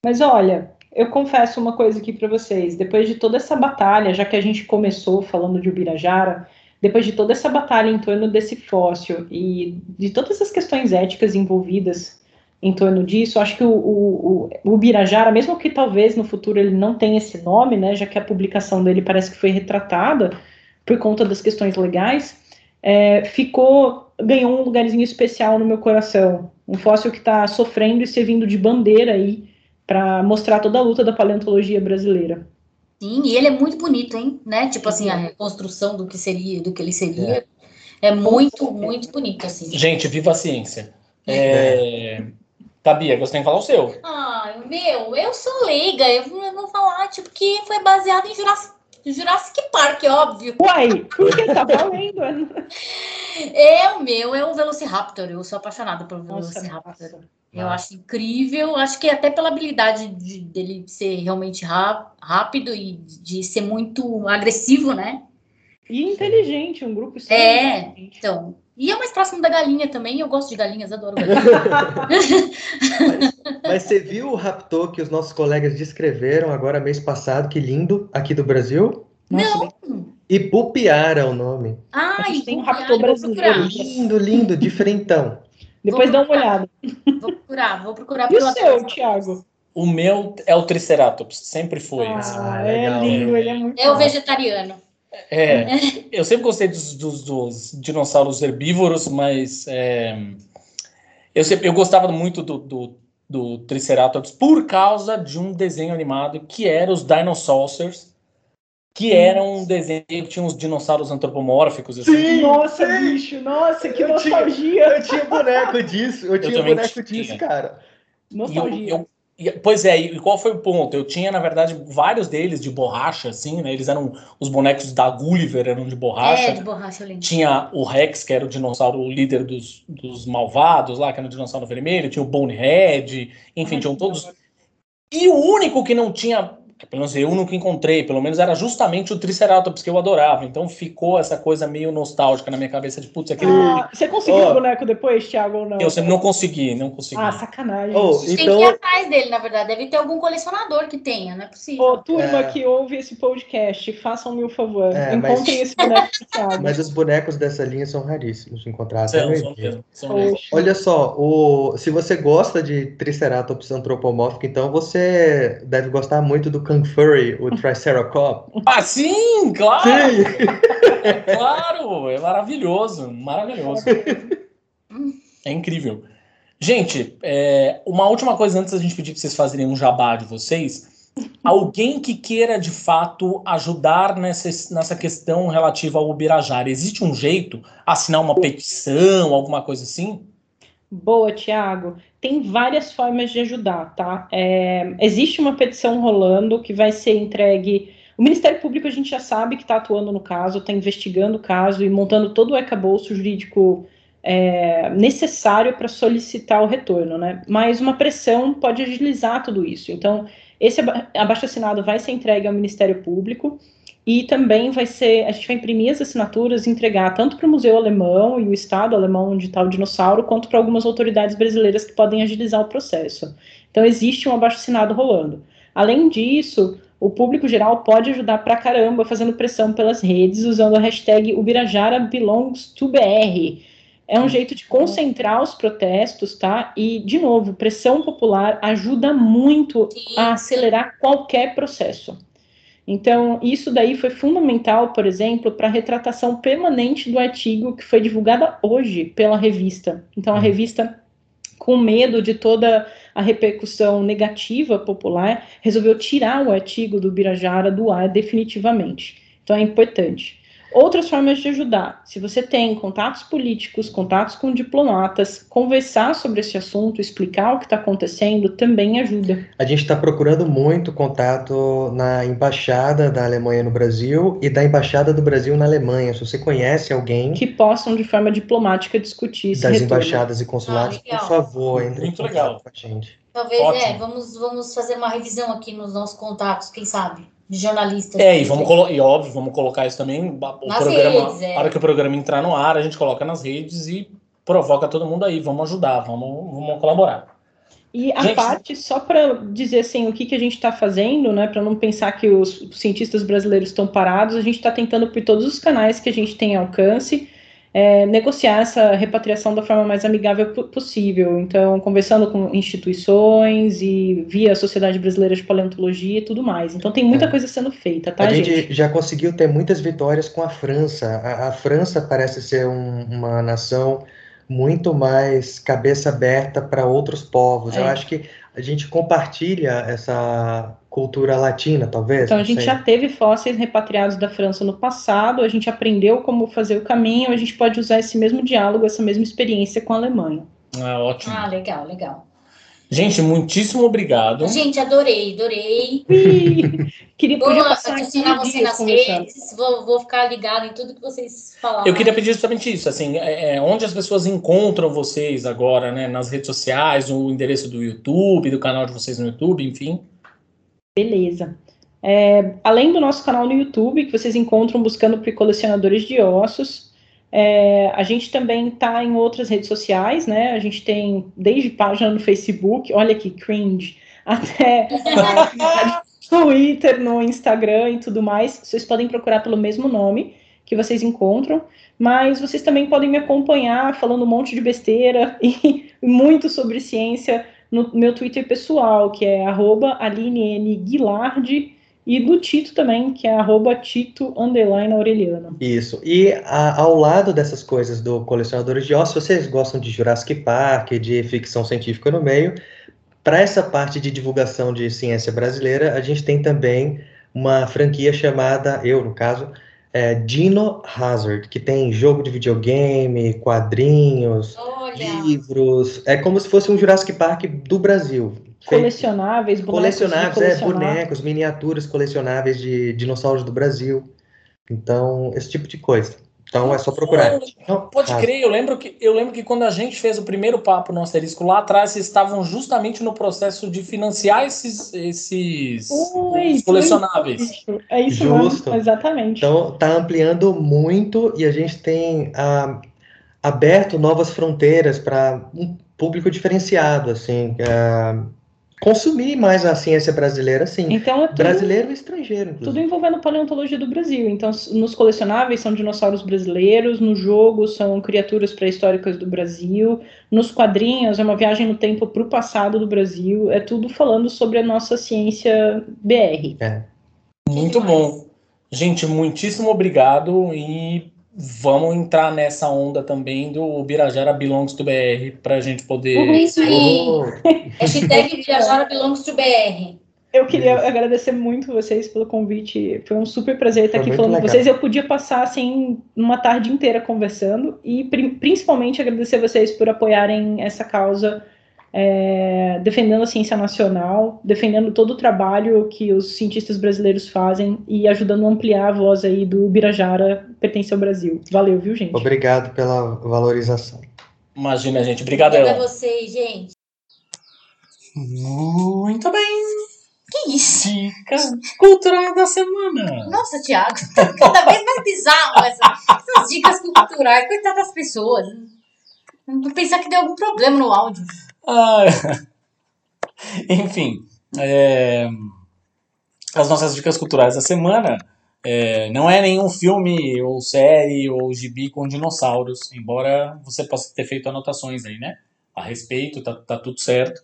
[SPEAKER 3] Mas olha, eu confesso uma coisa aqui para vocês. Depois de toda essa batalha, já que a gente começou falando de Ubirajara, depois de toda essa batalha em torno desse fóssil e de todas as questões éticas envolvidas em torno disso, acho que o, o, o Ubirajara, mesmo que talvez no futuro ele não tenha esse nome, né, já que a publicação dele parece que foi retratada por conta das questões legais, é, ficou ganhou um lugarzinho especial no meu coração. Um fóssil que está sofrendo e servindo de bandeira aí para mostrar toda a luta da paleontologia brasileira.
[SPEAKER 1] Sim, e ele é muito bonito, hein? Né? Tipo assim, a reconstrução do que seria, do que ele seria. É, muito, muito bonito, assim.
[SPEAKER 2] gente, viva a ciência. É... Tabia, você tem que falar o seu.
[SPEAKER 1] Ah, meu, eu sou leiga. Eu vou eu vou falar, tipo, que foi baseado em Jurassic, Jurassic Park, óbvio.
[SPEAKER 3] Uai, por que tá valendo?
[SPEAKER 1] É o meu, é o Velociraptor. Eu sou apaixonada por
[SPEAKER 3] Nossa,
[SPEAKER 1] Velociraptor.
[SPEAKER 3] nossa.
[SPEAKER 1] Eu acho incrível, acho que até pela habilidade de- dele ser realmente rápido e de ser muito agressivo, né?
[SPEAKER 3] E inteligente, um grupo
[SPEAKER 1] É,
[SPEAKER 3] inteligente.
[SPEAKER 1] então. E é mais próximo da galinha também, eu gosto de galinhas, adoro galinhas.
[SPEAKER 4] Mas você viu o raptor que os nossos colegas descreveram agora mês passado, que lindo, aqui do Brasil?
[SPEAKER 3] Nossa,
[SPEAKER 1] Não!
[SPEAKER 4] Ipupiara é o nome.
[SPEAKER 3] A
[SPEAKER 1] Ai,
[SPEAKER 3] gente tem um raptor brasileiro.
[SPEAKER 4] Lindo, lindo, diferentão.
[SPEAKER 3] Depois dá uma olhada.
[SPEAKER 1] Vou procurar, vou procurar.
[SPEAKER 3] E o
[SPEAKER 1] eu
[SPEAKER 3] seu. Thiago?
[SPEAKER 2] O meu é o Triceratops, sempre foi. assim.
[SPEAKER 3] Ah,
[SPEAKER 4] Ah,
[SPEAKER 3] é lindo, ele é muito
[SPEAKER 1] É o
[SPEAKER 3] fácil.
[SPEAKER 1] vegetariano.
[SPEAKER 2] É, eu sempre gostei dos, dos- dos dinossauros herbívoros, mas é, eu, sempre, eu gostava muito do, do, do Triceratops por causa de um desenho animado que era os Dinosaurs, que era um desenho que tinha uns dinossauros antropomórficos. Assim.
[SPEAKER 3] Nossa, bicho, nossa, que
[SPEAKER 4] Eu tinha-
[SPEAKER 3] nostalgia.
[SPEAKER 4] Eu tinha boneco disso, eu tinha
[SPEAKER 2] também
[SPEAKER 4] boneco
[SPEAKER 2] tinha.
[SPEAKER 4] disso, cara.
[SPEAKER 2] E eu-
[SPEAKER 3] Nostalgia.
[SPEAKER 2] eu- e- pois é, e qual foi o ponto? Eu tinha, na verdade, vários deles de borracha, assim, né? Eles eram os bonecos da Gulliver, eram de borracha.
[SPEAKER 1] É, de borracha, eu lembro.
[SPEAKER 2] Tinha o Rex, que era o dinossauro líder dos, dos malvados lá, que era o dinossauro vermelho, tinha o Bonehead, enfim, tinham todos. E o único que não tinha, pelo menos eu nunca encontrei, pelo menos era justamente o Triceratops, que eu adorava. Então ficou essa coisa meio nostálgica na minha cabeça de, putz, aquele.
[SPEAKER 3] Ah, você conseguiu
[SPEAKER 4] Ó.
[SPEAKER 3] o boneco depois, Thiago, ou não?
[SPEAKER 2] Eu sempre não consegui, não consegui.
[SPEAKER 3] Ah, sacanagem.
[SPEAKER 4] Oh,
[SPEAKER 1] Tem que ir
[SPEAKER 4] então,
[SPEAKER 1] atrás dele, na verdade. Deve ter algum colecionador que tenha, não é possível.
[SPEAKER 3] Ô, turma
[SPEAKER 4] É.
[SPEAKER 3] que ouve esse podcast, façam-me o favor.
[SPEAKER 4] É,
[SPEAKER 3] Encontrem
[SPEAKER 4] mas-
[SPEAKER 3] esse boneco do Thiago.
[SPEAKER 4] mas os bonecos dessa linha são raríssimos de encontrar. até
[SPEAKER 2] São, são
[SPEAKER 4] Egito.
[SPEAKER 2] mesmo, são mesmo.
[SPEAKER 3] Poxa.
[SPEAKER 4] Olha só, o, se você gosta de Triceratops antropomórfico, então você deve gostar muito do Kung Fury, o Triceratops.
[SPEAKER 2] Ah, sim, claro!
[SPEAKER 4] Sim!
[SPEAKER 2] Claro, é maravilhoso, maravilhoso. É incrível. Gente, é, uma última coisa antes da gente pedir para vocês fazerem um jabá de vocês. alguém que queira de fato ajudar nessa, nessa questão relativa ao Ubirajara, existe um jeito? Assinar uma petição, alguma coisa assim?
[SPEAKER 3] Boa, Tiago. Tem várias formas de ajudar, tá? É, existe uma petição rolando que vai ser entregue. O Ministério Público a gente já sabe que está atuando no caso, está investigando o caso e montando todo o arcabouço jurídico é, necessário para solicitar o retorno, né? Mas uma pressão pode agilizar tudo isso. Então, esse abaixo assinado vai ser entregue ao Ministério Público e também vai ser, a gente vai imprimir as assinaturas e entregar tanto para o Museu Alemão e o Estado Alemão onde está o dinossauro, quanto para algumas autoridades brasileiras que podem agilizar o processo. Então existe um abaixo assinado rolando. Além disso, o público geral pode ajudar pra caramba fazendo pressão pelas redes usando a hashtag Ubirajara belongs to BR é um jeito de concentrar os protestos, tá? E, de novo, pressão popular ajuda muito a acelerar qualquer processo. Então, isso daí foi fundamental, por exemplo, para a retratação permanente do artigo que foi divulgada hoje pela revista. Então, a uhum. revista, com medo de toda a repercussão negativa popular, resolveu tirar o artigo do Birajara do ar definitivamente. Então, é importante. Outras formas de ajudar. Se você tem contatos políticos, contatos com diplomatas, conversar sobre esse assunto, explicar o que está acontecendo, também ajuda.
[SPEAKER 4] A gente está procurando muito contato na embaixada da Alemanha no Brasil e da embaixada do Brasil na Alemanha. Se você conhece alguém
[SPEAKER 3] que possam de forma diplomática discutir
[SPEAKER 4] das retorno. embaixadas e consulados, ah, por favor, entre muito em contato legal. com a gente.
[SPEAKER 1] Talvez, é, vamos, vamos fazer uma revisão aqui nos nossos contatos, quem sabe? De jornalistas.
[SPEAKER 2] É, e, vamos e óbvio, vamos colocar isso também. O nas programa, redes, é. A hora que o programa entrar no ar, a gente coloca nas redes e provoca todo mundo aí. Vamos ajudar, vamos, vamos colaborar.
[SPEAKER 3] E a gente... parte, só para dizer assim, o que, que a gente está fazendo, né, para não pensar que os cientistas brasileiros estão parados, a gente está tentando por todos os canais que a gente tem alcance é, negociar essa repatriação da forma mais amigável possível. Então, conversando com instituições e via Sociedade Brasileira de Paleontologia e tudo mais. Então, tem muita é. coisa sendo feita, tá,
[SPEAKER 4] a
[SPEAKER 3] gente?
[SPEAKER 4] gente? já conseguiu ter muitas vitórias com a França. A, a França parece ser um, uma nação muito mais cabeça aberta para outros povos. É. Eu acho que a gente compartilha essa cultura latina, talvez.
[SPEAKER 3] Então a gente sei. já teve fósseis repatriados da França no passado, a gente aprendeu como fazer o caminho, a gente pode usar esse mesmo diálogo, essa mesma experiência com a Alemanha.
[SPEAKER 2] Ah, ótimo.
[SPEAKER 1] Ah, legal, legal.
[SPEAKER 2] Gente, muitíssimo obrigado.
[SPEAKER 1] Gente, adorei, adorei.
[SPEAKER 3] queria
[SPEAKER 1] vou adicionar você nas redes, vou, vou, ficar ligado em tudo que vocês falaram.
[SPEAKER 2] Eu queria pedir justamente isso, assim, é, é, onde as pessoas encontram vocês agora, né, nas redes sociais, o endereço do YouTube, do canal de vocês no YouTube, enfim.
[SPEAKER 3] Beleza. É, além do nosso canal no YouTube, que vocês encontram buscando por colecionadores de ossos, é, a gente também está em outras redes sociais, né? A gente tem desde página no Facebook, olha que cringe, até no Twitter, no Instagram e tudo mais. Vocês podem procurar pelo mesmo nome que vocês encontram, mas vocês também podem me acompanhar falando um monte de besteira e muito sobre ciência no meu Twitter pessoal, que é arroba e do Tito também, que é arroba Tito underline Aureliano.
[SPEAKER 4] Isso. E a, ao lado dessas coisas do Colecionadores de Ossos, vocês gostam de Jurassic Park, de ficção científica no meio. Para essa parte de divulgação de ciência brasileira, a gente tem também uma franquia chamada, eu no caso, é Dino Hazard, que tem jogo de videogame, quadrinhos, Olha. livros. É como se fosse um Jurassic Park do Brasil.
[SPEAKER 3] Colecionáveis, bonecos.
[SPEAKER 4] Colecionáveis, é, bonecos, miniaturas colecionáveis de dinossauros do Brasil. Então, esse tipo de coisa. Então é só procurar.
[SPEAKER 2] Pode crer, eu lembro, que, eu lembro que quando a gente fez o primeiro papo no Asterisco lá atrás, vocês estavam justamente no processo de financiar esses, esses Oi, colecionáveis.
[SPEAKER 3] Isso, é isso Justo. Mesmo, exatamente.
[SPEAKER 4] Então tá ampliando muito e a gente tem ah, aberto novas fronteiras para um público diferenciado, assim. Ah, consumir mais a ciência brasileira, sim.
[SPEAKER 3] Então, é tudo,
[SPEAKER 4] brasileiro e estrangeiro. Inclusive.
[SPEAKER 3] Tudo envolvendo paleontologia do Brasil. Então, nos colecionáveis são dinossauros brasileiros, no jogo são criaturas pré-históricas do Brasil, nos quadrinhos é uma viagem no tempo para o passado do Brasil. É tudo falando sobre a nossa ciência BR.
[SPEAKER 4] É.
[SPEAKER 2] Muito bom. Gente, muitíssimo obrigado e vamos entrar nessa onda também do Birajara Belongs to BR para a gente poder.
[SPEAKER 1] É isso aí. Oh. Hashtag Birajara Belongs to BR.
[SPEAKER 3] Eu queria agradecer muito vocês pelo convite. Foi um super prazer estar
[SPEAKER 4] Foi
[SPEAKER 3] aqui falando com
[SPEAKER 4] legal.
[SPEAKER 3] vocês. Eu podia passar assim uma tarde inteira conversando e pri- principalmente agradecer vocês por apoiarem essa causa, é, defendendo a ciência nacional, defendendo todo o trabalho que os cientistas brasileiros fazem e ajudando a ampliar a voz aí do Birajara pertence ao Brasil. Valeu, viu, gente?
[SPEAKER 4] Obrigado pela valorização.
[SPEAKER 2] Imagina, gente. Obrigado,
[SPEAKER 1] Obrigada a
[SPEAKER 2] Ela.
[SPEAKER 1] vocês, gente.
[SPEAKER 2] Muito bem.
[SPEAKER 1] Que isso?
[SPEAKER 2] Dicas culturais da semana.
[SPEAKER 1] Nossa, Thiago, tá cada vez mais bizarro essa- essas dicas culturais. Coitada das pessoas. Não pensar que deu algum problema no áudio.
[SPEAKER 2] Ah, enfim, é, as nossas dicas culturais da semana é, não é nenhum filme ou série ou gibi com dinossauros, embora você possa ter feito anotações aí, né? A respeito, tá, tá tudo certo.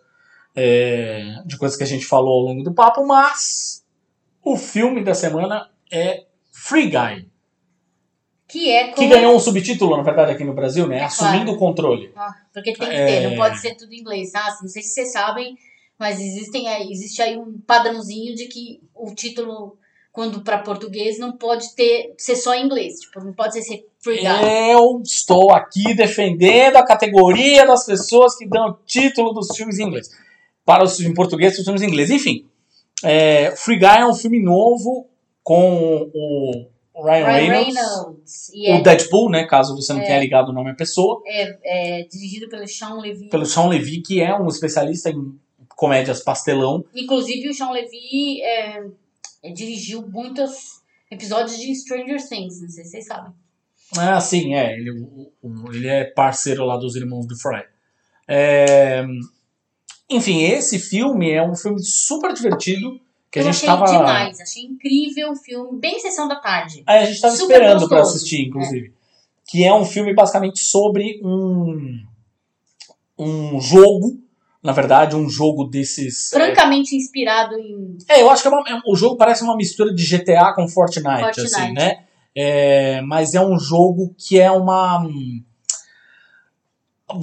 [SPEAKER 2] é, de coisas que a gente falou ao longo do papo, mas o filme da semana é Free Guy,
[SPEAKER 1] Que é
[SPEAKER 2] que
[SPEAKER 1] como...
[SPEAKER 2] ganhou um subtítulo, na verdade, aqui no Brasil, né?
[SPEAKER 1] É
[SPEAKER 2] Assumindo
[SPEAKER 1] claro.
[SPEAKER 2] o controle.
[SPEAKER 1] Ah, porque tem que
[SPEAKER 2] É.
[SPEAKER 1] ter, não pode ser tudo em inglês. Ah, não sei se vocês sabem, mas existem existe aí um padrãozinho de que o título, quando para português, não pode ter ser só em inglês. Tipo, não pode ser, free guy.
[SPEAKER 2] Eu estou aqui defendendo a categoria das pessoas que dão o título dos filmes em inglês. Para os em português, os filmes em inglês. Enfim, é, Free Guy é um filme novo com o Ryan,
[SPEAKER 1] Ryan
[SPEAKER 2] Reynolds,
[SPEAKER 1] Reynolds.
[SPEAKER 2] O
[SPEAKER 1] é,
[SPEAKER 2] Deadpool, né? Caso você não tenha ligado o nome à pessoa,
[SPEAKER 1] é, é dirigido pelo Sean Levy.
[SPEAKER 2] pelo Sean Levy, que é um especialista em comédias pastelão.
[SPEAKER 1] Inclusive, o Sean Levy é, é, dirigiu muitos episódios de Stranger Things, não sei se vocês sabem.
[SPEAKER 2] Ah, sim, é. Ele, o- ele é parceiro lá dos irmãos do Fry. É, enfim, esse filme é um filme super divertido. Que
[SPEAKER 1] eu
[SPEAKER 2] a gente
[SPEAKER 1] achei
[SPEAKER 2] tava.
[SPEAKER 1] demais, achei incrível o filme, bem sessão da tarde.
[SPEAKER 2] Aí a gente tava
[SPEAKER 1] Super
[SPEAKER 2] esperando pra
[SPEAKER 1] gostoso.
[SPEAKER 2] assistir, inclusive. Que é um filme basicamente sobre um. Um jogo. Na verdade, um jogo desses. é,
[SPEAKER 1] Francamente inspirado em
[SPEAKER 2] É, eu acho que é uma- é- o jogo parece uma mistura de GTA com Fortnite,
[SPEAKER 1] Fortnite.
[SPEAKER 2] assim, né? É, mas é um jogo que é uma.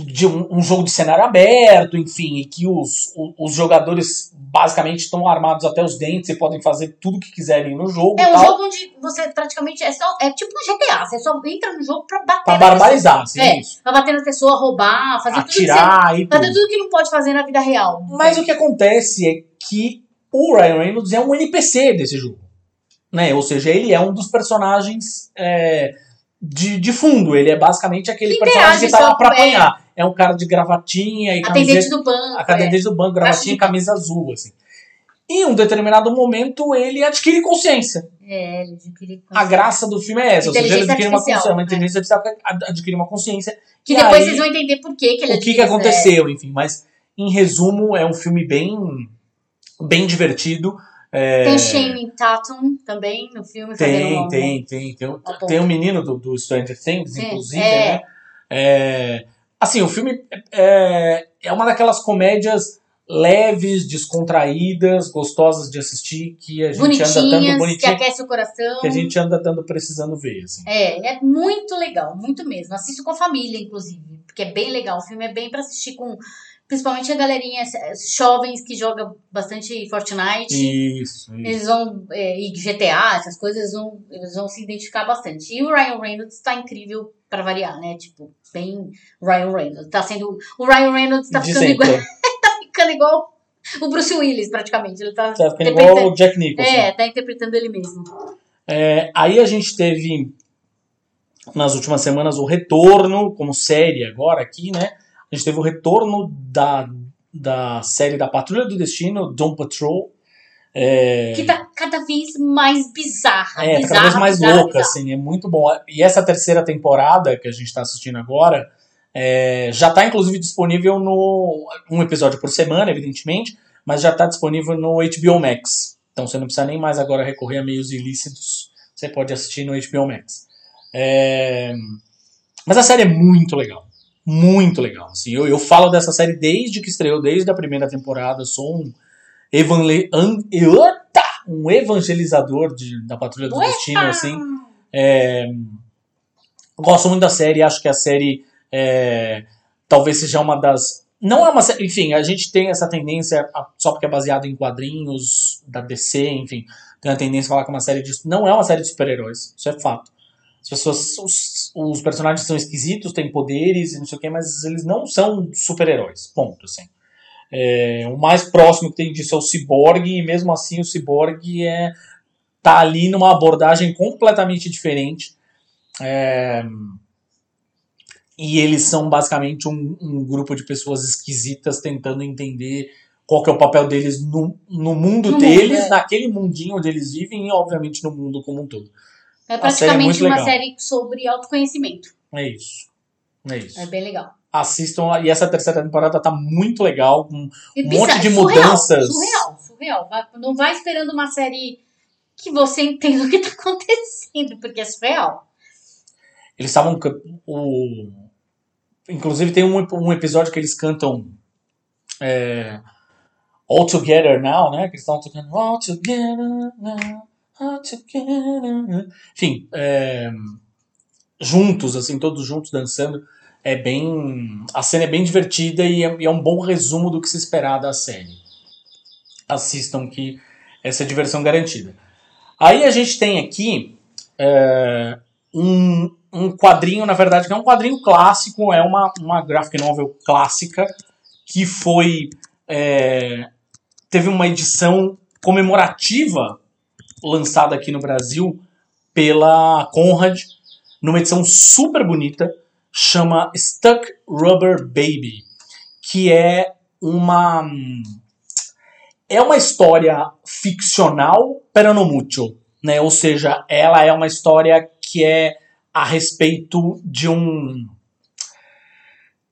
[SPEAKER 2] De um, um jogo de cenário aberto, enfim, e que os, os jogadores basicamente estão armados até os dentes e podem fazer tudo o que quiserem no jogo.
[SPEAKER 1] É um
[SPEAKER 2] tal,
[SPEAKER 1] jogo onde você praticamente é só. É tipo um GTA. Você só entra no jogo pra bater
[SPEAKER 2] pra
[SPEAKER 1] na pessoa.
[SPEAKER 2] barbarizar, assim,
[SPEAKER 1] É. Pra bater na pessoa, roubar, fazer tudo, que você,
[SPEAKER 2] Atirar e tudo.
[SPEAKER 1] fazer tudo que não pode fazer na vida real.
[SPEAKER 2] Mas o que acontece é que o Ryan Reynolds é um NPC desse jogo. Né? Ou seja, ele é um dos personagens é, de, de fundo. Ele é basicamente aquele
[SPEAKER 1] Que
[SPEAKER 2] personagem que tá lá pra apanhar. É um cara de gravatinha e
[SPEAKER 1] Atendente do banco.
[SPEAKER 2] Atendente do banco, gravatinha e camisa azul, assim. Em um determinado momento, ele adquire consciência.
[SPEAKER 1] É, é ele adquire
[SPEAKER 2] A graça do filme é essa. Ou seja, ele adquire uma consciência. Uma
[SPEAKER 1] é.
[SPEAKER 2] inteligência artificial adquire uma consciência.
[SPEAKER 1] Que depois
[SPEAKER 2] aí-
[SPEAKER 1] vocês vão entender por que, que ele
[SPEAKER 2] o que, que aconteceu, enfim. Mas, em resumo, é um filme bem, bem divertido. É,
[SPEAKER 1] Tem Shane Tatum também no filme.
[SPEAKER 2] tem,
[SPEAKER 1] um-
[SPEAKER 2] tem, tem. Tem, o-
[SPEAKER 1] Tá
[SPEAKER 2] tem o menino do, do Stranger Things, inclusive,
[SPEAKER 1] é.
[SPEAKER 2] né? É, assim, o filme é, é uma daquelas comédias leves, descontraídas, gostosas de assistir, que a gente anda dando
[SPEAKER 1] Bonitinhas, que
[SPEAKER 2] bonitinho,
[SPEAKER 1] aquece o coração.
[SPEAKER 2] que a gente anda dando precisando ver, assim.
[SPEAKER 1] É, é muito legal, muito mesmo. Assisto com a família, inclusive, porque é bem legal. O filme é bem pra assistir com, principalmente a galerinha jovens que joga bastante Fortnite.
[SPEAKER 2] Isso, isso.
[SPEAKER 1] Eles vão, é, e GTA, essas coisas, eles vão, eles vão se identificar bastante. E o Ryan Reynolds tá incrível pra variar, né? Tipo, bem Ryan Reynolds. Tá sendo. O Ryan Reynolds tá
[SPEAKER 2] De
[SPEAKER 1] ficando igual, tá ficando igual o Bruce Willis, praticamente. Ele tá,
[SPEAKER 2] Tá ficando
[SPEAKER 1] interpretando-
[SPEAKER 2] igual o Jack Nicholson.
[SPEAKER 1] É, tá interpretando ele mesmo.
[SPEAKER 2] É, aí a gente teve nas últimas semanas o retorno, como série agora aqui, né? A gente teve o retorno da, da série da Patrulha do Destino, Doom Patrol. É,
[SPEAKER 1] Que tá cada vez mais bizarra.
[SPEAKER 2] é, tá
[SPEAKER 1] bizarra,
[SPEAKER 2] cada vez mais
[SPEAKER 1] bizarra,
[SPEAKER 2] louca,
[SPEAKER 1] bizarra.
[SPEAKER 2] assim, é muito bom. E essa terceira temporada que a gente tá assistindo agora é, já tá inclusive disponível no. um episódio por semana, evidentemente, mas já tá disponível no HBO Max. Então você não precisa nem mais agora recorrer a meios ilícitos. Você pode assistir no HBO Max. É, Mas a série é muito legal. Muito legal. Assim, eu, eu falo dessa série desde que estreou, desde a primeira temporada. Sou um, Eita! um evangelizador de, da Patrulha do
[SPEAKER 1] Uepa!
[SPEAKER 2] Destino. Assim. É, Gosto muito da série. Acho que a série é, talvez seja uma das não é uma série. Enfim, a gente tem essa tendência, a- só porque é baseado em quadrinhos da DC, enfim, tem a tendência a falar que é uma série de. Não é uma série de super-heróis, isso é fato. As pessoas. Os, os personagens são esquisitos, têm poderes e não sei o que, mas eles não são super-heróis. Ponto, assim. É, o mais próximo que tem disso é o Cyborg, e mesmo assim o Cyborg é, tá ali numa abordagem completamente diferente. É, e eles são basicamente um, um grupo de pessoas esquisitas tentando entender qual que é o papel deles no, no mundo
[SPEAKER 1] No
[SPEAKER 2] deles,
[SPEAKER 1] mundo, é.
[SPEAKER 2] naquele mundinho onde eles vivem e, obviamente, no mundo como um todo.
[SPEAKER 1] É
[SPEAKER 2] série é
[SPEAKER 1] praticamente
[SPEAKER 2] muito
[SPEAKER 1] uma
[SPEAKER 2] legal.
[SPEAKER 1] série sobre autoconhecimento.
[SPEAKER 2] É isso. É isso.
[SPEAKER 1] É bem legal.
[SPEAKER 2] Assistam, e essa terceira temporada tá muito legal, com Um monte de
[SPEAKER 1] surreal,
[SPEAKER 2] mudanças.
[SPEAKER 1] Surreal, surreal. Não vai esperando uma série que você entenda o que tá acontecendo, porque é surreal.
[SPEAKER 2] Eles estavam. O... Inclusive tem um, um episódio que eles cantam é, All Together Now, né? Que eles estão tocando All Together Now. Enfim, é, juntos, assim, todos juntos dançando. É bem. A cena é bem divertida e é, e é um bom resumo do que se esperar da série. Assistam que essa é diversão garantida. Aí a gente tem aqui é, um, um quadrinho, na verdade, que é um quadrinho clássico, é uma, uma graphic novel clássica, que foi. é, teve uma edição comemorativa lançada aqui no Brasil pela Conrad, numa edição super bonita, chama Stuck Rubber Baby, que é uma. É uma história ficcional, pero no mucho. Né? Ou seja, ela é uma história que é a respeito de um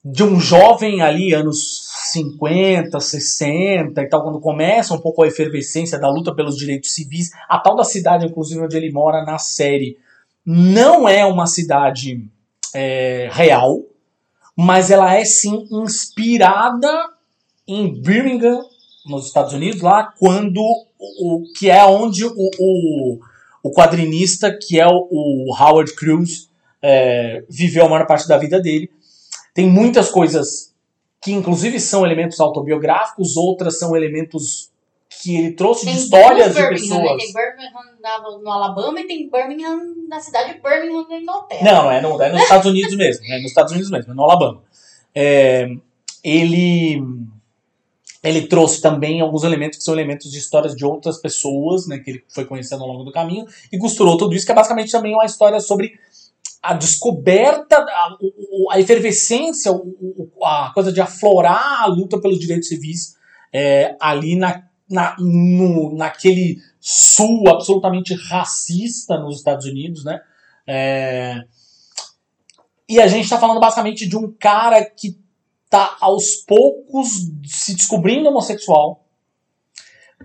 [SPEAKER 2] de um jovem ali, anos 50, 60 e tal, quando começa um pouco a efervescência da luta pelos direitos civis, a tal da cidade, inclusive, onde ele mora na série, não é uma cidade é, real, mas ela é sim inspirada em Birmingham, nos Estados Unidos, lá quando o, o- que é onde o, o, o quadrinista, que é o, o Howard Cruz, é, viveu a maior parte da vida dele. Tem muitas coisas que, inclusive, são elementos autobiográficos, outras são elementos que ele trouxe de histórias de
[SPEAKER 1] né?
[SPEAKER 2] pessoas.
[SPEAKER 1] Tem Birmingham no Alabama e tem Birmingham na cidade de Birmingham na Inglaterra.
[SPEAKER 2] Não, é, no, é nos Estados Unidos mesmo. É nos Estados Unidos mesmo, é no Alabama. É, ele, ele trouxe também alguns elementos que são elementos de histórias de outras pessoas, né, que ele foi conhecendo ao longo do caminho, e costurou tudo isso, que é basicamente também uma história sobre a descoberta, a, a efervescência, a coisa de aflorar a luta pelos direitos civis é, ali na, na, no, naquele sul absolutamente racista nos Estados Unidos, né? É, e a gente está falando basicamente de um cara que tá aos poucos se descobrindo homossexual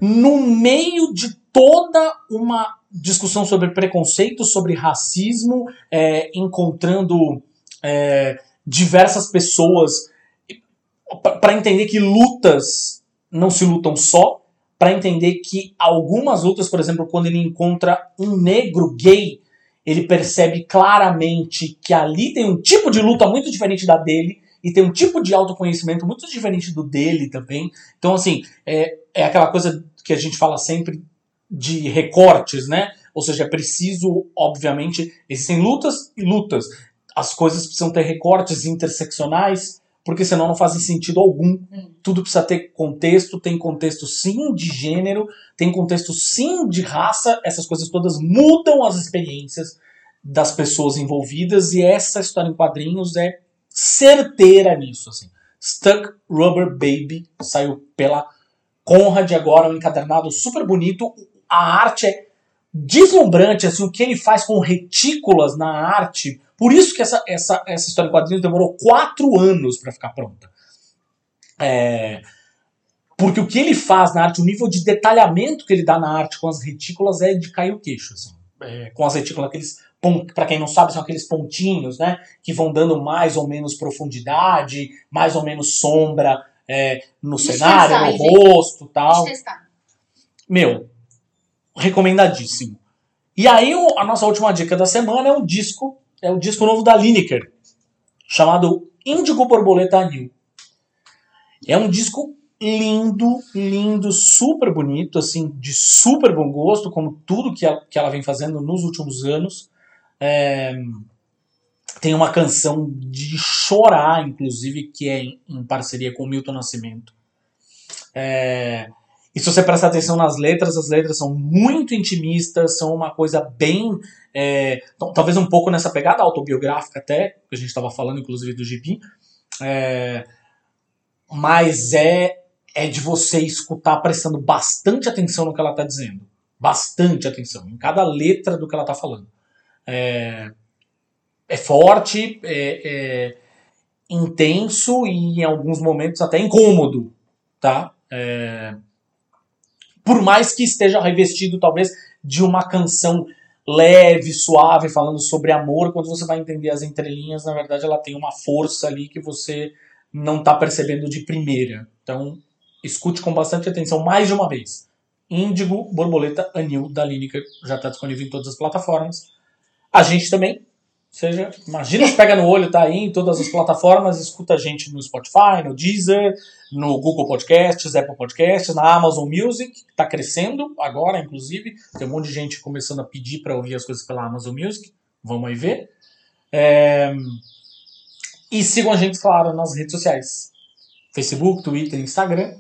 [SPEAKER 2] no meio de toda uma discussão sobre preconceito, sobre racismo, é, encontrando é, diversas pessoas para entender que lutas não se lutam só, para entender que algumas lutas, por exemplo, quando ele encontra um negro gay, ele percebe claramente que ali tem um tipo de luta muito diferente da dele e tem um tipo de autoconhecimento muito diferente do dele também. Então, assim, é, é aquela coisa que a gente fala sempre de recortes, né? Ou seja, é preciso, obviamente, existem lutas e lutas. As coisas precisam ter recortes interseccionais, porque senão não fazem sentido algum.
[SPEAKER 1] Hum.
[SPEAKER 2] Tudo precisa ter contexto, tem contexto sim de gênero, tem contexto sim de raça, essas coisas todas mudam as experiências das pessoas envolvidas e essa história em quadrinhos é certeira nisso, assim. Stuck Rubber Baby saiu pela Conrad agora, um encadernado super bonito. A arte é deslumbrante, assim, o que ele faz com retículas na arte. Por isso que essa, essa, essa história em quadrinhos demorou quatro anos para ficar pronta. É, porque o que ele faz na arte, o nível de detalhamento que ele dá na arte com as retículas é de cair o queixo. Assim. É, com as retículas, aqueles para quem não sabe, são aqueles pontinhos, né? Que vão dando mais ou menos profundidade, mais ou menos sombra é, no
[SPEAKER 1] Deixa
[SPEAKER 2] cenário, no rosto tal. Meu, recomendadíssimo. E aí, a nossa última dica da semana é um disco, é o disco novo da Lineker, chamado Índigo Borboleta Anil. É um disco lindo, lindo, super bonito, assim, de super bom gosto, como tudo que ela, que ela vem fazendo nos últimos anos. É, tem uma canção de chorar, inclusive, que é em, em parceria com Milton Nascimento. É, e se você prestar atenção nas letras, as letras são muito intimistas, são uma coisa bem. É, talvez um pouco nessa pegada autobiográfica, até, que a gente estava falando, inclusive, do GP. É, mas é é de você escutar prestando bastante atenção no que ela está dizendo. Bastante atenção, em cada letra do que ela está falando. É, é forte, é, é, intenso e em alguns momentos até incômodo, tá? É, por mais que esteja revestido talvez de uma canção leve, suave, falando sobre amor, quando você vai entender as entrelinhas, na verdade ela tem uma força ali que você não está percebendo de primeira. Então escute com bastante atenção mais de uma vez. Índigo, Borboleta, Anil, da Lineker já está disponível em todas as plataformas. A gente também, seja, imagina se pega no olho, tá aí em todas as plataformas, escuta a gente no Spotify, no Deezer, no Google Podcasts, Apple Podcasts, na Amazon Music, que está crescendo agora, inclusive. Tem um monte de gente começando a pedir para ouvir as coisas pela Amazon Music. Vamos aí ver. É... E sigam a gente, claro, nas redes sociais. Facebook, Twitter, Instagram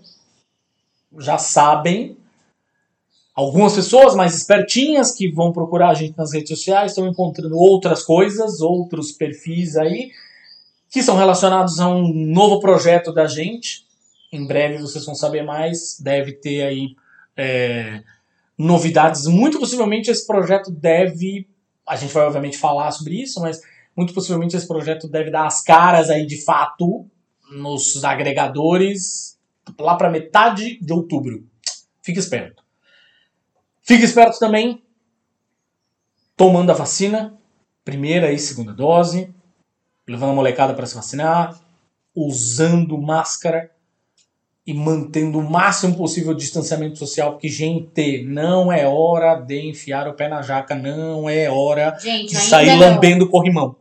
[SPEAKER 2] já sabem. Algumas pessoas mais espertinhas que vão procurar a gente nas redes sociais estão encontrando outras coisas, outros perfis aí, que são relacionados a um novo projeto da gente. Em breve vocês vão saber mais. Deve ter aí é, novidades. Muito possivelmente esse projeto deve. A gente vai obviamente falar sobre isso, mas muito possivelmente esse projeto deve dar as caras aí de fato nos agregadores lá para metade de outubro. Fique esperto. Fique esperto também tomando a vacina, primeira e segunda dose, levando a molecada para se vacinar, usando máscara e mantendo o máximo possível o distanciamento social, porque, gente, não é hora de enfiar o pé na jaca, não é hora
[SPEAKER 1] Gente,
[SPEAKER 2] de sair
[SPEAKER 1] não.
[SPEAKER 2] lambendo corrimão.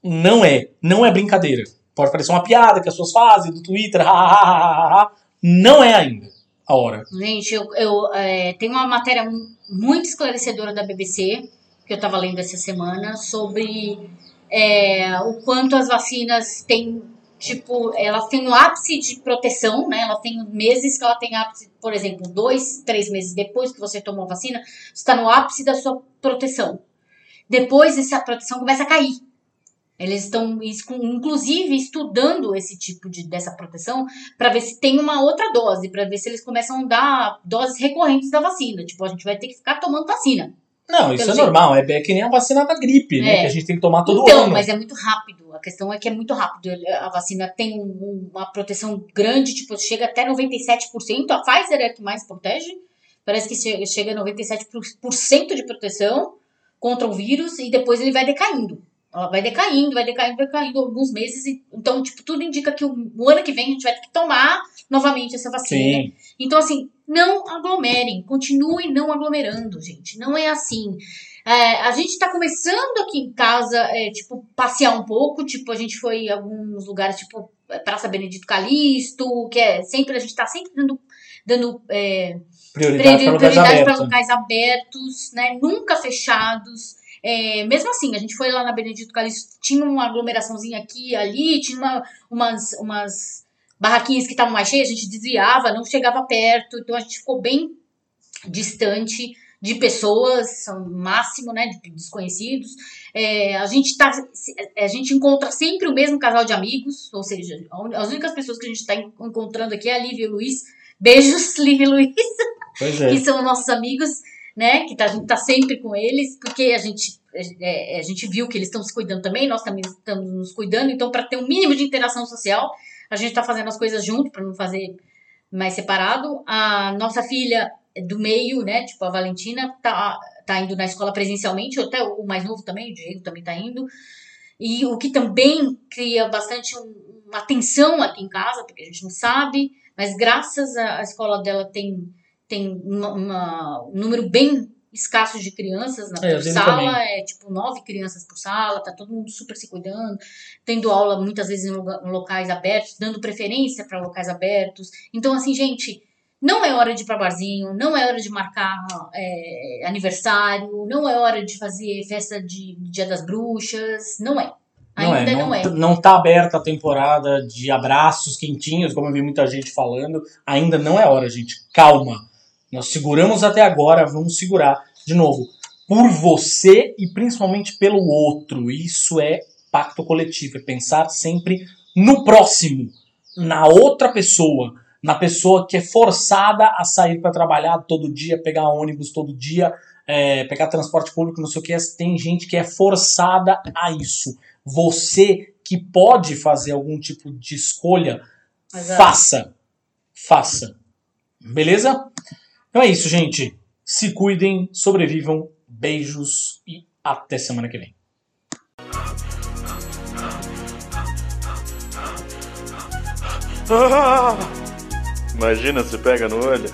[SPEAKER 2] Não é, não é brincadeira. Pode parecer uma piada que as pessoas fazem do Twitter, ha, ha, ha, ha, ha. não é ainda a hora.
[SPEAKER 1] Gente, eu, eu é, tenho uma matéria mu- muito esclarecedora da BBC, que eu estava lendo essa semana, sobre é, o quanto as vacinas têm, tipo, elas têm um ápice de proteção, né? Elas têm meses que ela tem ápice, por exemplo, dois, três meses depois que você tomou a vacina, está no ápice da sua proteção. Depois essa proteção começa a cair. Eles estão, inclusive, estudando esse tipo de dessa proteção para ver se tem uma outra dose, para ver se eles começam a dar doses recorrentes da vacina. Tipo, a gente vai ter que ficar tomando vacina.
[SPEAKER 2] Não, isso
[SPEAKER 1] Pelo
[SPEAKER 2] é
[SPEAKER 1] jeito.
[SPEAKER 2] normal, é, é que nem a vacina da gripe, né?
[SPEAKER 1] É.
[SPEAKER 2] Que a gente tem que tomar todo
[SPEAKER 1] então,
[SPEAKER 2] ano.
[SPEAKER 1] mas é muito rápido. A questão é que é muito rápido. A vacina tem um- um- uma proteção grande, tipo, chega até 97%. A Pfizer é a que mais protege. Parece que chega a 97% de proteção contra o vírus e depois ele vai decaindo. Ela vai decaindo, vai decaindo, vai decaindo alguns meses. e- Então, tipo, tudo indica que o, o ano que vem a gente vai ter que tomar novamente essa vacina.
[SPEAKER 2] Sim.
[SPEAKER 1] Então, assim, não aglomerem, continuem não aglomerando, gente. Não é assim. É, a gente tá começando aqui em casa, é, tipo, passear um pouco. Tipo, a gente foi em alguns lugares, tipo, Praça Benedito Calixto, que é sempre, a gente tá sempre dando, dando é,
[SPEAKER 2] Prioridade
[SPEAKER 1] prioridade para
[SPEAKER 2] abertos.
[SPEAKER 1] locais abertos, né? Nunca fechados. É, mesmo assim, a gente foi lá na Benedito Calixto, tinha uma aglomeraçãozinha aqui e ali, tinha uma- umas, umas barraquinhas que estavam mais cheias, a gente desviava, não chegava perto, então a gente ficou bem distante de pessoas, máximo, né, de desconhecidos. É, a gente tá, a gente encontra sempre o mesmo casal de amigos, ou seja, as únicas pessoas que a gente está encontrando aqui é a Lívia e o Luiz. Beijos, Lívia e Luiz
[SPEAKER 2] é.
[SPEAKER 1] que são nossos amigos, né? Que tá- a gente tá sempre com eles, porque a gente, é, a gente viu que eles estão se cuidando também, nós também estamos nos cuidando, então, para ter um mínimo de interação social, a gente tá fazendo as coisas junto, para não fazer mais separado. A nossa filha do meio, né? Tipo, a Valentina, tá, tá indo na escola presencialmente, até o mais novo também, o Diego também tá indo. E o que também cria bastante um- uma tensão aqui em casa, porque a gente não sabe, mas graças à escola dela tem tem uma- uma- um número bem escassos de crianças na
[SPEAKER 2] É,
[SPEAKER 1] sala, é tipo nove crianças por sala, tá todo mundo super se cuidando, tendo aula muitas vezes em lugar- em locais abertos, dando preferência para locais abertos. Então, assim, gente, não é hora de ir pra barzinho, não é hora de marcar é, aniversário, não é hora de fazer festa de Dia das Bruxas, não é. Ainda não, é.
[SPEAKER 2] t- Não tá aberta a temporada de abraços quentinhos, como eu vi muita gente falando. Ainda não é hora, gente. Calma. Nós seguramos até agora, vamos segurar de novo. Por você e principalmente pelo outro. Isso é pacto coletivo. É pensar sempre no próximo, na outra pessoa, na pessoa que é forçada a sair para trabalhar todo dia, pegar ônibus todo dia, é, pegar transporte público, não sei o que. Tem gente que é forçada a isso. Você que pode fazer algum tipo de escolha,
[SPEAKER 1] Exato.
[SPEAKER 2] faça. Faça. Beleza? Então é isso, gente. Se cuidem, sobrevivam. Beijos e até semana que vem.
[SPEAKER 5] Imagina se pega no olho.